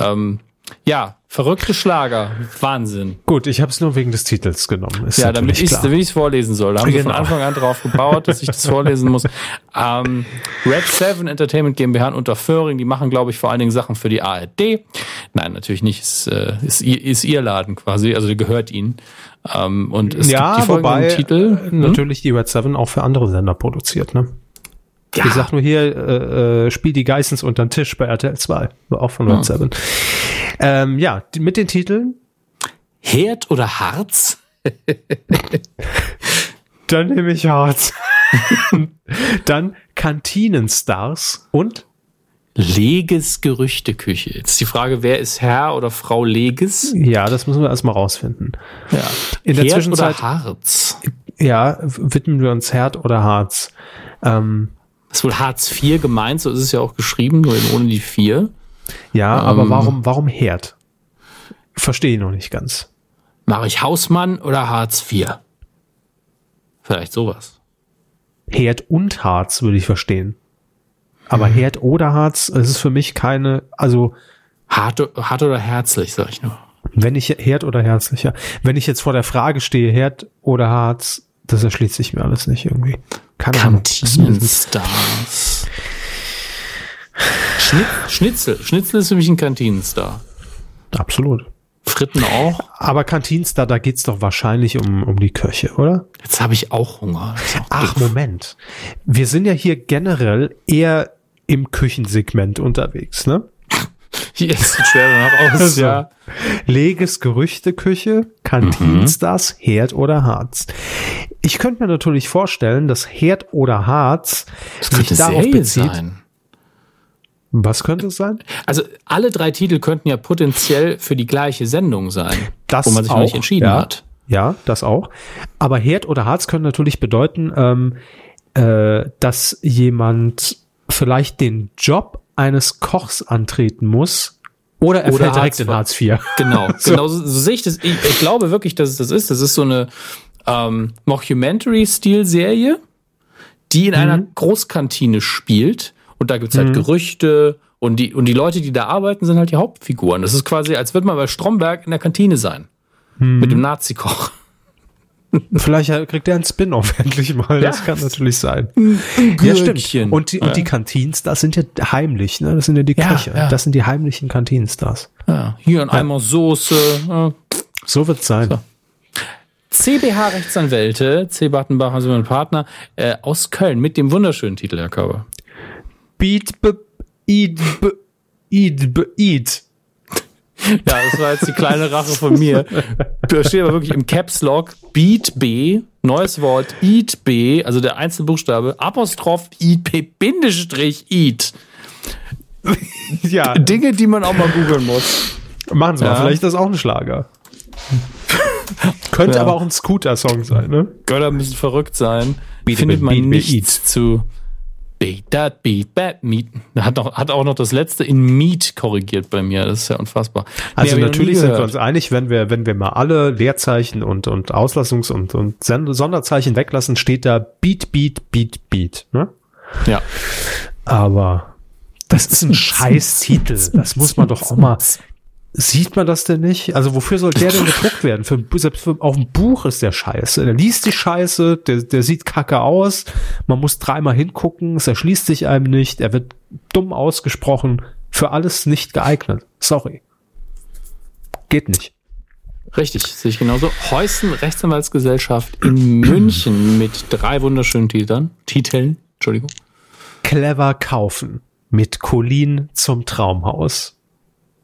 Ähm, ja, verrückte Schlager. Wahnsinn. Gut, ich habe es nur wegen des Titels genommen. Ist Ja, damit ich ich's vorlesen soll. Da haben Genau. von Anfang an drauf gebaut, dass ich das vorlesen muss. Ähm, Red 7 Entertainment GmbH in Unterföhring, die machen, glaube ich, vor allen Dingen Sachen für die ARD. Nein, natürlich nicht. Ist, äh, ist, ihr, ist ihr Laden quasi, also der gehört ihnen. Ähm, und es ja, gibt die folgenden wobei Titel. äh, natürlich die Red 7 auch für andere Sender produziert, ne? Ja. Ich sag nur hier, äh, äh, spiel die Geissens unter den Tisch bei RTL 2. War auch von Red 7. Ähm, ja, mit den Titeln. Herd oder Harz? Dann nehme ich Harz. Dann Kantinenstars und Leges Gerüchteküche. Jetzt die Frage, wer ist Herr oder Frau Leges? Ja, das müssen wir erstmal rausfinden. Ja. In der Zwischenzeit. Oder Harz? Ja, widmen wir uns Herd oder Harz. Ähm, ist wohl Harz IV gemeint, so ist es ja auch geschrieben, nur eben ohne die vier. Ja, ähm, aber warum, warum Herd? Verstehe ich noch nicht ganz. Mache ich Hausmann oder Harz IV? Vielleicht sowas. Herd und Harz würde ich verstehen. Aber mhm. Herd oder Harz, es ist für mich keine, also. Hart, hart oder herzlich, sag ich nur. Wenn ich Herd oder herzlicher. Wenn ich jetzt vor der Frage stehe, Herd oder Harz, das erschließt sich mir alles nicht irgendwie. Keine Kantinenstars. Schnitzel. Schnitzel ist für mich ein Kantinenstar. Absolut. Fritten auch. Aber Kantinstar, da geht's doch wahrscheinlich um, um die Köche, oder? Jetzt habe ich auch Hunger. Auch Ach, doof. Moment. Wir sind ja hier generell eher im Küchensegment unterwegs, ne? Hier ist es schwer danach aus, ja. Leges Gerüchteküche, Kantinstars, mhm. Herd oder Harz. Ich könnte mir natürlich vorstellen, dass Herd oder Harz das sich darauf Serie bezieht. Sein. Was könnte es sein? Also alle drei Titel könnten ja potenziell für die gleiche Sendung sein, das wo man sich auch, noch nicht entschieden ja, hat. Ja, das auch. Aber Herd oder Harz können natürlich bedeuten, ähm, äh, dass jemand vielleicht den Job eines Kochs antreten muss, oder er oder fällt direkt Hartz in Hartz IV. Genau, so. genau so, so sehe ich das. Ich, ich, glaube wirklich, dass es das ist. Das ist so eine ähm, Mockumentary-Stil-Serie, die in mhm. einer Großkantine spielt und da gibt's halt mhm. Gerüchte und die, und die Leute, die da arbeiten, sind halt die Hauptfiguren. Das ist quasi, als würde man bei Stromberg in der Kantine sein. Mhm. Mit dem Nazi-Koch. Vielleicht kriegt er einen Spin-off endlich mal. Ja. Das kann natürlich sein. Ja, stimmt. Und die, und die Kantinstars sind ja heimlich, ne? Das sind ja die ja, Köche. Ja. Das sind die heimlichen Kantinstars. Ja, hier ein Eimer Soße. So wird's sein. So. CBH Rechtsanwälte, C. Battenbach, also mein Partner, äh, aus Köln mit dem wunderschönen Titel, Herr Körber. Beat, be, eat, be, eat, be, eat. Ja, das war jetzt die kleine Rache von mir. Da steht aber wirklich im Caps Lock Beat B, neues Wort, Eat B, also der Einzelbuchstabe, Apostroph Eat B, Bindestrich Eat. Ja. Dinge, die man auch mal googeln muss. Machen Sie ja. mal, vielleicht ist das auch ein Schlager. Könnte ja. aber auch ein Scooter-Song sein, ne? Götter müssen verrückt sein. Beat Findet man beat, nichts beat. zu Beat that beat bad meat. Hat, noch, hat auch noch das letzte in Meat korrigiert bei mir. Das ist ja unfassbar. Also nee, natürlich sind wir uns einig, wenn wir, wenn wir mal alle Leerzeichen und, und Auslassungs- und, und Sonderzeichen weglassen, steht da Beat, Beat, Beat, Beat. Ne? Ja. Aber das ist ein Scheiß-Titel. Das muss man doch auch mal Sieht man das denn nicht? Also wofür soll der denn gedruckt werden? Für, selbst für, auf dem Buch ist der scheiße. Der liest die Scheiße, der, der sieht kacke aus. Man muss dreimal hingucken, es erschließt sich einem nicht, er wird dumm ausgesprochen. Für alles nicht geeignet. Sorry. Geht nicht. Richtig, sehe ich genauso. Heusen Rechtsanwaltsgesellschaft in München mit drei wunderschönen Titeln. Titeln, Entschuldigung. Clever kaufen. Mit Colin zum Traumhaus.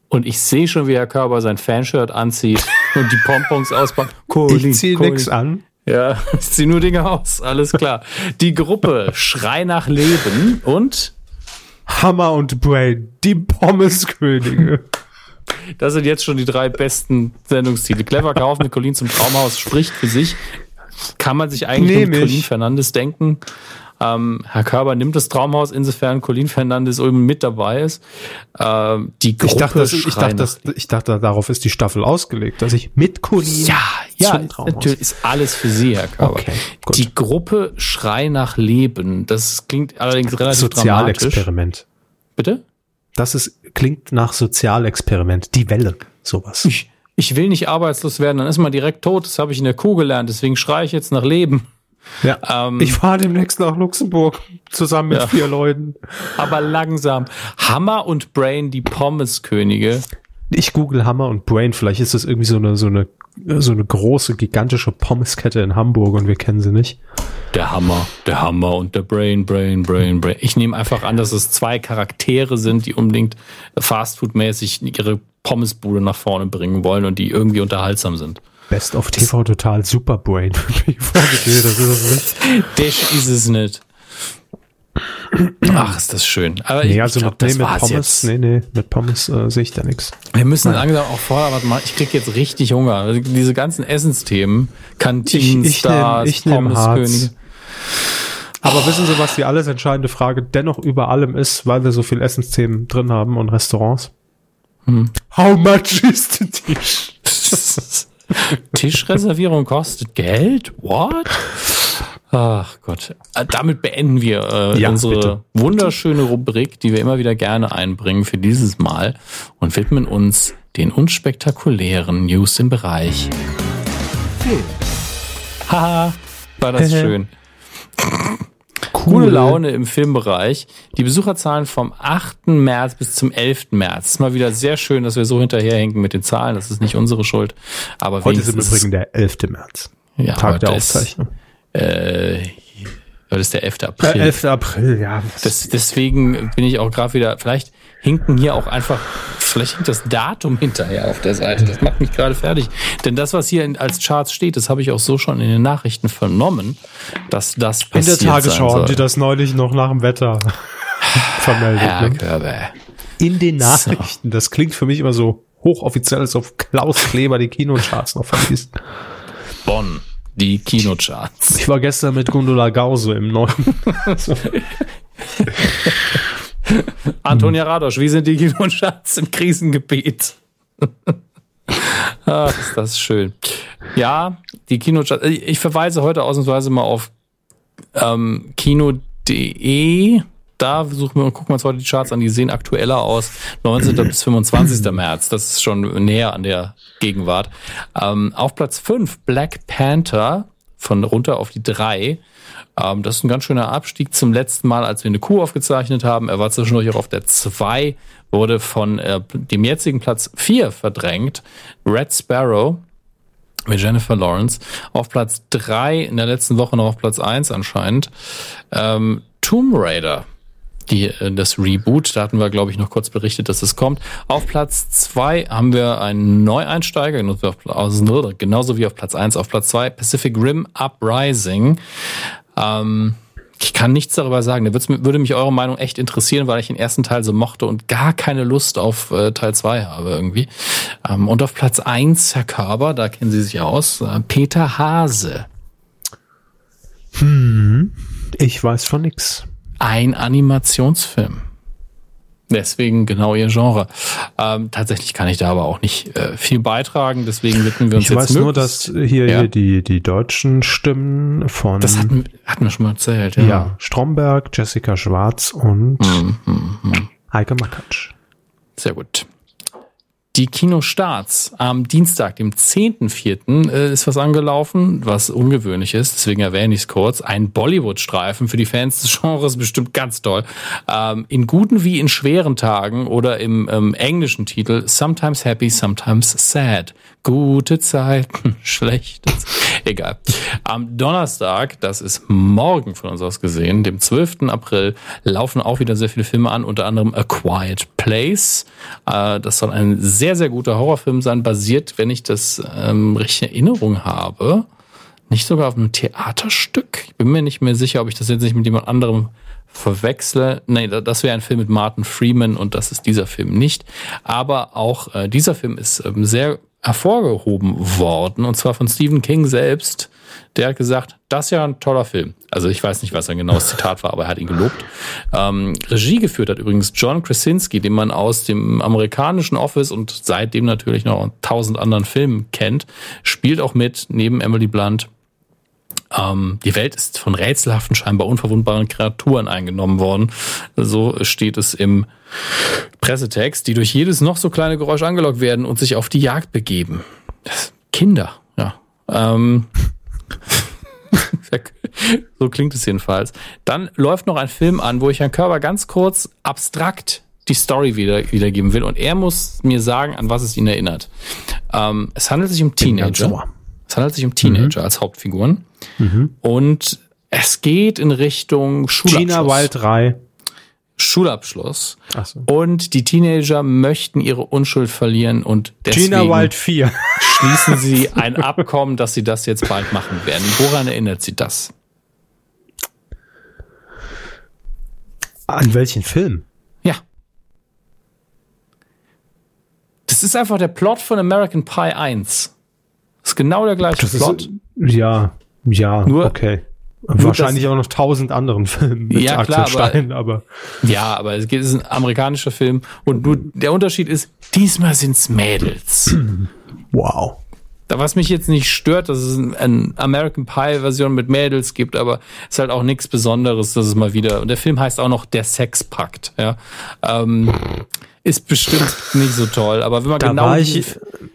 Und ich sehe schon, wie Herr Körber sein Fanshirt anzieht und die Pompons auspackt. Colin, ich zieh Colin. nix an. Ja, ich zieh nur Dinge aus. Alles klar. Die Gruppe Schrei nach Leben und Hammer und Brain, die Pommeskönige. Das sind jetzt schon die drei besten Sendungstitel. Clever Kauf mit Colin zum Traumhaus spricht für sich. Kann man sich eigentlich mit Colin Fernandes denken? Ähm, Herr Körber nimmt das Traumhaus, insofern Colin Fernandes eben mit dabei ist. Ähm, die Gruppe ich dachte, ich, dachte, das, ich dachte, darauf ist die Staffel ausgelegt, dass ich mit Colin ja, ja, natürlich ist alles für Sie, Herr Körber. Okay, gut. Die Gruppe Schrei nach Leben, das klingt allerdings relativ Sozialexperiment. Bitte? Das ist, klingt nach Sozialexperiment. Die Welle, sowas. Ich, ich will nicht arbeitslos werden, dann ist man direkt tot. Das habe ich in der Kuh gelernt. Deswegen schreie ich jetzt nach Leben. Ja. Ähm, ich fahre demnächst nach Luxemburg zusammen mit ja. vier Leuten. Aber langsam. Hammer und Brain, die Pommeskönige. Ich google Hammer und Brain. Vielleicht ist das irgendwie so eine, so eine, so eine große, gigantische Pommeskette in Hamburg und wir kennen sie nicht. der Hammer, der Hammer und der Brain, Brain, Brain, Brain. Ich nehme einfach an, dass es zwei Charaktere sind, die unbedingt Fastfood-mäßig ihre Pommesbude nach vorne bringen wollen und die irgendwie unterhaltsam sind. Best of TV Total Superbrain. das ist es nicht. Das ist es nicht. Ach, ist das schön. Aber nee, ich, also ich glaub, mit, nee, mit Pommes, jetzt. nee, nee, mit Pommes äh, sehe ich da nichts. Wir müssen Nein. langsam auch vorher, warte mal, ich krieg jetzt richtig Hunger. Also diese ganzen Essensthemen, Kantinen, ich, ich Stars, Pommeskönige. Aber wissen Sie, was die alles entscheidende Frage dennoch über allem ist, weil wir so viel Essensthemen drin haben und Restaurants? Hm. How much is the Tisch? Tischreservierung kostet Geld? What? Ach Gott. Äh, damit beenden wir äh, ja, unsere bitte. wunderschöne Rubrik, die wir immer wieder gerne einbringen für dieses Mal und widmen uns den unspektakulären News im Bereich. Film. Haha, war das schön. Cool. Gute Laune im Filmbereich. Die Besucherzahlen vom 8. März bis zum 11. März. Ist mal wieder sehr schön, dass wir so hinterherhinken mit den Zahlen. Das ist nicht unsere Schuld. Aber Heute ist im Übrigen der 11. März. Ja, Tag der Aufzeichnung. Äh, das ist der 11. April. Der 11. April, ja. Das, deswegen bin ich auch gerade wieder, vielleicht hinken hier auch einfach, vielleicht hinkt das Datum hinterher auf der Seite. Das macht mich gerade fertig. Denn das, was hier als Charts steht, das habe ich auch so schon in den Nachrichten vernommen, dass das passiert In der Tagesschau haben die das neulich noch nach dem Wetter vermeldet. Herr ne? Körbe. In den Nachrichten. So. Das klingt für mich immer so hochoffiziell, als ob Klaus Kleber die Kinocharts noch verliest. Bonn die Kinocharts. Ich war gestern mit Gundula Gause im neuen. Antonia Radosch, wie sind die Kinocharts im Krisengebiet? Ach, ist das schön. Ja, die Kinocharts. Ich verweise heute ausnahmsweise mal auf ähm, kino.de da suchen wir und gucken wir uns heute die Charts an. Die sehen aktueller aus. 19. bis 25. März. Das ist schon näher an der Gegenwart. Ähm, auf Platz 5 Black Panther von runter auf die 3. Ähm, das ist ein ganz schöner Abstieg zum letzten Mal, als wir eine Kuh aufgezeichnet haben. Er war zwischendurch auch auf der 2, wurde von äh, dem jetzigen Platz 4 verdrängt. Red Sparrow mit Jennifer Lawrence. Auf Platz 3 in der letzten Woche noch auf Platz 1 anscheinend. Ähm, Tomb Raider die, äh, das Reboot. Da hatten wir, glaube ich, noch kurz berichtet, dass es kommt. Auf Platz zwei haben wir einen Neueinsteiger, genauso wie auf Platz eins. Auf Platz zwei Pacific Rim Uprising. Ähm, ich kann nichts darüber sagen. Da würde mich eure Meinung echt interessieren, weil ich den ersten Teil so mochte und gar keine Lust auf äh, Teil zwei habe irgendwie. Ähm, und auf Platz eins Herr Körber, da kennen Sie sich aus, äh, Peter Hase. Hm, ich weiß von nix ein Animationsfilm. Deswegen genau ihr Genre. Ähm, tatsächlich kann ich da aber auch nicht äh, viel beitragen, deswegen widmen wir uns ich jetzt Ich weiß nur, dass hier, ja. hier die, die deutschen Stimmen von... Das hatten, hatten wir schon mal erzählt, ja. Ja, Stromberg, Jessica Schwarz und mm, mm, mm. Heike Makatsch. Sehr gut. Die Kinostarts am Dienstag, dem 10.4. Äh, ist was angelaufen, was ungewöhnlich ist, deswegen erwähne ich es kurz. Ein Bollywood-Streifen für die Fans des Genres bestimmt ganz toll. Ähm, in guten wie in schweren Tagen oder im ähm, englischen Titel Sometimes Happy, Sometimes Sad. Gute Zeiten, schlechte Zeiten. Egal. Am Donnerstag, das ist morgen von uns aus gesehen, dem 12. April, laufen auch wieder sehr viele Filme an, unter anderem A Quiet Place. Äh, das soll ein sehr, sehr guter Horrorfilm sein, basiert, wenn ich das ähm, richtig in Erinnerung habe, nicht sogar auf einem Theaterstück. Ich bin mir nicht mehr sicher, ob ich das jetzt nicht mit jemand anderem verwechsle. Nee, das wäre ein Film mit Martin Freeman und das ist dieser Film nicht. Aber auch äh, dieser Film ist ähm, sehr hervorgehoben worden, und zwar von Stephen King selbst. Der hat gesagt, das ist ja ein toller Film. Also ich weiß nicht, was ein genaues Zitat war, aber er hat ihn gelobt. Ähm, Regie geführt hat übrigens John Krasinski, den man aus dem amerikanischen Office und seitdem natürlich noch tausend anderen Filmen kennt. Spielt auch mit, neben Emily Blunt. Ähm, die Welt ist von rätselhaften, scheinbar unverwundbaren Kreaturen eingenommen worden. So steht es im Pressetext, die durch jedes noch so kleine Geräusch angelockt werden und sich auf die Jagd begeben. Kinder, ja. Ähm, so klingt es jedenfalls. Dann läuft noch ein Film an, wo ich Herrn Körber ganz kurz abstrakt die Story wieder, wiedergeben will und er muss mir sagen, an was es ihn erinnert. Ähm, es handelt sich um Teenager. Es handelt sich um Teenager mhm. als Hauptfiguren. Mhm. Und Es geht in Richtung Schulabschluss. Gina Wild 3. Schulabschluss. Ach so. Und die Teenager möchten ihre Unschuld verlieren und deswegen Gina Wild 4. schließen sie ein Abkommen, dass sie das jetzt bald machen werden. Woran erinnert sie das? An welchen Film? Ja. Das ist einfach der Plot von American Pie 1. Das ist genau der gleiche Das Plot. ist, ja, ja, Nur- okay. Wahrscheinlich auch noch tausend anderen Filmen mit Ja, Axel klar, aber- Stein, aber, Ja, aber es ist ein amerikanischer Film und nur der Unterschied ist, diesmal sind's Mädels. wow. Da was mich jetzt nicht stört, dass es ein- ein American Pie Version mit Mädels gibt, aber es ist halt auch nichts Besonderes, dass es mal wieder und der Film heißt auch noch Der Sexpakt, ja. Ähm, ist bestimmt nicht so toll, aber wenn man Da genau war ich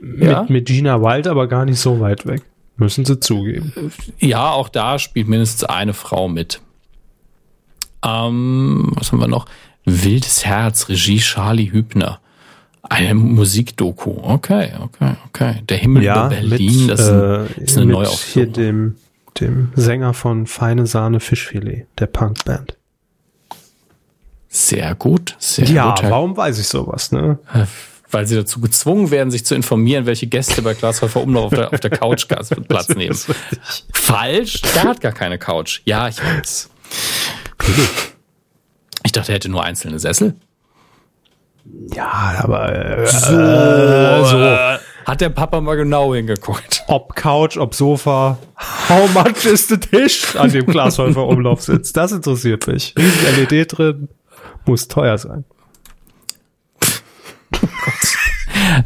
mit, Ja? mit Gina Wild aber gar nicht so weit weg. Müssen sie zugeben. Ja, auch da spielt mindestens eine Frau mit. Ähm, was haben wir noch? Wildes Herz, Regie Charlie Hübner. Eine Musikdoku. Okay, okay, okay. Der Himmel über Berlin, das ist, ein, äh, ist eine mit Neuaufführung. hier dem, dem Sänger von Feine Sahne Fischfilet, der Punkband. Sehr gut, sehr Ja, gut. Herr- warum weiß ich sowas, ne? Weil sie dazu gezwungen werden, sich zu informieren, welche Gäste bei Glashäufer Umlauf auf der, auf der Couch Platz nehmen. Falsch, der hat gar keine Couch. Ja, ich weiß. Ich dachte, er hätte nur einzelne Sessel. Ja, aber äh, So, äh, hat der Papa mal genau hingeguckt. ob Couch, ob Sofa, how much is the dish an dem Glashäufer Umlauf sitzt, das interessiert mich. Riesen LED drin, muss teuer sein.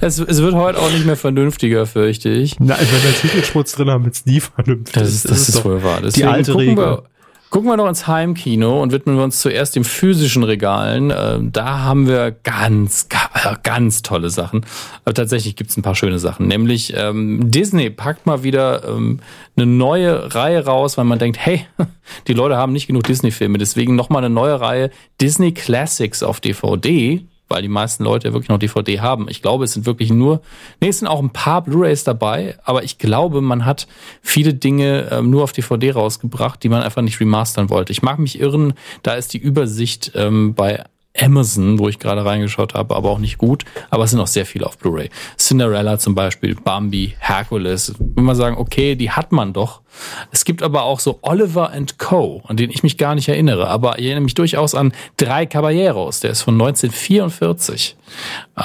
Es, es wird heute auch nicht mehr vernünftiger, fürchte ich. Nein, wenn wir Titelschmutz drin haben, wird's nie vernünftig. Das ist, das ist doch wohl wahr. die Deswegen alte gucken Regel. Wir, gucken wir noch ins Heimkino und widmen wir uns zuerst dem physischen Regalen. Ähm, da haben wir ganz, ga- äh, ganz tolle Sachen. Aber tatsächlich gibt's ein paar schöne Sachen. Nämlich ähm, Disney packt mal wieder ähm, eine neue Reihe raus, weil man denkt, hey, die Leute haben nicht genug Disney-Filme. Deswegen nochmal eine neue Reihe Disney Classics auf DVD weil die meisten Leute wirklich noch DVD haben. Ich glaube, es sind wirklich nur, nee, es sind auch ein paar Blu-rays dabei, aber ich glaube, man hat viele Dinge ähm, nur auf DVD rausgebracht, die man einfach nicht remastern wollte. Ich mag mich irren, da ist die Übersicht ähm, bei Amazon, wo ich gerade reingeschaut habe, aber auch nicht gut. Aber es sind auch sehr viele auf Blu-ray. Cinderella zum Beispiel, Bambi, Hercules. Wenn man sagen, okay, die hat man doch. Es gibt aber auch so Oliver and Co., an den ich mich gar nicht erinnere. Aber ich erinnere mich durchaus an Drei Caballeros. Der ist von 1944.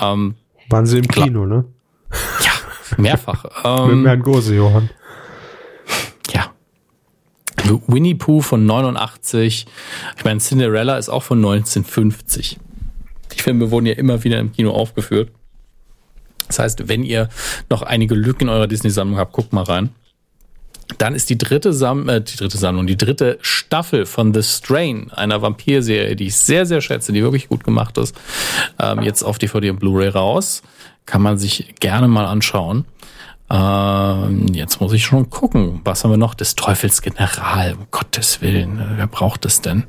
Ähm, Waren sie im. Kino, ne? ja, mehrfach. Mit Ähm, Herrn Gose, Johann. Winnie Pooh von 89. Ich meine, Cinderella ist auch von 1950. Die Filme wurden ja immer wieder im Kino aufgeführt. Das heißt, wenn ihr noch einige Lücken in eurer Disney-Sammlung habt, guckt mal rein. Dann ist die dritte, Sam äh, die dritte Sammlung, die dritte Staffel von The Strain, einer Vampirserie, die ich sehr, sehr schätze, die wirklich gut gemacht ist, ähm, jetzt auf DVD und Blu-ray raus. Kann man sich gerne mal anschauen. Ähm, jetzt muss ich schon gucken. Was haben wir noch? Des Teufels General. Um Gottes Willen. äh, Wer braucht das denn?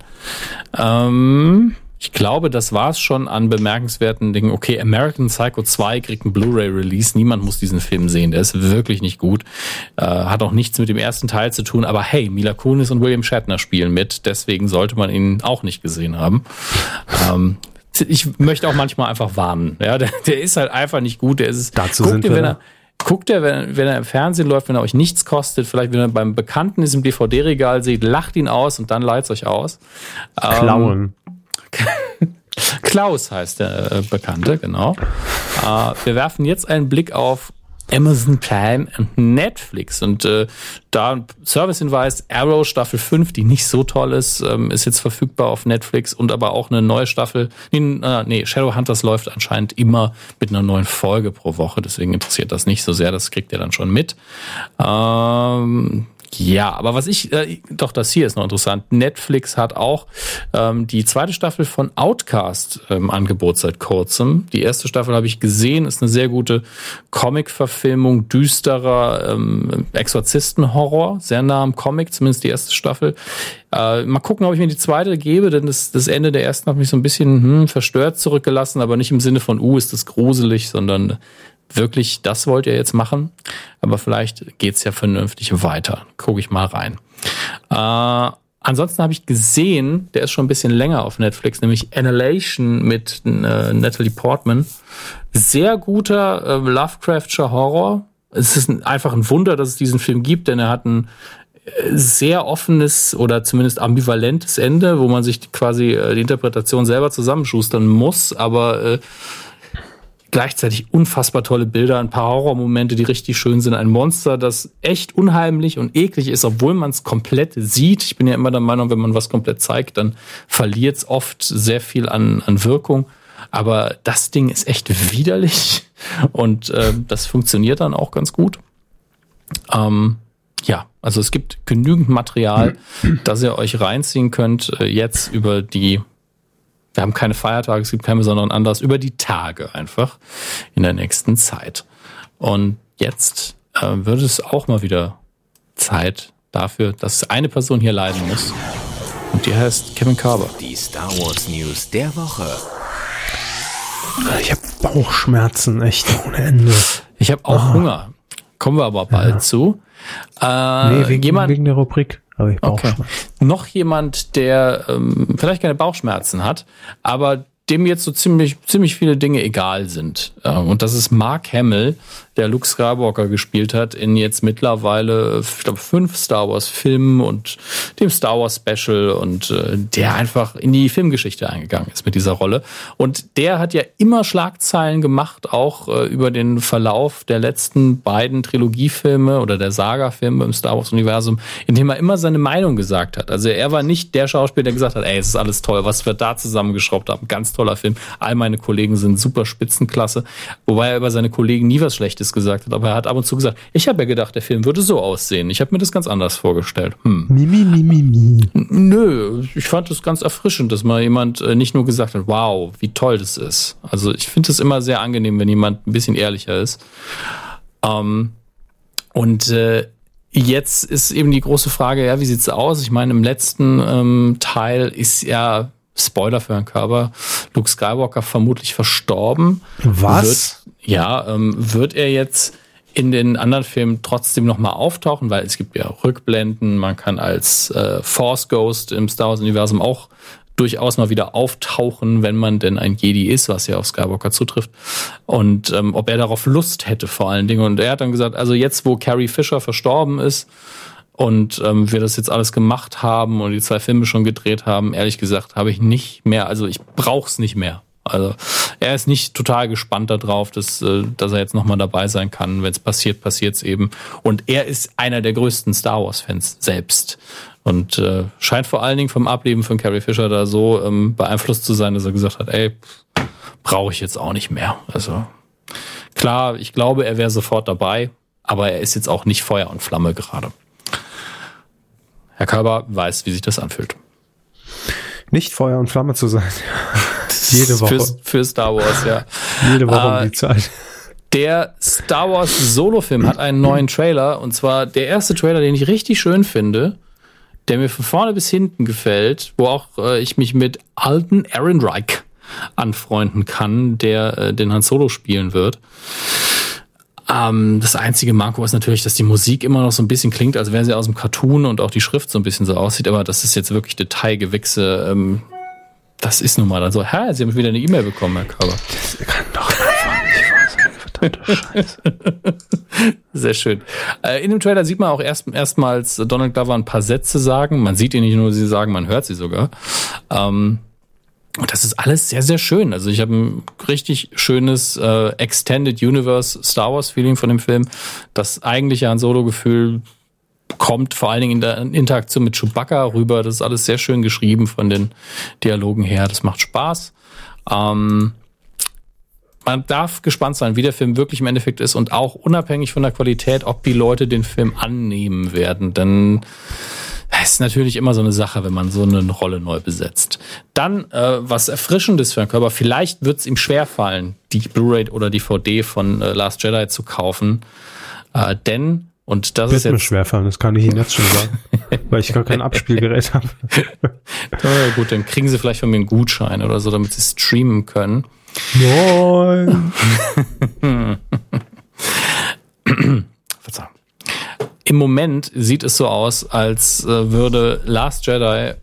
Ähm, ich glaube, das war's schon an bemerkenswerten Dingen. Okay, American Psycho 2 kriegt einen Blu-ray-Release. Niemand muss diesen Film sehen. Der ist wirklich nicht gut. Äh, hat auch nichts mit dem ersten Teil zu tun. Aber hey, Mila Kunis und William Shatner spielen mit. Deswegen sollte man ihn auch nicht gesehen haben. Ähm, ich möchte auch manchmal einfach warnen. Ja, der, der ist halt einfach nicht gut. Der ist, Dazu guckt sind ihr, wir wenn er, guckt er, wenn, wenn er im Fernsehen läuft, wenn er euch nichts kostet, vielleicht wenn er beim Bekannten ist im DVD-Regal seht, lacht ihn aus und dann leiht's euch aus. Ähm, Klauen. Klaus heißt der äh, Bekannte, genau. Äh, wir werfen jetzt einen Blick auf Amazon Prime und Netflix. Und äh, da Servicehinweis, Arrow Staffel 5, die nicht so toll ist, ähm, ist jetzt verfügbar auf Netflix und aber auch eine neue Staffel. Nee, äh, nee, Shadowhunters läuft anscheinend immer mit einer neuen Folge pro Woche, deswegen interessiert das nicht so sehr, das kriegt ihr dann schon mit. Ähm, ja, aber was ich, äh, doch, das hier ist noch interessant. Netflix hat auch ähm, die zweite Staffel von Outcast im Angebot seit kurzem. Die erste Staffel habe ich gesehen, ist eine sehr gute Comic-Verfilmung, düsterer ähm, Exorzisten-Horror, sehr nah am Comic, zumindest die erste Staffel. Äh, mal gucken, ob ich mir die zweite gebe, denn das, das Ende der ersten hat mich so ein bisschen hm, verstört zurückgelassen, aber nicht im Sinne von, uh, ist das gruselig, sondern wirklich, das wollt ihr jetzt machen. Aber vielleicht geht's ja vernünftig weiter. Gucke ich mal rein. Äh, Ansonsten habe ich gesehen, der ist schon ein bisschen länger auf Netflix, nämlich Annihilation mit äh, Natalie Portman. Sehr guter äh, Lovecraftscher Horror. Es ist ein, einfach ein Wunder, dass es diesen Film gibt, denn er hat ein äh, sehr offenes oder zumindest ambivalentes Ende, wo man sich quasi äh, die Interpretation selber zusammenschustern muss, aber äh, gleichzeitig unfassbar tolle Bilder, ein paar Horrormomente, die richtig schön sind, ein Monster, das echt unheimlich und eklig ist, obwohl man es komplett sieht. Ich bin ja immer der Meinung, wenn man was komplett zeigt, dann verliert es oft sehr viel an, an Wirkung. Aber das Ding ist echt widerlich und äh, das funktioniert dann auch ganz gut. Ähm, ja, also es gibt genügend Material, dass ihr euch reinziehen könnt, äh, jetzt über die wir haben keine Feiertage, es gibt keinen besonderen Anlass, über die Tage einfach in der nächsten Zeit. Und jetzt äh, wird es auch mal wieder Zeit dafür, dass eine Person hier leiden muss. Und die heißt Kevin Carver. Die Star Wars News der Woche. Ich habe Bauchschmerzen, echt ohne Ende. Ich habe auch oh. Hunger. Kommen wir aber bald ja. zu. Äh, nee, wegen, jemand, wegen der Rubrik. Aber ich Bauchschmerzen. Okay. Noch jemand, der ähm, vielleicht keine Bauchschmerzen hat, aber dem jetzt so ziemlich, ziemlich viele Dinge egal sind. Äh, und das ist Mark Hamill, der Luke Skywalker gespielt hat, in jetzt mittlerweile, ich glaube, fünf Star Wars Filmen und dem Star Wars Special und äh, der einfach in die Filmgeschichte eingegangen ist mit dieser Rolle. Und der hat ja immer Schlagzeilen gemacht, auch äh, über den Verlauf der letzten beiden Trilogiefilme oder der Saga-Filme im Star Wars-Universum, in dem er immer seine Meinung gesagt hat. Also er war nicht der Schauspieler, der gesagt hat, ey, es ist alles toll, was wir da zusammengeschraubt haben. Ganz toller Film. All meine Kollegen sind super Spitzenklasse. Wobei er über seine Kollegen nie was Schlechtes Schlechtes gesagt hat, aber er hat ab und zu gesagt, ich habe ja gedacht, der Film würde so aussehen. Ich habe mir das ganz anders vorgestellt. Hm. Mi, mi, mi. Nö, ich fand es ganz erfrischend, dass mal jemand äh, nicht nur gesagt hat, wow, wie toll das ist. Also ich finde es immer sehr angenehm, wenn jemand ein bisschen ehrlicher ist. Ähm, und äh, Jetzt ist eben die große Frage, ja, wie sieht's aus? Ich meine, im letzten ähm, Teil ist ja Spoiler für Herrn Körber, Luke Skywalker vermutlich verstorben. Was? Ja, ähm, wird er jetzt in den anderen Filmen trotzdem nochmal auftauchen, weil es gibt ja Rückblenden, man kann als äh, Force Ghost im Star Wars Universum auch durchaus mal wieder auftauchen, wenn man denn ein Jedi ist, was ja auf Skywalker zutrifft. Und ähm, ob er darauf Lust hätte vor allen Dingen. Und er hat dann gesagt, also jetzt, wo Carrie Fisher verstorben ist, und ähm, wir das jetzt alles gemacht haben und die zwei Filme schon gedreht haben, ehrlich gesagt, habe ich nicht mehr, also ich brauch's nicht mehr. Also er ist nicht total gespannt darauf, dass, äh, dass er jetzt nochmal dabei sein kann. Wenn es passiert, passiert's eben. Und er ist einer der größten Star Wars-Fans selbst. Und äh, scheint vor allen Dingen vom Ableben von Carrie Fisher da so ähm, beeinflusst zu sein, dass er gesagt hat, ey, brauche ich jetzt auch nicht mehr. Also klar, ich glaube, er wäre sofort dabei, aber er ist jetzt auch nicht Feuer und Flamme gerade. Herr Körber weiß, wie sich das anfühlt. Nicht Feuer und Flamme zu sein. Jede Woche. Für, für, Star Wars, ja. Jede Woche äh, um die Zeit. Der Star Wars Solo-Film hat einen neuen Trailer und zwar der erste Trailer, den ich richtig schön finde, der mir von vorne bis hinten gefällt, wo auch äh, ich mich mit alten Aaron Reich anfreunden kann, der äh, den Han Solo spielen wird. Ähm, das einzige Manko ist natürlich, dass die Musik immer noch so ein bisschen klingt, als wäre sie aus dem Cartoon und auch die Schrift so ein bisschen so aussieht, aber das ist jetzt wirklich Detailgewichse. Ähm, das ist nun mal dann so. Hä, Sie haben wieder eine E-Mail bekommen, Herr Körber. Das kann doch Sehr schön. Äh, in dem Trailer sieht man auch erst, erstmals Donald Glover ein paar Sätze sagen. Man sieht ihn nicht nur sie sagen, man hört sie sogar. Ähm, und das ist alles sehr, sehr schön. Also ich habe ein richtig schönes äh, Extended Universe Star Wars Feeling von dem Film. Das eigentliche Han Solo-Gefühl kommt vor allen Dingen in der Interaktion mit Chewbacca rüber. Das ist alles sehr schön geschrieben von den Dialogen her. Das macht Spaß. Ähm, man darf gespannt sein, wie der Film wirklich im Endeffekt ist und auch unabhängig von der Qualität, ob die Leute den Film annehmen werden. Denn das ist natürlich immer so eine Sache, wenn man so eine Rolle neu besetzt. Dann äh, was Erfrischendes für den Körper. Vielleicht wird es ihm schwerfallen, die Blu-ray oder DVD von äh, Last Jedi zu kaufen. Äh, denn, und das wird ist jetzt... mir schwerfallen, das kann ich Ihnen jetzt schon sagen. weil ich gar kein Abspielgerät habe. ja, gut, dann kriegen Sie vielleicht von mir einen Gutschein oder so, damit Sie streamen können. Nein. Verzeihung. im Moment sieht es so aus, als äh, würde Last Jedi,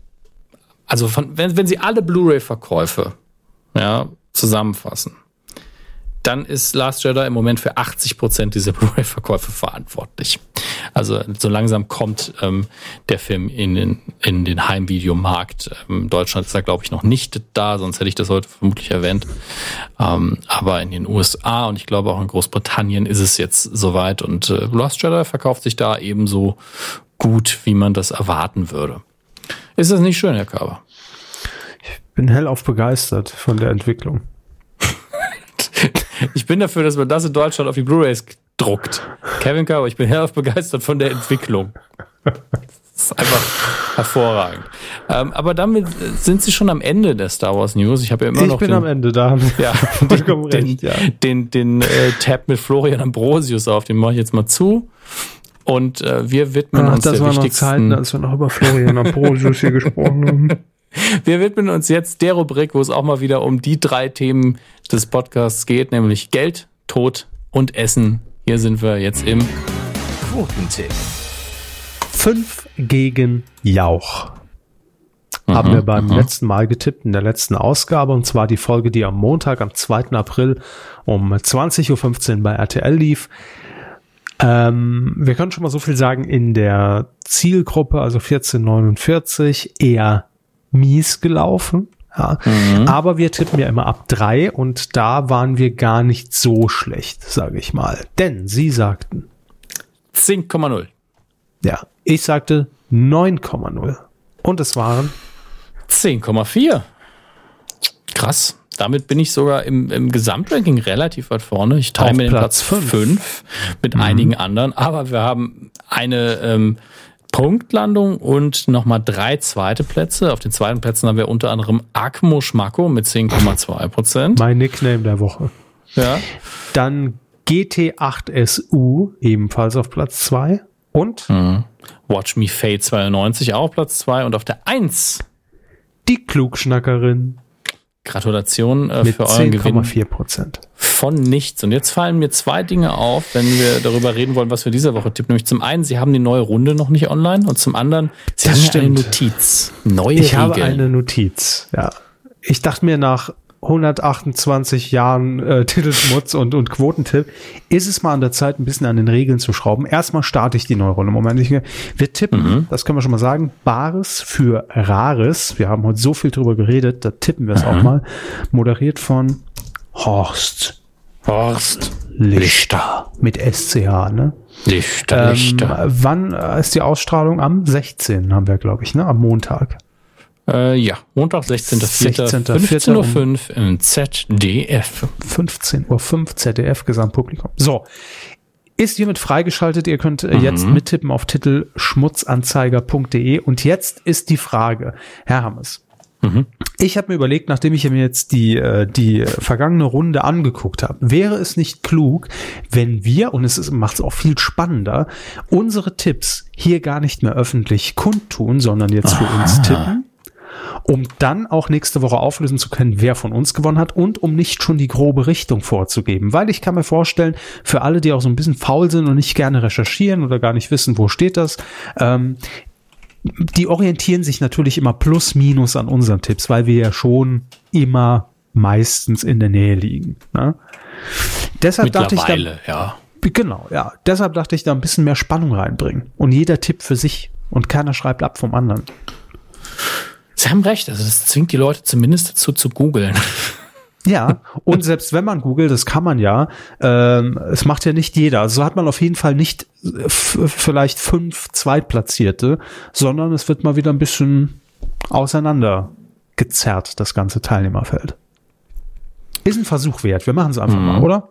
also von, wenn, wenn sie alle Blu-ray-Verkäufe ja, zusammenfassen, dann ist Last Jedi im Moment für 80 Prozent dieser Blu-ray-Verkäufe verantwortlich. Also so langsam kommt ähm, der Film in den, in den Heimvideomarkt. Ähm, Deutschland ist da, glaube ich, noch nicht da, sonst hätte ich das heute vermutlich erwähnt. Ähm, aber in den USA und ich glaube auch in Großbritannien ist es jetzt soweit und äh, Last Jedi verkauft sich da ebenso gut, wie man das erwarten würde. Ist das nicht schön, Herr Körber? Ich bin hellauf begeistert von der Entwicklung. Ich bin dafür, dass man das in Deutschland auf die Blu-rays druckt. Kevin Carver, ich bin hellauf begeistert von der Entwicklung. Das ist einfach hervorragend. Ähm, aber damit sind Sie schon am Ende der Star Wars News. Ich habe ja immer ich noch bin den, am Ende da. ja, Vollkommen den, recht, ja. den, den, den äh, Tab mit Florian Ambrosius auf. Den mache ich jetzt mal zu. Und äh, wir widmen Ach, uns das der waren noch wichtigsten Zeiten, als wir noch über Florian Ambrosius hier gesprochen haben. Wir widmen uns jetzt der Rubrik, wo es auch mal wieder um die drei Themen des Podcasts geht, nämlich Geld, Tod und Essen. Hier sind wir jetzt im Quotentipp. Fünf gegen Jauch. Haben wir beim letzten Mal getippt in der letzten Ausgabe und zwar die Folge, die am Montag, am 2. April um 20.15 Uhr bei RTL lief. Ähm, wir können schon mal so viel sagen, in der Zielgruppe, also 1449, eher mies gelaufen. Ja. Aber wir tippen ja immer ab drei und da waren wir gar nicht so schlecht, sage ich mal. Denn sie sagten, 10,0. ja, ich sagte 9,0. Und es waren 10,4. Krass. Damit bin ich sogar im, im Gesamtranking relativ weit vorne. Ich teile mir den Platz Platz fünf. 5 mit einigen anderen, aber wir haben eine ähm, Punktlandung und nochmal drei zweite Plätze. Auf den zweiten Plätzen haben wir unter anderem Akmo Schmacko mit 10,2 Prozent. mein Nickname der Woche. Ja. Dann GT8SU ebenfalls auf Platz zwei Und Watch Me Fade 92 auch Platz 2 und auf der 1 die Klugschnackerin Gratulation äh, mit für euren Gewinn 10,4 Prozent. von nichts. Und jetzt fallen mir zwei Dinge auf, wenn wir darüber reden wollen, was wir diese Woche tippen. Nämlich zum einen, Sie haben die neue Runde noch nicht online und zum anderen, Sie Das haben ja eine stimmt. Notiz. Neue Ich habe Regeln. eine Notiz, ja. Ich dachte mir nach 128 Jahren äh, Titelschmutz und, und Quotentipp, ist es mal an der Zeit, ein bisschen an den Regeln zu schrauben. Erstmal starte ich die neue Runde. Moment, ich, wir tippen, das können wir schon mal sagen, Bares für Rares. Wir haben heute so viel drüber geredet, da tippen wir es auch mal. Moderiert von Horst Horst. Lichter. Mit SCH, ne? Lichter, Ähm, Lichter. wann äh, ist die Ausstrahlung? Am 16. haben wir, glaube ich, ne? Am Montag. Äh, ja, Montag, 16.04. 16.04. 15.05 Uhr im ZDF. 15.05 Uhr ZDF Gesamtpublikum. So. Ist hiermit freigeschaltet. Ihr könnt äh, jetzt mittippen auf Titel schmutzanzeiger.de. Und jetzt ist die Frage, Herr Hammes. Ich habe mir überlegt, nachdem ich mir jetzt die, äh, die vergangene Runde angeguckt habe, wäre es nicht klug, wenn wir, und es macht es auch viel spannender, unsere Tipps hier gar nicht mehr öffentlich kundtun, sondern jetzt für uns tippen um dann auch nächste Woche auflösen zu können, wer von uns gewonnen hat und um nicht schon die grobe Richtung vorzugeben. Weil ich kann mir vorstellen, für alle, die auch so ein bisschen faul sind und nicht gerne recherchieren oder gar nicht wissen, wo steht das, ähm, die orientieren sich natürlich immer plus minus an unseren Tipps, weil wir ja schon immer meistens in der Nähe liegen. Ne? Deshalb dachte ich, da, Mittlerweile, ja. genau, ja, deshalb dachte ich, da ein bisschen mehr Spannung reinbringen. Und jeder Tipp für sich und keiner schreibt ab vom anderen. Sie haben recht, also das zwingt die Leute zumindest dazu zu googeln. Ja, und selbst wenn man googelt, das kann man ja, ähm, es macht ja nicht jeder. Also so hat man auf jeden Fall nicht äh, vielleicht fünf Zweitplatzierte, sondern es wird mal wieder ein bisschen auseinander gezerrt, das ganze Teilnehmerfeld. Ist ein Versuch wert. Wir machen es einfach mal, oder?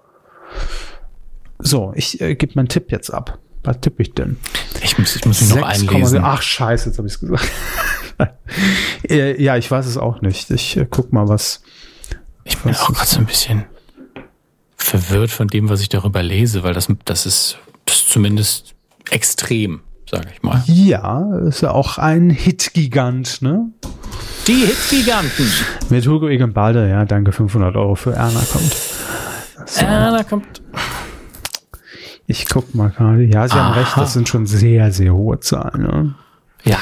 So, ich äh, gebe meinen Tipp jetzt ab. Was tippe ich denn? Ich muss, ich muss mich noch 6,7. einlesen. Ach, scheiße, jetzt habe ich es gesagt. Äh, ja, ich weiß es auch nicht. Ich äh, guck mal, was. Ich bin auch gerade so ein bisschen verwirrt von dem, was ich darüber lese, weil das, das ist, das ist zumindest extrem, sage ich mal. Ja, ist ja auch ein Hit-Gigant, ne? Die Hitgiganten. Mit Hugo Egenbalde, ja, danke, 500 Euro für Erna kommt. Ja, da kommt. Ich guck mal gerade. Ja, Sie haben recht, das sind schon sehr, sehr hohe Zahlen. Ne? Ja,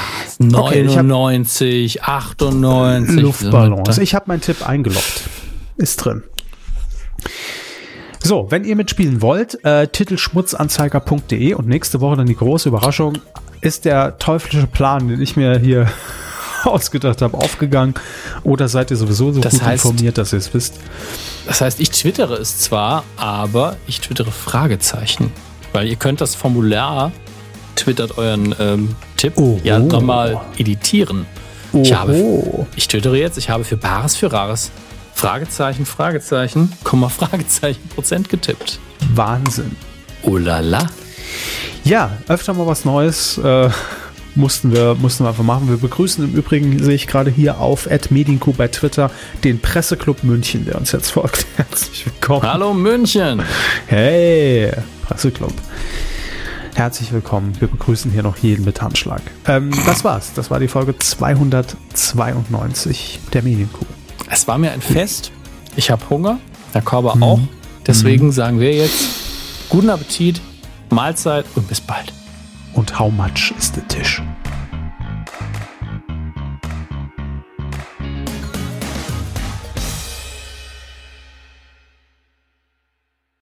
Okay, ich hab- 99, 98. Luftballons. Ich habe meinen Tipp eingeloggt. Ist drin. So, wenn ihr mitspielen wollt, äh, titelschmutzanzeiger.de und nächste Woche dann die große Überraschung, ist der teuflische Plan, den ich mir hier ausgedacht habe, aufgegangen? Oder seid ihr sowieso so Das gut heißt- informiert, dass ihr es wisst? Das heißt, ich twittere es zwar, aber ich twittere Fragezeichen. Weil ihr könnt das Formular, twittert euren ähm, Tipp, Oho. ja nochmal editieren. Ich, habe, Oho. ich twittere jetzt, ich habe für Bares für Rares Fragezeichen, Fragezeichen, Komma, Fragezeichen, Prozent getippt. Wahnsinn. Oh la la. Ja, öfter mal was Neues äh, mussten, wir, mussten wir einfach machen. Wir begrüßen im Übrigen, sehe ich gerade hier auf Medienku bei Twitter, den Presseclub München, der uns jetzt folgt. Herzlich willkommen. Hallo München. Hey, Presseclub. Herzlich willkommen. Wir begrüßen hier noch jeden mit Handschlag. Ähm, das war's. Das war die Folge 292 der Medienkuh. Es war mir ein Fest. Ich habe Hunger, der Körper auch. Deswegen sagen wir jetzt guten Appetit, Mahlzeit und bis bald. Und how much ist der Tisch?